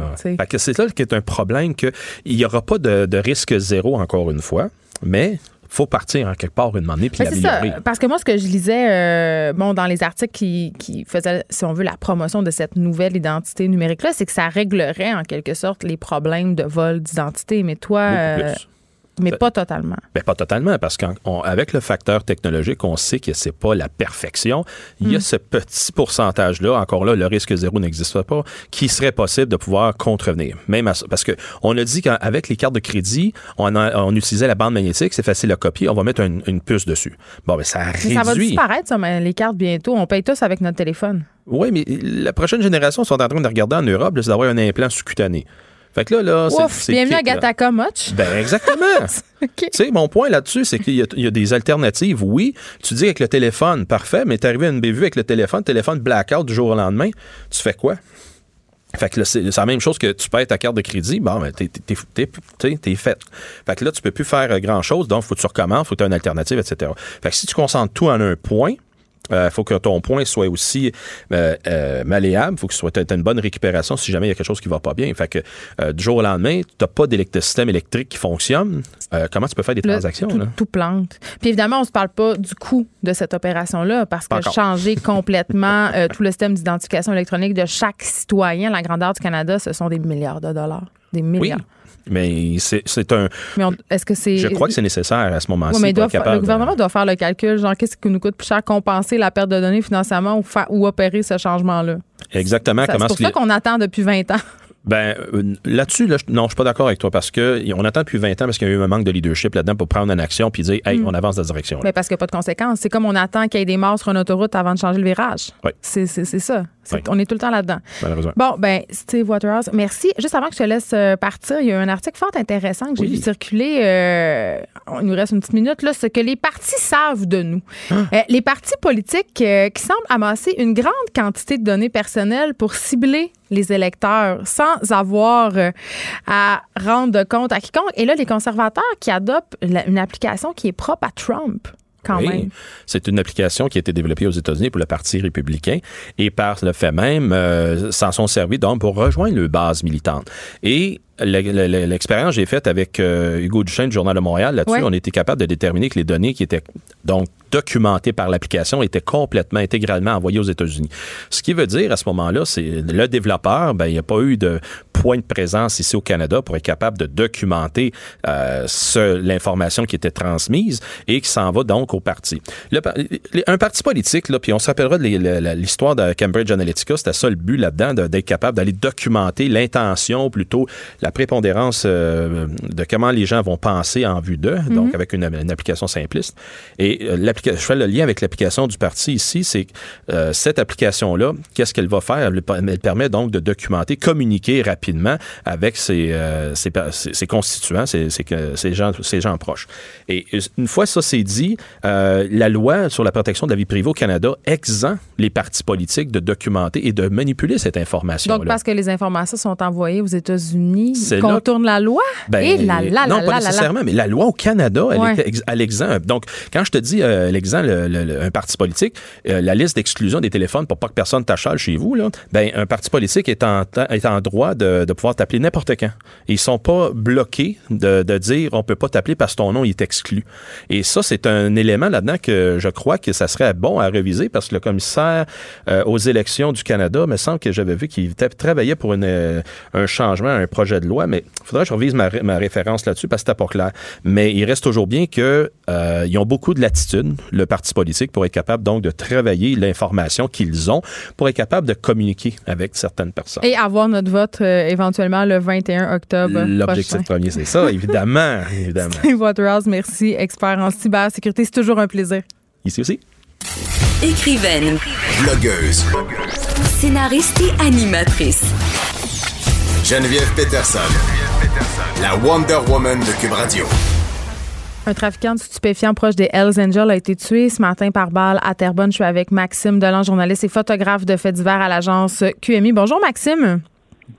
c'est là qui est un problème qu'il n'y aura pas de, de risque zéro, encore une fois, mais faut partir en quelque part une année puis Ben, ça, l'améliorer. parce que moi, ce que je lisais, euh, bon, dans les articles qui, qui faisaient, si on veut, la promotion de cette nouvelle identité numérique-là, c'est que ça réglerait en quelque sorte les problèmes de vol d'identité. Mais toi, euh. Mais pas totalement. Ben, pas totalement, parce qu'avec le facteur technologique, on sait que c'est pas la perfection. Il Hmm. y a ce petit pourcentage-là, encore là, le risque zéro n'existe pas, qui serait possible de pouvoir contrevenir. Même à. Parce que on a dit qu'avec les cartes de crédit, on, a- on utilisait la bande magnétique, c'est facile à copier, on va mettre une, une puce dessus. Bon, ben, ça Mais ça va disparaître, ça, mais les cartes bientôt. On paye tous avec notre téléphone. Oui, mais la prochaine génération sont en train de regarder en Europe, c'est d'avoir un implant sous-cutané. Fait que là, là, c'est- bienvenue à. Gataka Much. Ben, exactement. Tu sais, mon point là-dessus, c'est qu'il y, a- il y a des alternatives. Oui, tu dis avec le téléphone, parfait, mais t'es arrivé à une bévue avec le téléphone, téléphone blackout du jour au lendemain, tu fais quoi? Fait que là, c'est la même chose que tu payes ta carte de crédit, bon, ben, t'es, t'es, t'es, t'es- t'es fait. Fait que là, tu peux plus faire euh, grand-chose, donc faut que tu recommences, faut que tu aies une alternative, etc. Fait que si tu concentres tout en un point, il faut que ton point soit aussi euh, euh, malléable, faut que tu aies une bonne récupération si jamais il y a quelque chose qui va pas bien. Fait que euh, du jour au lendemain, tu n'as pas d'électrosystème électrique qui fonctionne. Euh, comment tu peux faire des transactions? tout, là? tout plante. Puis évidemment, on se parle pas du coût de cette opération-là parce Pas que encore. changer complètement euh, tout le système d'identification électronique de chaque citoyen, la grandeur du Canada, ce sont des milliards de dollars. Des Oui, milliards. Mais c'est, un. Mais on- est-ce que c'est. Je crois que c'est nécessaire à ce moment-ci. Mais doit le de- gouvernement doit faire le calcul, genre qu'est-ce qui nous coûte plus cher, compenser la perte de données financièrement ou, fa- ou opérer ce changement-là? Exactement. C'est pour ça les- qu'on attend depuis 20 ans. Ben, euh, là-dessus, là, je- non, je suis pas d'accord avec toi parce que on attend depuis 20 ans parce qu'il y a eu un manque de leadership là-dedans pour prendre une action puis dire, hey, on avance dans cette direction. Mm. Mais parce qu'il n'y a pas de conséquences. C'est comme on attend qu'il y ait des morts sur une autoroute avant de changer le virage. Oui. C'est ça. Oui. On est tout le temps là-dedans. Bon, ben, Steve Waterhouse, merci. Juste avant que je te laisse euh, partir, il y a un article fort intéressant que j'ai Oui. vu circuler. euh, il nous reste une petite minute, là. Ce que les partis savent de nous. Ah. Euh, les partis politiques euh, qui semblent amasser une grande quantité de données personnelles pour cibler les électeurs sans avoir euh, à rendre compte à quiconque. Et là, les conservateurs qui adoptent une application qui est propre à Trump Quand Oui. même. C'est une application qui a été développée aux États-Unis pour le Parti républicain et par le fait même, euh, s'en sont servis donc pour rejoindre le base militante. Et le- le- le- l'expérience que j'ai faite avec euh, Hugo Duchesne du Journal de Montréal, là-dessus, Ouais. on était capable de déterminer que les données qui étaient donc documentées par l'application étaient complètement, intégralement envoyées aux États-Unis. Ce qui veut dire à ce moment-là, c'est le développeur, ben, il n'y a pas eu de point de présence ici au Canada pour être capable de documenter euh, l'information qui était transmise et qui s'en va donc au parti. Le un parti politique, là, puis on se rappellera de l'histoire de Cambridge Analytica, c'était ça le but là-dedans, de- d'être capable d'aller documenter l'intention, plutôt la prépondérance euh, de comment les gens vont penser en vue d'eux, donc avec une, une application simpliste. Et euh, l'applica- je fais le lien avec l'application du parti ici, c'est que euh, cette application-là, qu'est-ce qu'elle va faire? Elle, permet donc de documenter, communiquer rapidement avec ses, euh, ses, ses- ses constituants, ses, gens, ses gens proches. Et une fois ça c'est dit, euh, la loi sur la protection de la vie privée au Canada exempt les partis politiques de documenter et de manipuler cette information-là. Donc, parce que les informations sont envoyées aux États-Unis, là- contournent la loi? Ben, Et là, là, non, là, pas là, là, nécessairement, mais la loi au Canada, elle, Ouais. est elle exempt. Donc, quand je te dis euh, l'exemple, le- le- le- un parti politique, euh, la liste d'exclusion des téléphones pour pas que personne t'achale chez vous, là, ben, un parti politique est en, est en droit de, de pouvoir t'appeler n'importe quand. Ils sont pas bloqués de, de dire on peut pas t'appeler parce que ton nom est exclu. Et ça, c'est un élément là-dedans que je crois que ça serait bon à réviser parce que le commissaire euh, aux élections du Canada, me semble que j'avais vu qu'il travaillait pour euh, un changement, un projet de loi, mais il faudrait que je revise ma, ma référence là-dessus parce que c'était pas clair. Mais il reste toujours bien que euh, ils ont beaucoup de latitude, le parti politique, pour être capable donc de travailler l'information qu'ils ont, pour être capable de communiquer avec certaines personnes. Et avoir notre vote euh, éventuellement le 21 octobre. L'objectif premier, c'est ça, évidemment, évidemment. Waterhouse, merci, expert en cybersécurité. C'est toujours un plaisir. Ici aussi. Écrivaine, Blogueuse. scénariste et animatrice. Geneviève Peterson. La Wonder Woman de Cube Radio. Un trafiquant de stupéfiants proche des Hells Angels a été tué ce matin par balle à Terrebonne. Je suis avec Maxime Delan, journaliste et photographe de faits divers à l'agence QMI. Bonjour Maxime.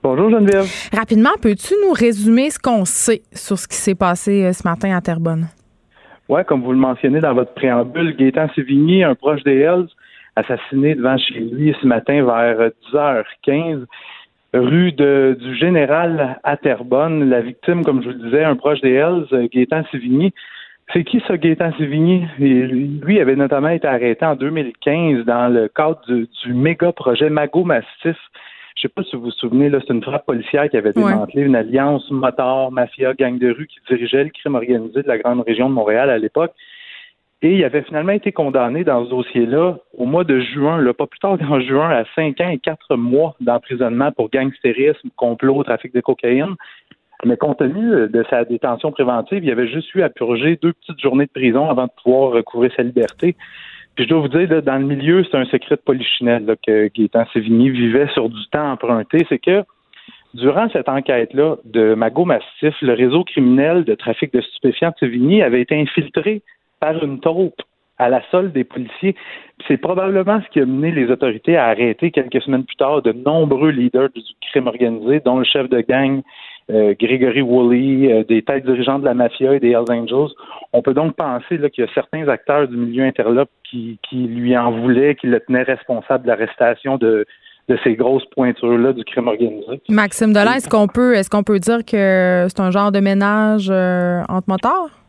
Bonjour Geneviève. Rapidement, peux-tu nous résumer ce qu'on sait sur ce qui s'est passé euh, ce matin à Terrebonne? Ouais, comme vous le mentionnez dans votre préambule, Gaétan Sévigny, un proche des Hells, assassiné devant chez lui ce matin vers 10h15, rue de, du Général à Terrebonne. La victime, comme je vous le disais, un proche des Hells, Gaétan Sévigny. C'est qui ça, Gaétan Sévigny? Lui, avait notamment été arrêté en 2015 dans le cadre du, du méga projet Mago Massif. Je sais pas si vous vous souvenez, là, c'est une frappe policière qui avait Ouais. démantelé une alliance motard, mafia, gang de rue qui dirigeait le crime organisé de la grande région de Montréal à l'époque. Et il avait finalement été condamné dans ce dossier-là au mois de juin, pas plus tard qu'en juin, à cinq ans et quatre mois d'emprisonnement pour gangstérisme, complot, trafic de cocaïne. Mais compte tenu de sa détention préventive, il avait juste eu à purger deux petites journées de prison avant de pouvoir recouvrer sa liberté. Puis je dois vous dire, dans le milieu, c'est un secret de polichinelle que Gaétan Sévigny vivait sur du temps emprunté. C'est que durant cette enquête-là de Mago Massif, le réseau criminel de trafic de stupéfiants de Sévigny avait été infiltré une taupe à la solde des policiers. C'est probablement ce qui a mené les autorités à arrêter quelques semaines plus tard de nombreux leaders du crime organisé, dont le chef de gang euh, Grégory Woolley, euh, des têtes dirigeantes de la mafia et des Hells Angels. On peut donc penser qu'il y a certains acteurs du milieu interlope qui, lui en voulaient, qui le tenaient responsable de l'arrestation de, ces grosses pointures-là du crime organisé. Maxime Delan, est-ce qu'on peut, qu'on peut dire que c'est un genre de ménage euh, entre motards?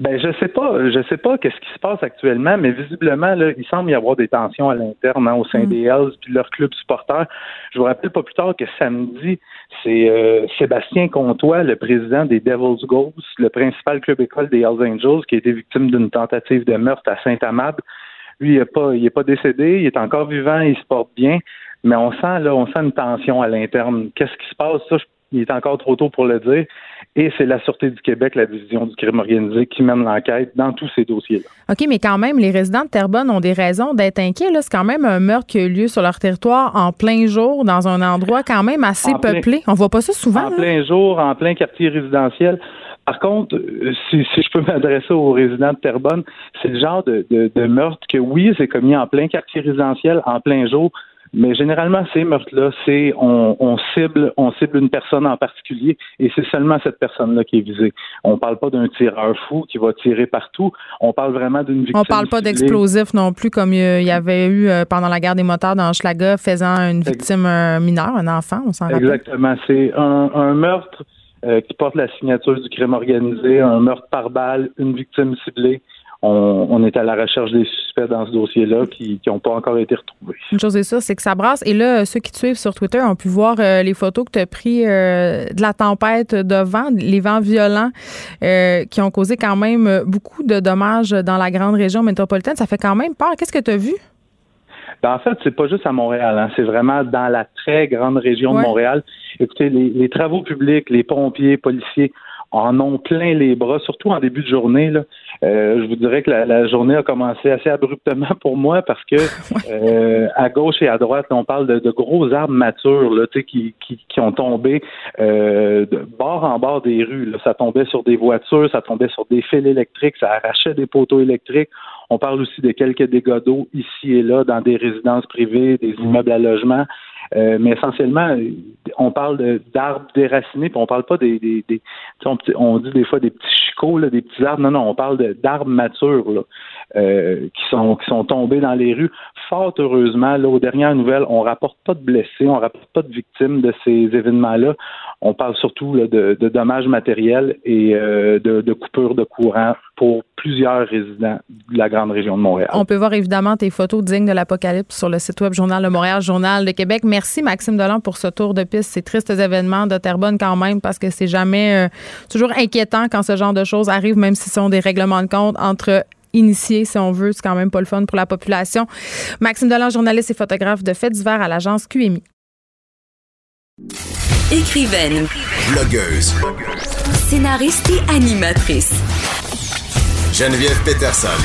Ben je sais pas, je sais pas qu'est-ce qui se passe actuellement, mais visiblement là, il semble y avoir des tensions à l'interne hein, au sein des Hells puis de leur club supporters. Je vous rappelle pas plus tard que samedi, c'est euh, Sébastien Comtois, le président des Devils Ghosts, le principal club école des Hells Angels, qui a été victime d'une tentative de meurtre à Saint-Amable. Lui, il est pas, il est pas décédé, il est encore vivant, il se porte bien, mais on sent là, on sent une tension à l'interne. Qu'est-ce qui se passe? Ça? je- il est encore trop tôt pour le dire. Et c'est la Sûreté du Québec, la division du crime organisé, qui mène l'enquête dans tous ces dossiers-là. OK, mais quand même, les résidents de Terrebonne ont des raisons d'être inquiets. C'est quand même un meurtre qui a eu lieu sur leur territoire en plein jour, dans un endroit quand même assez En peuplé. On voit pas ça souvent. en là. plein jour, en plein quartier résidentiel. Par contre, euh, si, si je peux m'adresser aux résidents de Terrebonne, c'est le genre de, de, de meurtre que oui, c'est commis en plein quartier résidentiel, en plein jour, Mais généralement, ces meurtres-là, c'est on, on, cible, on cible une personne en particulier et c'est seulement cette personne-là qui est visée. On parle pas d'un tireur fou qui va tirer partout. On parle vraiment d'une victime. On parle pas d'explosifs non plus, comme il y avait eu euh, pendant la guerre des motards dans Schlaga, faisant une victime mineure, un enfant, on s'en rappelle. Exactement. C'est un, un meurtre euh, qui porte la signature du crime organisé, un meurtre par balle, une victime ciblée on, est à la recherche des suspects dans ce dossier-là qui n'ont pas encore été retrouvés. Une chose est sûre, c'est que ça brasse. Et là, ceux qui te suivent sur Twitter ont pu voir euh, les photos que tu as prises euh, de la tempête de vent, les vents violents euh, qui ont causé quand même beaucoup de dommages dans la grande région métropolitaine. Ça fait quand même peur. Qu'est-ce que tu as vu? Ben, en fait, c'est pas juste à Montréal, hein. c'est vraiment dans la très grande région de Montréal. Écoutez, les, les, travaux publics, les pompiers, policiers en ont plein les bras, surtout en début de journée. Là. Euh, je vous dirais que la, journée a commencé assez abruptement pour moi parce que euh, à gauche et à droite, on parle de, gros arbres matures là, qui, qui, qui ont tombé euh, de bord en bord des rues. Là. Ça tombait sur des voitures, ça tombait sur des fils électriques, ça arrachait des poteaux électriques. On parle aussi de quelques dégâts d'eau ici et là dans des résidences privées, des immeubles à logement. Euh, mais essentiellement, on parle d'arbres déracinés, puis on parle pas des, on, dit des fois des petits chicots, des petits arbres. Non, non, on parle d'arbres matures euh, qui sont qui sont tombés dans les rues. Fort heureusement, là, aux dernières nouvelles, on rapporte pas de blessés, on rapporte pas de victimes de ces événements-là. On parle surtout de, dommages matériels et euh, de, de coupures de courant pour plusieurs résidents de la grande région de Montréal. On peut voir évidemment tes photos dignes de l'apocalypse sur le site web Journal de Montréal, Journal de Québec. Merci Maxime Delan pour ce tour de piste. Ces tristes événements de Terrebonne quand même parce que c'est jamais euh, toujours inquiétant quand ce genre de choses arrivent, même si ce sont des règlements de compte entre initiés, si on veut. C'est quand même pas le fun pour la population. Maxime Delan, journaliste et photographe de Faits divers à l'agence QMI. Écrivaine. Blogueuse. Scénariste et animatrice. Geneviève Peterson.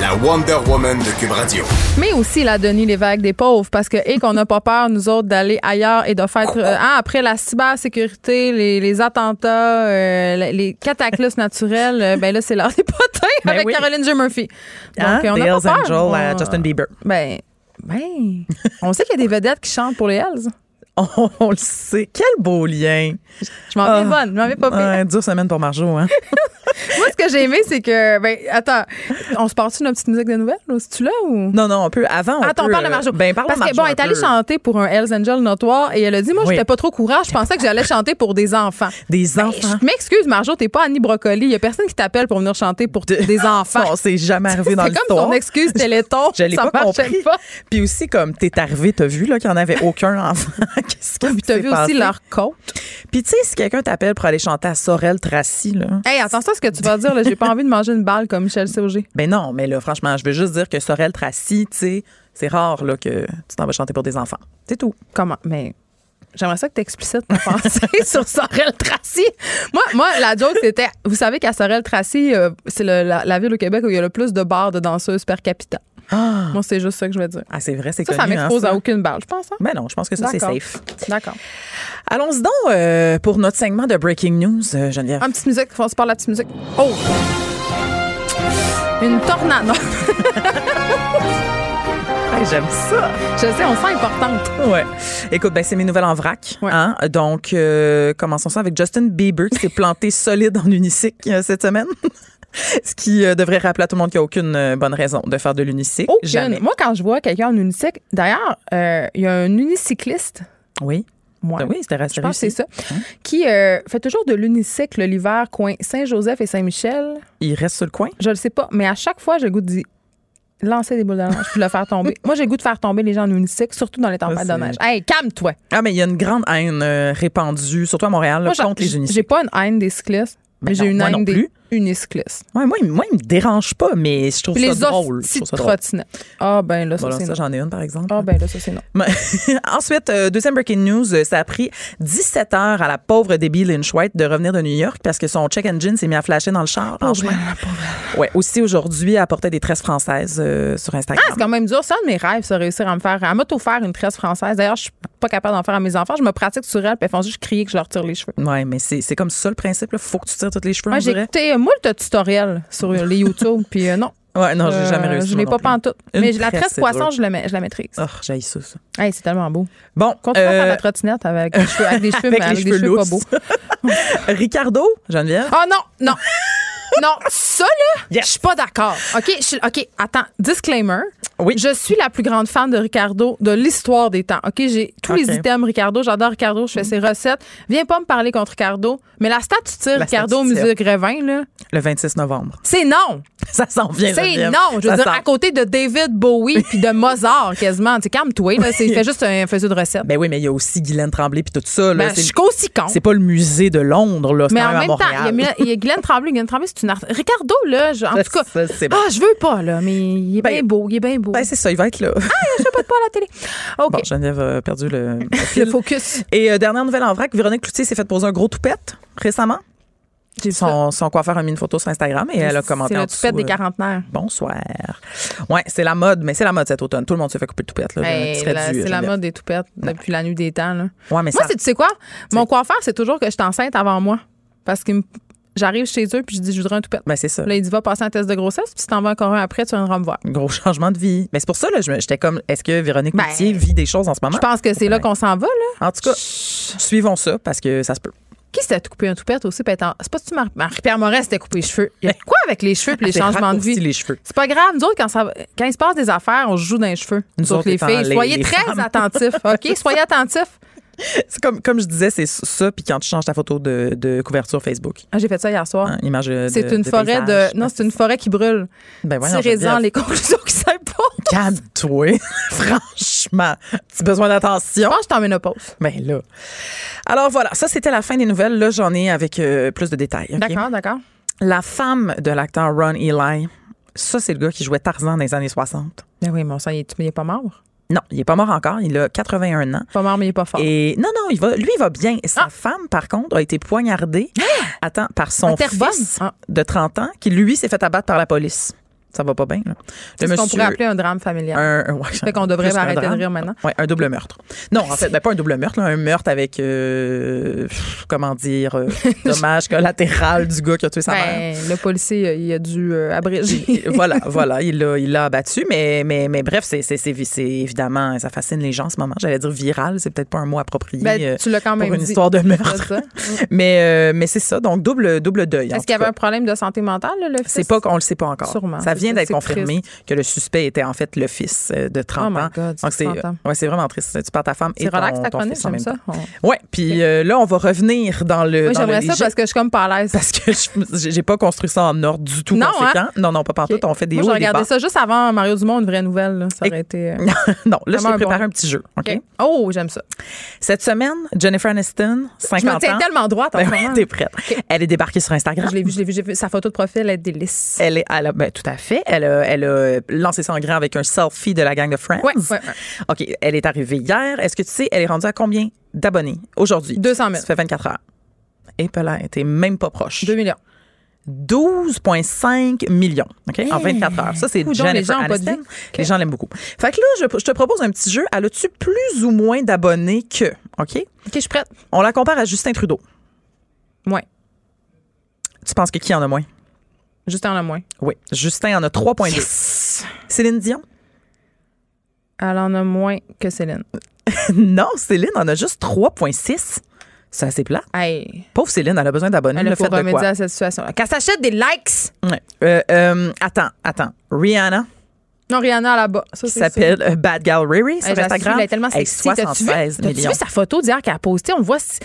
La Wonder Woman de Cube Radio. Mais aussi la Denis Lévesque des pauvres, parce que, et qu'on n'a pas peur, nous autres, d'aller ailleurs et de faire. Euh, hein, après la cybersécurité, les, les attentats, euh, les cataclysmes naturels, euh, ben là, c'est l'heure des potins ben avec Caroline J. Murphy. Donc, on a pas peur. Angel, Justin Bieber. Ben, ben, on sait qu'il y a des vedettes qui chantent pour les Hells. On, le sait. Quel beau lien. Je m'en vais ah. bonne. Je m'en vais pas pire. Dure semaine pour Marjo, hein? Moi, ce que j'ai aimé, c'est que. Ben, attends, on se passe une petite musique de nouvelles? C'est-tu là ou? Non, non, on peut. Avant. On attends, on parle de Marjo. Ben, parle Parce que, bon, elle est allée chanter pour un Hells Angel notoire et elle a dit Moi, j'étais pas trop courage. Je pensais que j'allais chanter pour des enfants. Des ben, enfants. je m'excuse, Marjo, t'es pas Annie Brocoli. Il y a personne qui t'appelle pour venir chanter pour des enfants. c'est jamais arrivé dans. C'est comme ton excuse Téléthon. Je l'ai pas compris. Pas. Puis aussi, comme t'es arrivé, t'as vu qu'il n'y en avait aucun enfant. Qu'est-ce que t'as vu aussi leur côte. Puis tu sais, si quelqu'un t'appelle pour aller chanter à Sorel Tracy, là. Hey, attends, ça, ce que tu vas dire, là, j'ai pas envie de manger une balle comme Michel Sauger. Ben non, mais là, franchement, je veux juste dire que Sorel Tracy, tu sais, c'est rare, là, que tu t'en vas chanter pour des enfants. C'est tout. Comment? Mais. J'aimerais ça que tu explicites ta pensée sur Sorel Tracy. Moi, moi, la joke, c'était. Vous savez qu'à Sorel Tracy, euh, c'est la, la, ville au Québec où il y a le plus de bars de danseuses per capita. Ah. Moi, c'est juste ça que je veux dire. Ah, c'est vrai, c'est Ça, ça hein, m'expose à aucune balle, je pense. Hein? Mais non, je pense que ça, c'est safe. D'accord. Allons-y donc euh, pour notre segment de Breaking News, euh, Geneviève. Un petite musique, on se parle la petite musique. Oh! Une tornade. J'aime ça. Je sais, on sent importante. Ouais. Écoute, ben, c'est mes nouvelles en vrac. Hein? Donc, euh, commençons ça avec Justin Bieber qui s'est planté solide en unicycle cette semaine. Ce qui euh, devrait rappeler à tout le monde qu'il n'y a aucune euh, bonne raison de faire de l'unicycle. Jamais. Moi, quand je vois quelqu'un en unicycle, d'ailleurs, euh, il y a un unicycliste. Oui. Moi. Ben oui, c'était Je pense que c'est ça. Qui fait toujours de l'unicycle l'hiver, coin Saint-Joseph et Saint-Michel. Il reste sur le coin? Je le sais pas, mais à chaque fois, j'ai le goût de dire lancer des boules de neige puis le faire tomber. Moi, j'ai le goût de faire tomber les gens en unicycle, surtout dans les tempêtes de neige. Hey, calme-toi! Ah, mais il y a une grande haine répandue, surtout à Montréal, contre les unicycles. J'ai pas une haine des cyclistes, mais, j'ai une haine des unicycliste. Ouais, moi, moi, il me dérange pas, mais je trouve Puis ça drôle. Les trottinettes. Ah, ben là, ça, c'est ça, j'en ai une, par exemple. Ah, ben là, ça, c'est non. Ensuite, euh, deuxième breaking news, euh, ça a pris 17 heures à la pauvre Debbie Lynch White de revenir de New York parce que son check engine s'est mis à flasher dans le char. Pauvre, Ouais, aussi aujourd'hui, elle des tresses françaises euh, sur Instagram. Ah, c'est quand même dur. Ça, de mes rêves, ça, réussir à me faire, à m'auto-faire une tresse française. D'ailleurs, je suis pas capable d'en faire à mes enfants. Je me pratique sur elle, puis elles font juste crier que je leur tire les cheveux. Ouais, mais c'est comme ça le principe. Il faut que tu tires tous les cheveux. Ouais, j'ai écouté moult tutoriels sur les YouTube, puis euh, non. Ouais, non, j'ai jamais Euh, réussi. Je l'ai pas pantoute. Mais la tresse, poisson, je, mets- je la maîtrise. Oh, j'ai ça, ça. Hey, c'est tellement beau. Bon, Continue à faire euh, la trottinette avec des cheveux, avec des cheveux, avec mais les avec des cheveux cheveux pas beaux. Ricardo, Geneviève? Oh non, non. Non, ça là, je suis pas d'accord. OK, je OK, attends, disclaimer. Oui. Je suis la plus grande fan de Ricardo de l'histoire des temps. OK, j'ai tous les items Ricardo, j'adore Ricardo, je fais ses recettes. Viens pas me parler contre Ricardo, mais la stat tu tires La Ricardo au musée Grévin là, Le 26 novembre. c'est non. Ça s'en vient, C'est non, je veux Ça dire à côté de David Bowie puis de Mozart quasiment, tu sais calme-toi là, c'est- il fait juste un faisceau de recettes. Ben oui, mais il y a aussi Guylaine Tremblay puis tout ça. Là, Ben, je suis aussi con. c'est pas le musée de Londres, là. Mais en même temps, il y a Montréal. Mila- il y, a Guylaine Tremblay. Guylaine Tremblay, c'est une artiste. Ricardo, là, je- en tout cas. c'est bon. Ah, je veux pas, là, mais il est Ben, bien beau, il est bien beau. Ben, c'est ça, il va être là. je veux pas de pas à la télé. OK. Bon, Geneviève a perdu le, focus. Et euh, dernière nouvelle en vrac, Véronique Cloutier s'est fait poser un gros toupette récemment. Son, son coiffeur a mis une photo sur Instagram et elle a commenté C'est le toupette des euh, quarantenaires. Bonsoir. Ouais, c'est la mode, mais c'est la mode cet automne. Tout le monde se fait couper le toupette. Hey, la- dû, c'est la mode des toupettes depuis la nuit des temps. Là. Ouais, mais Moi, ça. tu sais quoi? Mon coiffeur, c'est toujours que je suis enceinte avant moi. Parce que j'arrive chez eux puis je dis, je voudrais un toupette. Ben, c'est ça. Là, il dit, va passer un test de grossesse, puis si t'en veux encore un après, tu as une robe vert. Gros changement de vie. Mais c'est pour ça, là, je me- j'étais comme, est-ce que Véronique Ben, vit des choses en ce moment? Je pense que c'est là qu'on s'en va, là. En tout cas, suivons ça parce que ça se peut. Qui s'était coupé un toupette aussi? puis être en- C'est pas tu Mar- Marie-Pierre Moret s'était coupé les cheveux. Il y a quoi avec les cheveux et les changements de vie? C'est pas grave. Nous autres, quand, ça quand il se passe des affaires, on se joue dans les cheveux. Nous, autres, les filles. les- Soyez les très femmes. attentifs, OK? Soyez attentifs. C'est comme, comme je disais, c'est ça, puis quand tu changes ta photo de, de couverture Facebook. Ah, J'ai fait ça hier soir. Hein, image de- c'est une de forêt paysage. de. Non, c'est une forêt qui brûle. Ben voyons, Tirez-en les conclusions qui pas. Calme-toi. Franchement. Tu as besoin Je d'attention? pense que je en ménopause. Ben là. Alors voilà, ça c'était la fin des nouvelles. Là, j'en ai avec euh, plus de détails. D'accord, d'accord. La femme de l'acteur Ron Eli, ça c'est le gars qui jouait Tarzan dans les années 60. Ben oui, mon sang, il est, il est pas mort? Non, il est pas mort encore. Il a 81 ans. Pas mort, mais il est pas fort. Et non, non, il va, lui, il va bien. Sa Ah! femme, par contre, a été poignardée. Attends, par son fils Ah. de 30 ans, qui lui s'est fait abattre par la police. Ça va pas bien, là. C'est ce qu'on pourrait appeler un drame familial. un, un- ouais, fait qu'on devrait arrêter de rire maintenant. Ouais, un double meurtre. Non, en fait, ben, pas un double meurtre, là, un meurtre avec, euh, pff, comment dire, euh, dommage collatéral du gars qui a tué sa mère. Ben, le policier, euh, il a dû euh, abréger. voilà, voilà, il l'a, il l'a abattu, mais, mais, mais bref, c'est, c'est, c'est, c'est évidemment, ça fascine les gens en ce moment. J'allais dire viral, c'est peut-être pas un mot approprié Ben, tu l'as quand même pour une dit. histoire de meurtre. Mais, mais c'est ça, donc double, double deuil. Est-ce qu'il y avait un problème de santé mentale, là, le fils? C'est pas qu'on le sait pas encore. Sûrement. Ça vient d'être confirmé que le suspect était en fait le fils euh, de 30 Oh ans. God, Donc c'est 30 ans. ouais, c'est vraiment triste. Tu perds ta femme et ton, relax ta ton chronique, fils en même ça. temps. On- Ouais, puis euh, là on va revenir dans le Moi, dans j'aimerais ça parce que je suis comme pas à l'aise. parce que j'ai pas construit ça en ordre du tout Non, conséquent. hein? Non non, pas partout, on fait des Moi, hauts j'ai regardé ça juste avant Mario Dumont, une vraie nouvelle. là. Ça Et- aurait été. euh, non, là un préparé un petit jeu, OK? Oh, j'aime ça. Cette semaine, Jennifer Aniston, Je me 50 tiens ans. tellement droite en Ben ce t'es prête. Elle est débarquée sur Instagram. Je l'ai vu, je l'ai vu, j'ai vu. Sa photo de profil, elle est délice. Elle est, elle a- ben, tout à fait. Elle a, elle a lancé ça en grand avec un selfie de la gang de Friends. Ouais, ouais, ouais. OK, elle est arrivée hier. Est-ce que tu sais, elle est rendue à combien d'abonnés aujourd'hui? 200 000. Ça fait 24 heures. Et t'es même pas proche. 2 millions. 12,5 millions, OK? En 24 heures. Ça, c'est Coudonc, les Jennifer gens Aniston. Les gens l'aiment beaucoup. Fait que là, je, je te propose un petit jeu. Elle a-tu plus ou moins d'abonnés que, OK? OK, je suis prête. On la compare à Justin Trudeau. Moins. Tu penses que qui en a moins? Juste en a moins. Oui. Justin en a 3,2. Céline Dion? Elle en a moins que Céline. non, Céline en a juste 3,6. C'est assez plat. Hey. Pauvre Céline, elle a besoin d'abonnés. Elle Le a fait de quoi? à cette situation. Qu'elle s'achète des likes. Ouais. Euh, euh, attends, attends. Rihanna, Non, Rihanna là-bas. Ça, s'appelle euh, Bad Gal Riri sur Hey, Instagram. elle est tellement Hey, sexy. Vu, 76 t'as-tu millions. vu sa photo d'hier qu'elle a postée? On voit. si-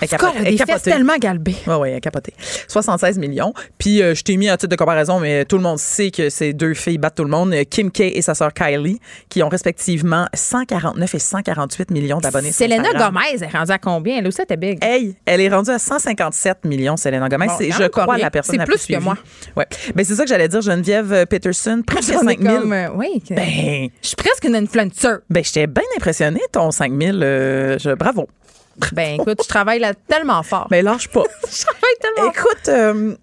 Elle elle a des fesses tellement galbées. Oui, oui, elle capoté. 76 millions. Puis euh, je t'ai mis un titre de comparaison, mais tout le monde sait que ces deux filles battent tout le monde. Kim K et sa sœur Kylie, qui ont respectivement 149 et 148 millions d'abonnés. Selena. Gomez elle est rendue à combien? Elle aussi, était big. Hey, elle est rendue à 157 millions, Selena Gomez. Bon, c'est, je crois, rien. la personne C'est la plus que suivie. moi. Ouais. Ben, c'est ça que j'allais dire, Geneviève Peterson, presque J'en ai 5 000. comme, euh, oui. que- Ben, Je suis presque une influencer. ben, j'étais bien impressionnée, ton 5 000. euh, je- bravo. Ben, écoute, je travaille là tellement fort. Mais lâche pas. je travaille tellement fort. Écoute, euh,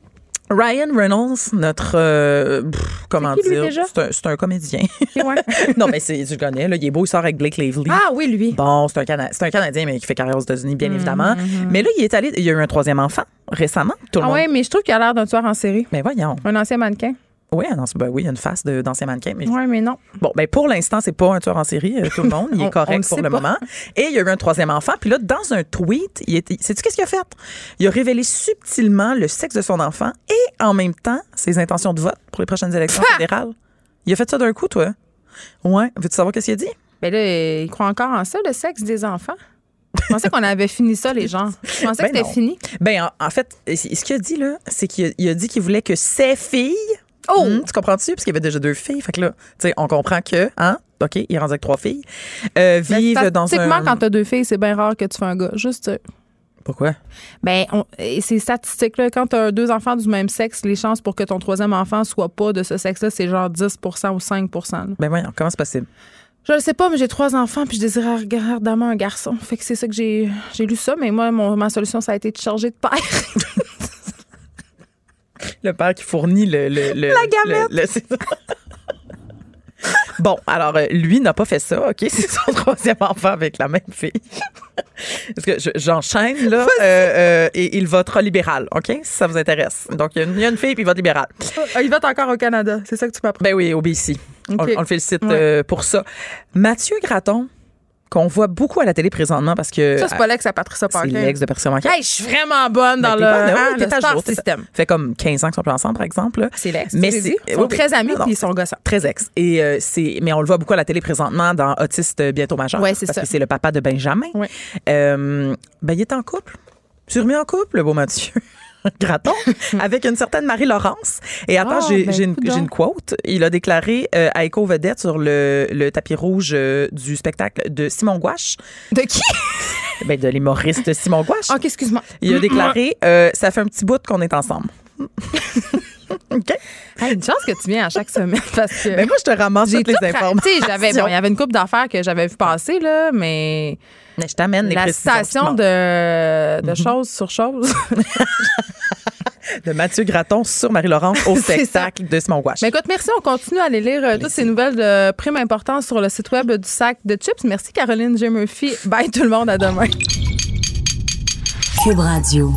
Ryan Reynolds, notre. euh, pff, comment qui, dire? C'est un, comédien. Ouais. non, mais c'est, tu le connais, là, il est beau, il sort avec Blake Lively. Ah oui, lui. Bon, c'est un, Cana- un Canadien, mais qui fait carrière aux États-Unis, bien évidemment. Mais là, il est allé. Il y a eu un troisième enfant récemment. Tout le Ah monde. ouais, mais je trouve qu'il a l'air d'un tueur en série. Mais voyons. Un ancien mannequin. Oui, non, ben oui, il y a une face d'ancien mannequin. Mais... Ouais, mais non. Bon, ben pour l'instant, c'est pas un tueur en série, euh, tout le monde. Il est on correct pour le pas. moment. Et il y a eu un troisième enfant. Puis là, dans un tweet, il était, sais-tu qu'est-ce qu'il a fait? Il a révélé subtilement le sexe de son enfant et en même temps ses intentions de vote pour les prochaines élections fédérales. Il a fait ça d'un coup, toi? Ouais. Veux-tu savoir qu'est-ce qu'il a dit? Ben là, il croit encore en ça, le sexe des enfants. Je pensais qu'on avait fini ça, les gens. Je pensais Ben que c'était fini. Ben, en, en fait, ce qu'il a dit, là, c'est qu'il a, il a dit qu'il voulait que ses filles. Oh! Hmm, tu comprends-tu? Parce qu'il y avait déjà deux filles. Fait que là, tu sais, on comprend que, hein? OK, il est rendu avec trois filles. Euh, vivent dans Statistiquement, un. quand t'as deux filles, c'est bien rare que tu fais un gars. Juste. Pourquoi? Ben, on- et c'est statistique, là. Quand tu as deux enfants du même sexe, les chances pour que ton troisième enfant soit pas de ce sexe-là, c'est genre 10% ou 5 là. Ben voyons, comment c'est possible? Je le sais pas, mais j'ai trois enfants puis je désirais ardemment un garçon. Fait que c'est ça que j'ai j'ai lu ça, mais moi, mon- ma solution, ça a été de changer de père. Le père qui fournit le. le, le La le- le- ça. Bon, alors euh, lui n'a pas fait ça, OK? C'est son troisième enfant avec la même fille. Parce que je- j'enchaîne, là, euh, euh, et il votera libéral, OK? Si ça vous intéresse. Donc, il y a une, il y a une fille, puis il vote libéral. il vote encore au Canada. C'est ça que tu m'apprends. Ben oui, au BC. OK. On, on le félicite Ouais. pour ça. Mathieu Graton, qu'on voit beaucoup à la télé présentement parce que. Ça, c'est pas l'ex à Patricia C'est Parker. l'ex de Patricia Manquin. Hey, je suis vraiment bonne dans Ben, le, bonne, hein, le à star system. fait comme 15 ans qu'ils sont plus ensemble, par exemple. C'est l'ex. Mais c'est-. Ils sont très amis puis ils sont gossants. Très ex. Et euh, c'est, mais on le voit beaucoup à la télé présentement dans Autiste euh, bientôt majeur. Ouais, c'est parce ça. que c'est le papa de Benjamin. Ouais. Euh, ben, il est en couple. Tu remis en couple, le beau Mathieu? Graton, avec une certaine Marie-Laurence. Et attends, Ah, j'ai, ben, j'ai une, quote. Il a déclaré euh, à Echo Vedette sur le, le tapis rouge euh, du spectacle de Simon Gouache, De qui? ben, de l'humoriste Simon Gouache. OK, excuse-moi. Il a déclaré euh, Ça fait un petit bout qu'on est ensemble. OK? Hey, une chance que tu viens à chaque semaine parce que. Mais moi, je te ramasse j'ai toutes les tout informations. J'avais bon, il y avait une coupe d'affaires que j'avais vu passer là, mais Mais je t'amène les la citation de, de choses sur choses. de Mathieu Graton sur Marie-Laurence au spectacle de Simon Gouache. Mais écoute, merci. On continue à aller lire euh, toutes ces nouvelles de prime importance sur le site web du sac de chips. Merci Caroline J. Murphy. Bye tout le monde. À demain. Cube Radio.